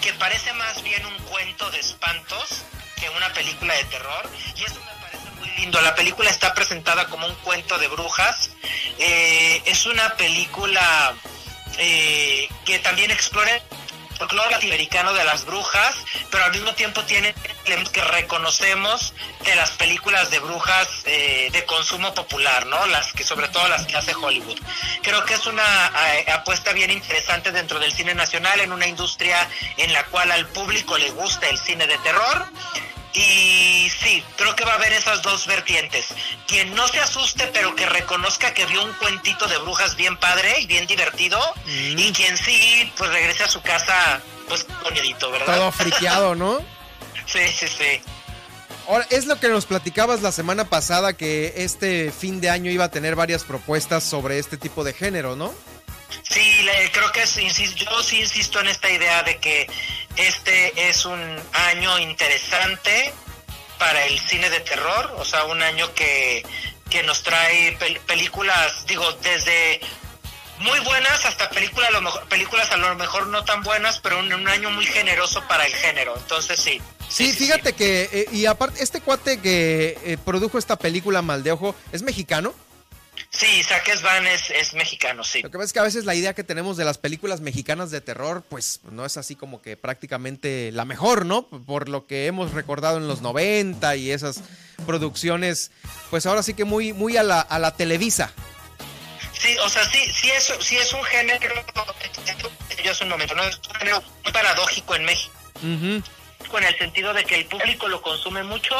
que parece más bien un cuento de espantos que una película de terror. Y eso me parece muy lindo. La película está presentada como un cuento de brujas. Eh, es una película eh, que también explora folclore latinoamericano de las brujas, pero al mismo tiempo tiene que reconocemos de las películas de brujas eh, de consumo popular, ¿no? Las que sobre todo las que hace Hollywood. Creo que es una eh, apuesta bien interesante dentro del cine nacional en una industria en la cual al público le gusta el cine de terror. Y sí, creo que va a haber esas dos vertientes. Quien no se asuste, pero que reconozca que vio un cuentito de brujas bien padre y bien divertido. Y quien sí, pues regrese a su casa, pues con ¿verdad? Todo friqueado, ¿no? sí, sí, sí. Ahora, es lo que nos platicabas la semana pasada que este fin de año iba a tener varias propuestas sobre este tipo de género, ¿no? Sí, le- creo que es, yo sí insisto en esta idea de que este es un año interesante para el cine de terror, o sea, un año que, que nos trae pel- películas, digo, desde muy buenas hasta películas a lo mejor, películas a lo mejor no tan buenas, pero un, un año muy generoso para el género. Entonces sí. Sí, fíjate que, eh, y aparte, este cuate que eh, produjo esta película Mal de Ojo, ¿es mexicano? Sí, Isaac Svan es, es mexicano, sí. Lo que pasa es que a veces la idea que tenemos de las películas mexicanas de terror, pues no es así como que prácticamente la mejor, ¿no? Por lo que hemos recordado en los 90 y esas producciones, pues ahora sí que muy, muy a la, a la Televisa. Sí, o sea, sí, sí es, sí es un género, yo es un momento, ¿no? Es un género muy paradójico en México, en el sentido de que el público lo consume mucho,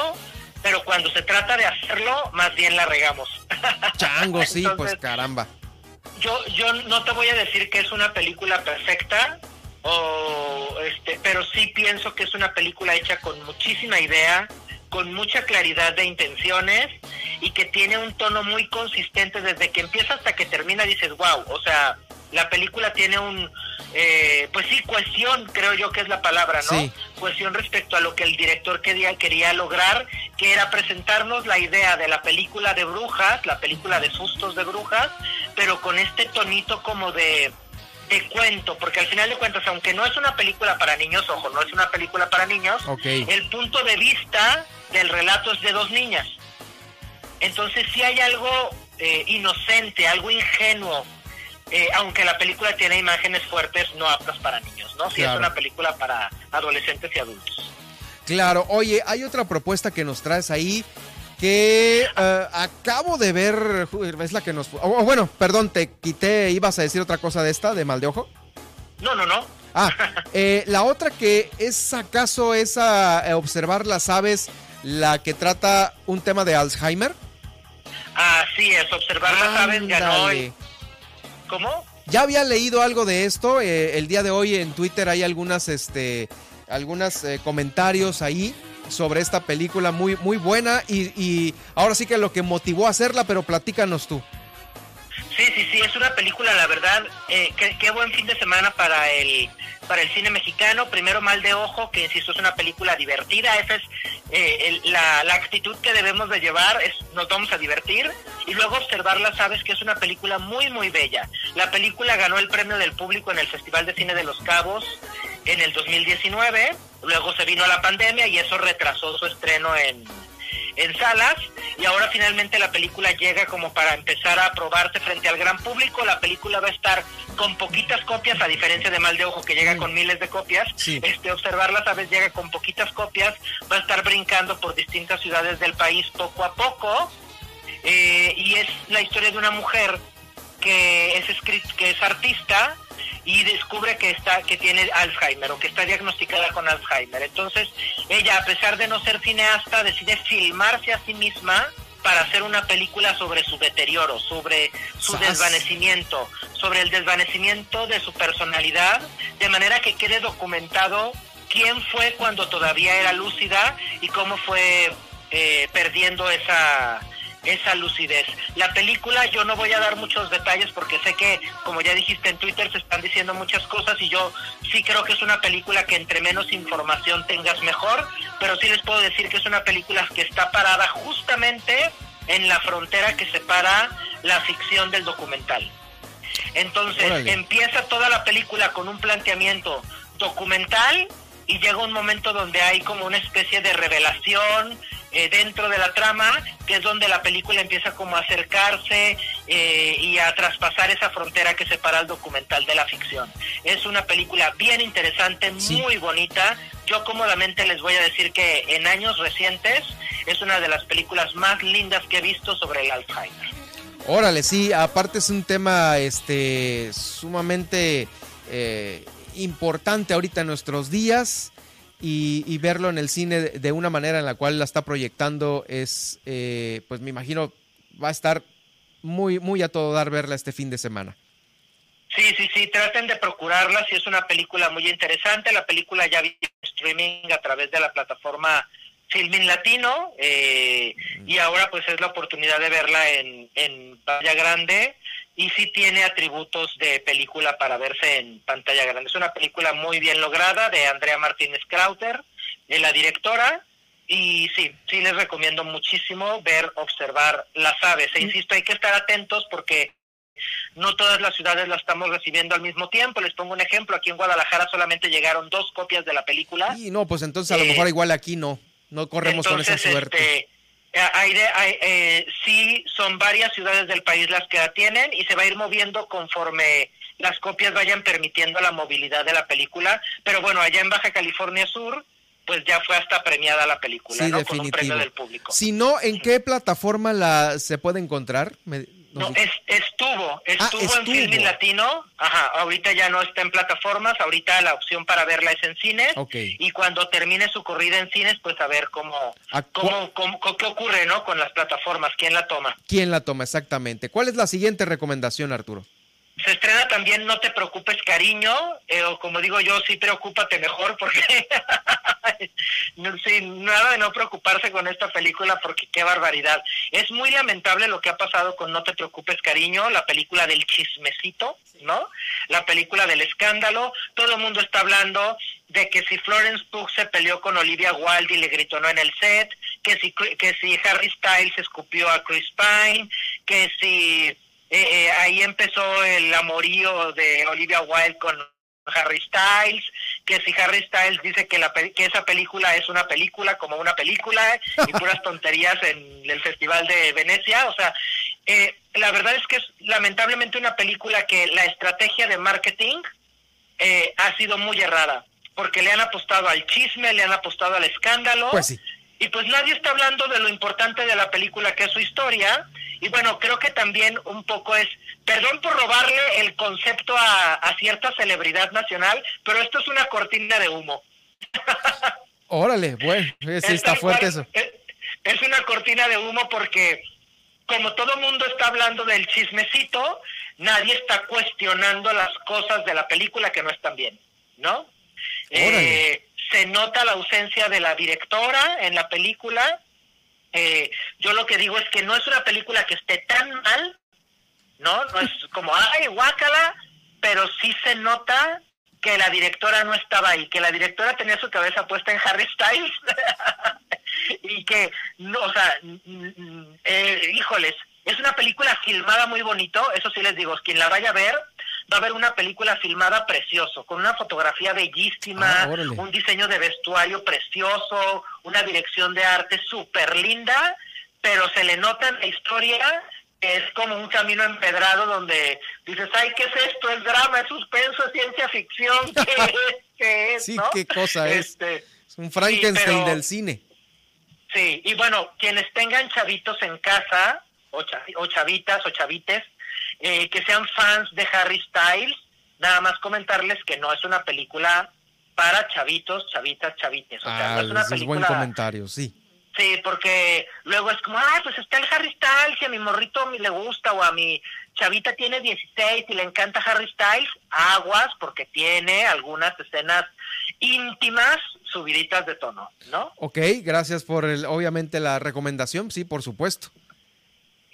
pero cuando se trata de hacerlo, más bien la regamos. Chango, sí, pues caramba. Yo, yo no te voy a decir que es una película perfecta, o este, pero sí pienso que es una película hecha con muchísima idea, con mucha claridad de intenciones y que tiene un tono muy consistente desde que empieza hasta que termina. Dices, wow, o sea, la película tiene un, eh, pues sí, cohesión, creo yo que es la palabra, ¿no? Sí. Cohesión respecto a lo que el director quería, quería lograr, que era presentarnos la idea de la película de brujas, la película de sustos de brujas, pero con este tonito como de, de cuento, porque al final de cuentas, aunque no es una película para niños, ojo, no es una película para niños, el punto de vista del relato es de dos niñas. Entonces sí hay algo eh, inocente, algo ingenuo, eh, aunque la película tiene imágenes fuertes no aptas para niños, ¿no? Sí Claro. es una película para adolescentes y adultos. Claro, oye, hay otra propuesta que nos traes ahí que eh, acabo de ver, es la que nos... oh, bueno, perdón, te quité, ibas a decir otra cosa de esta, de Mal de Ojo. No, no, no. Ah, eh, la otra que es acaso esa eh, observar las aves, la que trata un tema de Alzheimer. Así es, observar las aves ganó el... Ya había leído algo de esto. eh, el día de hoy en Twitter hay algunas, este, algunos comentarios ahí sobre esta película muy, muy buena y, y ahora sí que lo que motivó a hacerla, pero platícanos tú. Sí, sí, sí, es una película, la verdad, eh, qué, buen fin de semana para el para el cine mexicano. Primero Mal de Ojo, que insisto es una película divertida. Esa es eh, la, actitud que debemos de llevar, es nos vamos a divertir. Y luego observarla, sabes que es una película muy, muy bella. La película ganó el premio del público en el Festival de Cine de Los Cabos en el 2019. Luego se vino la pandemia y eso retrasó su estreno en en salas y ahora finalmente la película llega como para empezar a probarse frente al gran público. La película va a estar con poquitas copias, a diferencia de Mal de Ojo que llega mm. con miles de copias. Este observarla, sabes, llega con poquitas copias, va a estar brincando por distintas ciudades del país poco a poco. Eh, y es la historia de una mujer que es que es artista y descubre que está que tiene Alzheimer o que está diagnosticada con Alzheimer. Entonces, ella a pesar de no ser cineasta decide filmarse a sí misma para hacer una película sobre su deterioro, sobre su desvanecimiento, sobre el desvanecimiento de su personalidad, de manera que quede documentado quién fue cuando todavía era lúcida y cómo fue eh, perdiendo esa esa lucidez. La película yo no voy a dar muchos detalles porque sé que, como ya dijiste en Twitter, se están diciendo muchas cosas y yo sí creo que es una película que entre menos información tengas mejor, pero sí les puedo decir que es una película que está parada justamente en la frontera que separa la ficción del documental. Entonces empieza toda la película con un planteamiento documental y llega un momento donde hay como una especie de revelación, eh, dentro de la trama, que es donde la película empieza como a acercarse eh, y a traspasar esa frontera que separa el documental de la ficción. Es una película bien interesante, muy bonita. Yo cómodamente les voy a decir que en años recientes es una de las películas más lindas que he visto sobre el Alzheimer. Órale, sí, aparte es un tema este sumamente eh, importante ahorita en nuestros días y, verlo en el cine de, una manera en la cual la está proyectando es, eh, pues me imagino, va a estar muy, muy a todo dar verla este fin de semana. Sí, sí, sí, traten de procurarla, si es una película muy interesante, la película ya vi streaming a través de la plataforma Filmin Latino eh, y ahora pues es la oportunidad de verla en, en pantalla grande y sí tiene atributos de película para verse en pantalla grande. Es una película muy bien lograda de Andrea Martínez Krauter, de la directora, y sí, sí les recomiendo muchísimo ver, observar las aves. E insisto, hay que estar atentos porque no todas las ciudades la estamos recibiendo al mismo tiempo. Les pongo un ejemplo, aquí en Guadalajara solamente llegaron dos copias de la película. Y no, pues entonces a lo mejor eh, igual aquí no, no corremos con esa suerte. Este, eh, hay eh, sí son varias ciudades del país las que la tienen y se va a ir moviendo conforme las copias vayan permitiendo la movilidad de la película. Pero bueno, allá en Baja California Sur, pues ya fue hasta premiada la película, ¿no? Con un premio del público. Si no, ¿en qué plataforma la se puede encontrar? No, es, estuvo, ah, estuvo, en Filmin Latino, ajá, ahorita ya no está en plataformas, ahorita la opción para verla es en cines, y cuando termine su corrida en cines, pues a ver cómo, cómo, cómo, qué ocurre, ¿no? Con las plataformas, quién la toma. ¿Quién la toma, exactamente? ¿Cuál es la siguiente recomendación, Arturo? Se estrena también No te preocupes, cariño, eh, o como digo yo, sí preocúpate mejor, porque no, nada de no preocuparse con esta película, porque qué barbaridad. Es muy lamentable lo que ha pasado con No te preocupes, cariño, la película del chismecito, ¿no? La película del escándalo. Todo el mundo está hablando de que si Florence Pugh se peleó con Olivia Wilde y le gritó no en el set, que si, que si Harry Styles escupió a Chris Pine, que si eh, eh, ahí empezó el amorío de Olivia Wilde con Harry Styles, que si Harry Styles dice que, la, que esa película es una película como una película y puras tonterías en el Festival de Venecia, o sea, eh, la verdad es que es lamentablemente una película que la estrategia de marketing ha sido muy errada, porque le han apostado al chisme, le han apostado al escándalo, pues y pues nadie está hablando de lo importante de la película que es su historia, y bueno, creo que también un poco es, perdón por robarle el concepto a, cierta celebridad nacional, pero esto es una cortina de humo. Órale, bueno, sí está fuerte eso. Es, una cortina de humo porque como todo mundo está hablando del chismecito, nadie está cuestionando las cosas de la película que no están bien, ¿no? Eh, se nota la ausencia de la directora en la película, eh, yo lo que digo es que no es una película que esté tan mal, ¿no? No es como, ay, guácala, pero sí se nota que la directora no estaba ahí, que la directora tenía su cabeza puesta en Harry Styles y que, no, o sea, eh, híjoles, es una película filmada muy bonito, eso sí les digo, quien la vaya a ver, va a ver una película filmada precioso, con una fotografía bellísima, Ah, un diseño de vestuario precioso, una dirección de arte súper linda, pero se le nota en la historia que es como un camino empedrado donde dices, ay, ¿qué es esto? ¿Es drama? ¿Es suspenso? ¿Es ciencia ficción? ¿Qué es? ¿Qué es? Sí, no? qué cosa es. Este, Es un Frankenstein del cine. Sí, y bueno, quienes tengan chavitos en casa, o, chavi- o chavitas o chavites, eh, que sean fans de Harry Styles, nada más comentarles que no es una película para chavitos, chavitas, chavites. O sea, Ah, no es una ese es buen película... comentario, sí. Sí, porque luego es como, ay, pues está el Harry Styles y a mi morrito le gusta o a mi chavita tiene 16 y le encanta Harry Styles, aguas porque tiene algunas escenas íntimas subiditas de tono, ¿no? Ok, gracias por el, obviamente la recomendación, sí, por supuesto.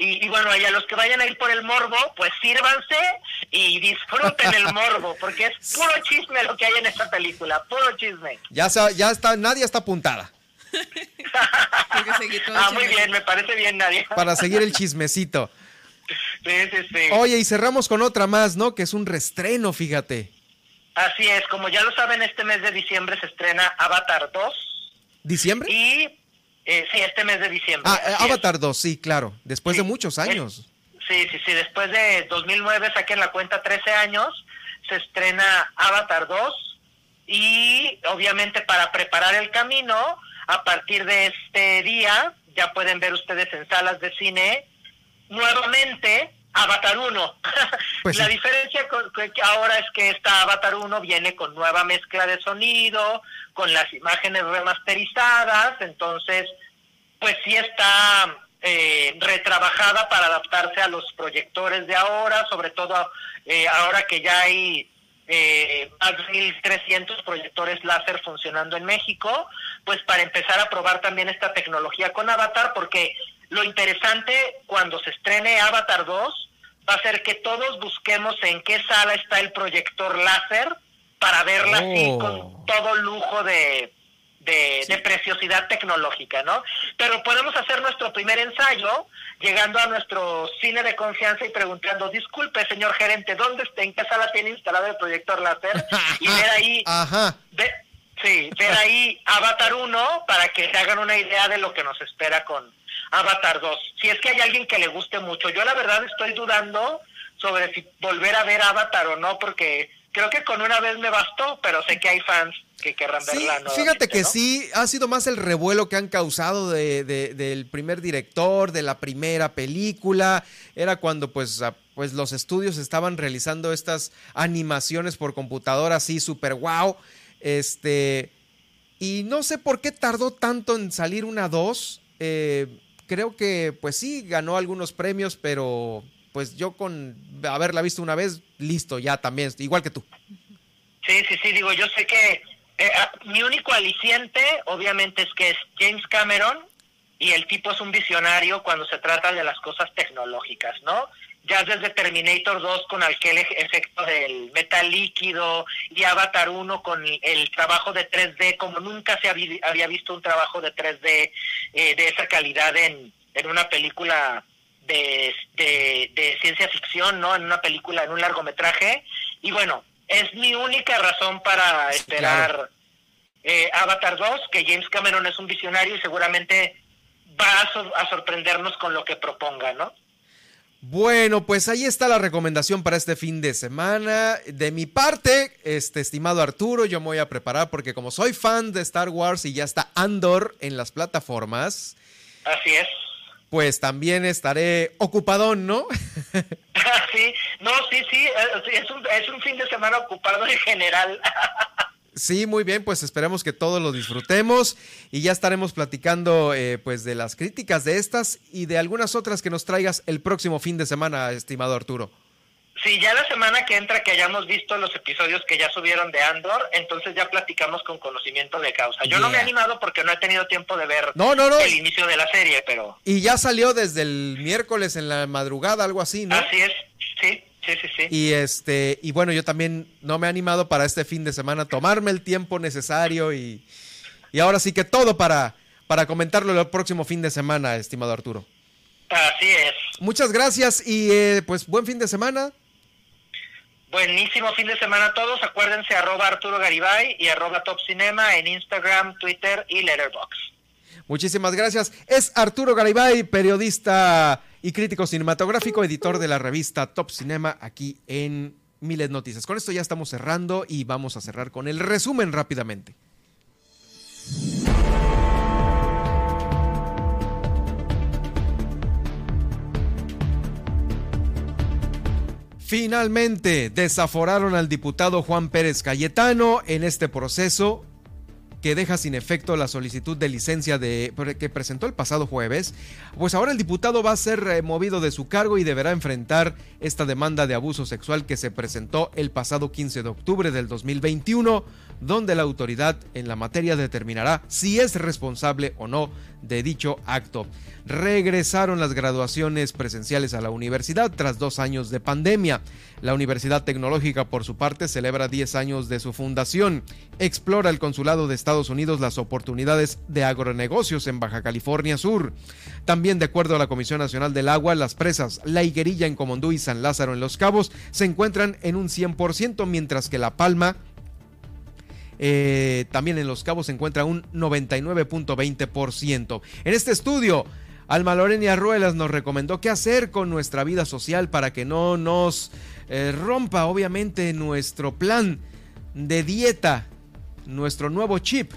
Y, y bueno, y a los que vayan a ir por el morbo, pues sírvanse y disfruten el morbo, porque es puro chisme lo que hay en esta película, puro chisme. Ya, sa- ya está, Nadia está apuntada Ah, muy bien, me parece bien, Nadia. para seguir el chismecito. Sí, sí, sí. Oye, y cerramos con otra más, ¿no? Que es un restreno, fíjate. Así es, como ya lo saben, este mes de diciembre se estrena Avatar 2 ¿Diciembre? y eh, sí, este mes de diciembre. Ah, eh, es. Avatar 2, sí, claro. Después de muchos años. Sí, sí, sí, después de 2009 saquen la cuenta 13 años, se estrena Avatar 2 y obviamente para preparar el camino, a partir de este día ya pueden ver ustedes en salas de cine nuevamente Avatar 1. Pues la sí. diferencia con- que que ahora es que esta Avatar 1 viene con nueva mezcla de sonido, con las imágenes remasterizadas, entonces pues sí está eh, retrabajada para adaptarse a los proyectores de ahora, sobre todo eh, ahora que ya hay eh, más de 1.300 proyectores láser funcionando en México, pues para empezar a probar también esta tecnología con Avatar, porque lo interesante cuando se estrene Avatar 2 va a ser que todos busquemos en qué sala está el proyector láser para verla así Oh. con todo lujo de, de, de preciosidad tecnológica, ¿no? Pero podemos hacer nuestro primer ensayo llegando a nuestro cine de confianza y preguntando, disculpe, señor gerente, ¿dónde está, en qué sala tiene instalado el proyector láser? Y ver ahí, Ajá. ve- sí, ver ahí Avatar 1 para que se hagan una idea de lo que nos espera con Avatar 2. Si es que hay alguien que le guste mucho. Yo la verdad estoy dudando sobre si volver a ver Avatar o no, porque creo que con una vez me bastó, pero sé que hay fans que querrán Sí, verla. fíjate que ¿no? sí, ha sido más el revuelo que han causado de, de- del primer director, de la primera película. Era cuando pues, pues los estudios estaban realizando estas animaciones por computadora así, super wow. Este, y no sé por qué tardó tanto en salir una 2. Creo que pues sí, ganó algunos premios, pero pues yo con haberla visto una vez, listo, ya también, igual que tú. Sí, sí, sí, digo, yo sé que eh, ah, mi único aliciente, obviamente, es que es James Cameron y el tipo es un visionario cuando se trata de las cosas tecnológicas, ¿no? Ya desde Terminator 2 con aquel efecto del metal líquido y Avatar 1 con el, trabajo de 3D, como nunca se habí- había visto un trabajo de 3D eh, de esa calidad en, en una película de, de, de ciencia ficción, ¿no? En una película, en un largometraje. Y bueno, es mi única razón para esperar claro. eh, Avatar 2, que James Cameron es un visionario y seguramente va a, sor- a sorprendernos con lo que proponga, ¿no? Bueno, pues ahí está la recomendación para este fin de semana. De mi parte, este estimado Arturo, yo me voy a preparar porque como soy fan de Star Wars y ya está Andor en las plataformas, Así es. pues también estaré ocupadón, ¿no? sí, no, sí, sí, eh, sí, es, un, es un fin de semana ocupado en general. Sí, muy bien, pues esperemos que todos lo disfrutemos y ya estaremos platicando eh, pues de las críticas de estas y de algunas otras que nos traigas el próximo fin de semana, estimado Arturo. Sí, ya la semana que entra que hayamos visto los episodios que ya subieron de Andor, entonces ya platicamos con conocimiento de causa. Yo no me he animado porque no he tenido tiempo de ver No, no, no. el inicio de la serie, pero Y ya salió desde el miércoles en la madrugada, algo así, ¿no? así es. Sí, sí, sí. Y este, y bueno, yo también no me he animado para este fin de semana tomarme el tiempo necesario y, y ahora sí que todo para, para comentarlo el próximo fin de semana, estimado Arturo. Así es. Muchas gracias y eh, pues buen fin de semana. Buenísimo fin de semana a todos. Acuérdense arroba Arturo Garibay y arroba Top Cinema en Instagram, Twitter y Letterboxd. Muchísimas gracias. Es Arturo Garibay, periodista y crítico cinematográfico, editor de la revista Top Cinema aquí en Miles Noticias. Con esto ya estamos cerrando y vamos a cerrar con el resumen rápidamente. Finalmente desaforaron al diputado Juan Pérez Cayetano en este proceso que deja sin efecto la solicitud de licencia de, que presentó el pasado jueves, pues ahora el diputado va a ser removido de su cargo y deberá enfrentar esta demanda de abuso sexual que se presentó el pasado 15 de octubre del 2021, donde la autoridad en la materia determinará si es responsable o no de dicho acto. Regresaron las graduaciones presenciales a la universidad tras dos años de pandemia. La Universidad Tecnológica, por su parte, celebra 10 años de su fundación. Explora el Consulado de Estados Unidos las oportunidades de agronegocios en Baja California Sur. También, de acuerdo a la Comisión Nacional del Agua, las presas La Higuerilla en Comondú y San Lázaro en Los Cabos se encuentran en un 100%, mientras que La Palma eh, también en Los Cabos se encuentra un 99.20%. En este estudio, Alma Lorenia Ruelas nos recomendó qué hacer con nuestra vida social para que no nos eh, rompa, obviamente, nuestro plan de dieta, nuestro nuevo chip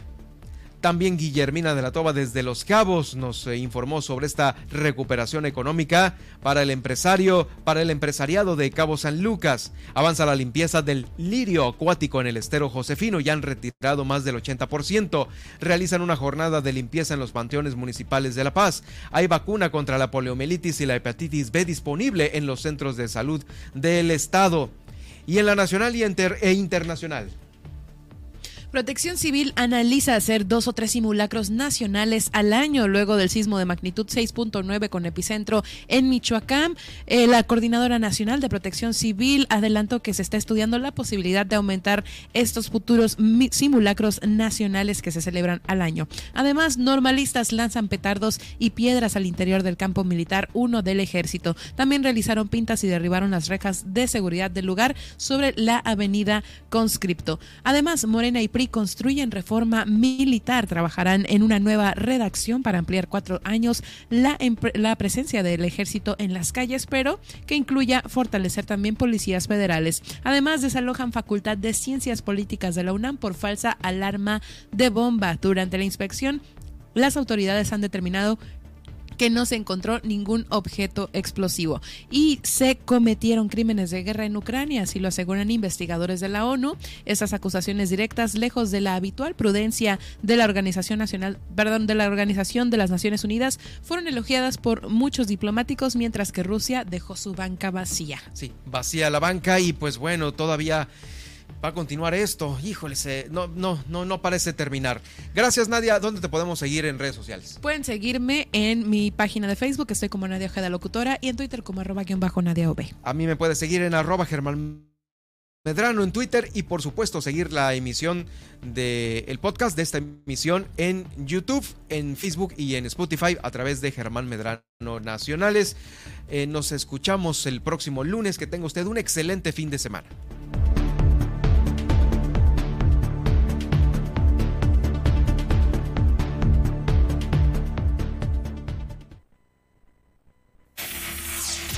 también Guillermina de la Toba desde Los Cabos nos eh, informó sobre esta recuperación económica para el empresario, para el empresariado de Cabo San Lucas. Avanza la limpieza del lirio acuático en el estero Josefino, ya han retirado más del 80%. Realizan una jornada de limpieza en los panteones municipales de La Paz. Hay vacuna contra la poliomielitis y la hepatitis B disponible en los centros de salud del estado. Y en la nacional y e internacional. Protección Civil analiza hacer dos o tres simulacros nacionales al año luego del sismo de magnitud 6.9 con epicentro en Michoacán. Eh, la Coordinadora Nacional de Protección Civil adelantó que se está estudiando la posibilidad de aumentar estos futuros simulacros nacionales que se celebran al año. Además, normalistas lanzan petardos y piedras al interior del campo militar 1 del ejército. También realizaron pintas y derribaron las rejas de seguridad del lugar sobre la avenida Conscripto. Además, Morena y PRI construyen reforma militar. Trabajarán en una nueva redacción para ampliar cuatro años la, la presencia del ejército en las calles, pero que incluya fortalecer también policías federales. Además, desalojan Facultad de Ciencias Políticas de la UNAM por falsa alarma de bomba. Durante la inspección, las autoridades han determinado que no se encontró ningún objeto explosivo y se cometieron crímenes de guerra en Ucrania, así lo aseguran investigadores de la ONU. Estas acusaciones directas, lejos de la habitual prudencia de la Organización Nacional, perdón, de la Organización de las Naciones Unidas, fueron elogiadas por muchos diplomáticos, mientras que Rusia dejó su banca vacía. Sí, vacía la banca y pues bueno, todavía va a continuar esto. Híjole, no, no, no, no parece terminar. Gracias, Nadia. ¿Dónde te podemos seguir en redes sociales? Pueden seguirme en mi página de Facebook, estoy como Nadia Ojeda Locutora, y en Twitter como arroba guion bajo Nadia OB. A mí me puedes seguir en arroba Germán Medrano en Twitter y por supuesto seguir la emisión del podcast de esta emisión en YouTube, en Facebook y en Spotify a través de Germán Medrano Nacionales. Eh, nos escuchamos el próximo lunes. Que tenga usted un excelente fin de semana.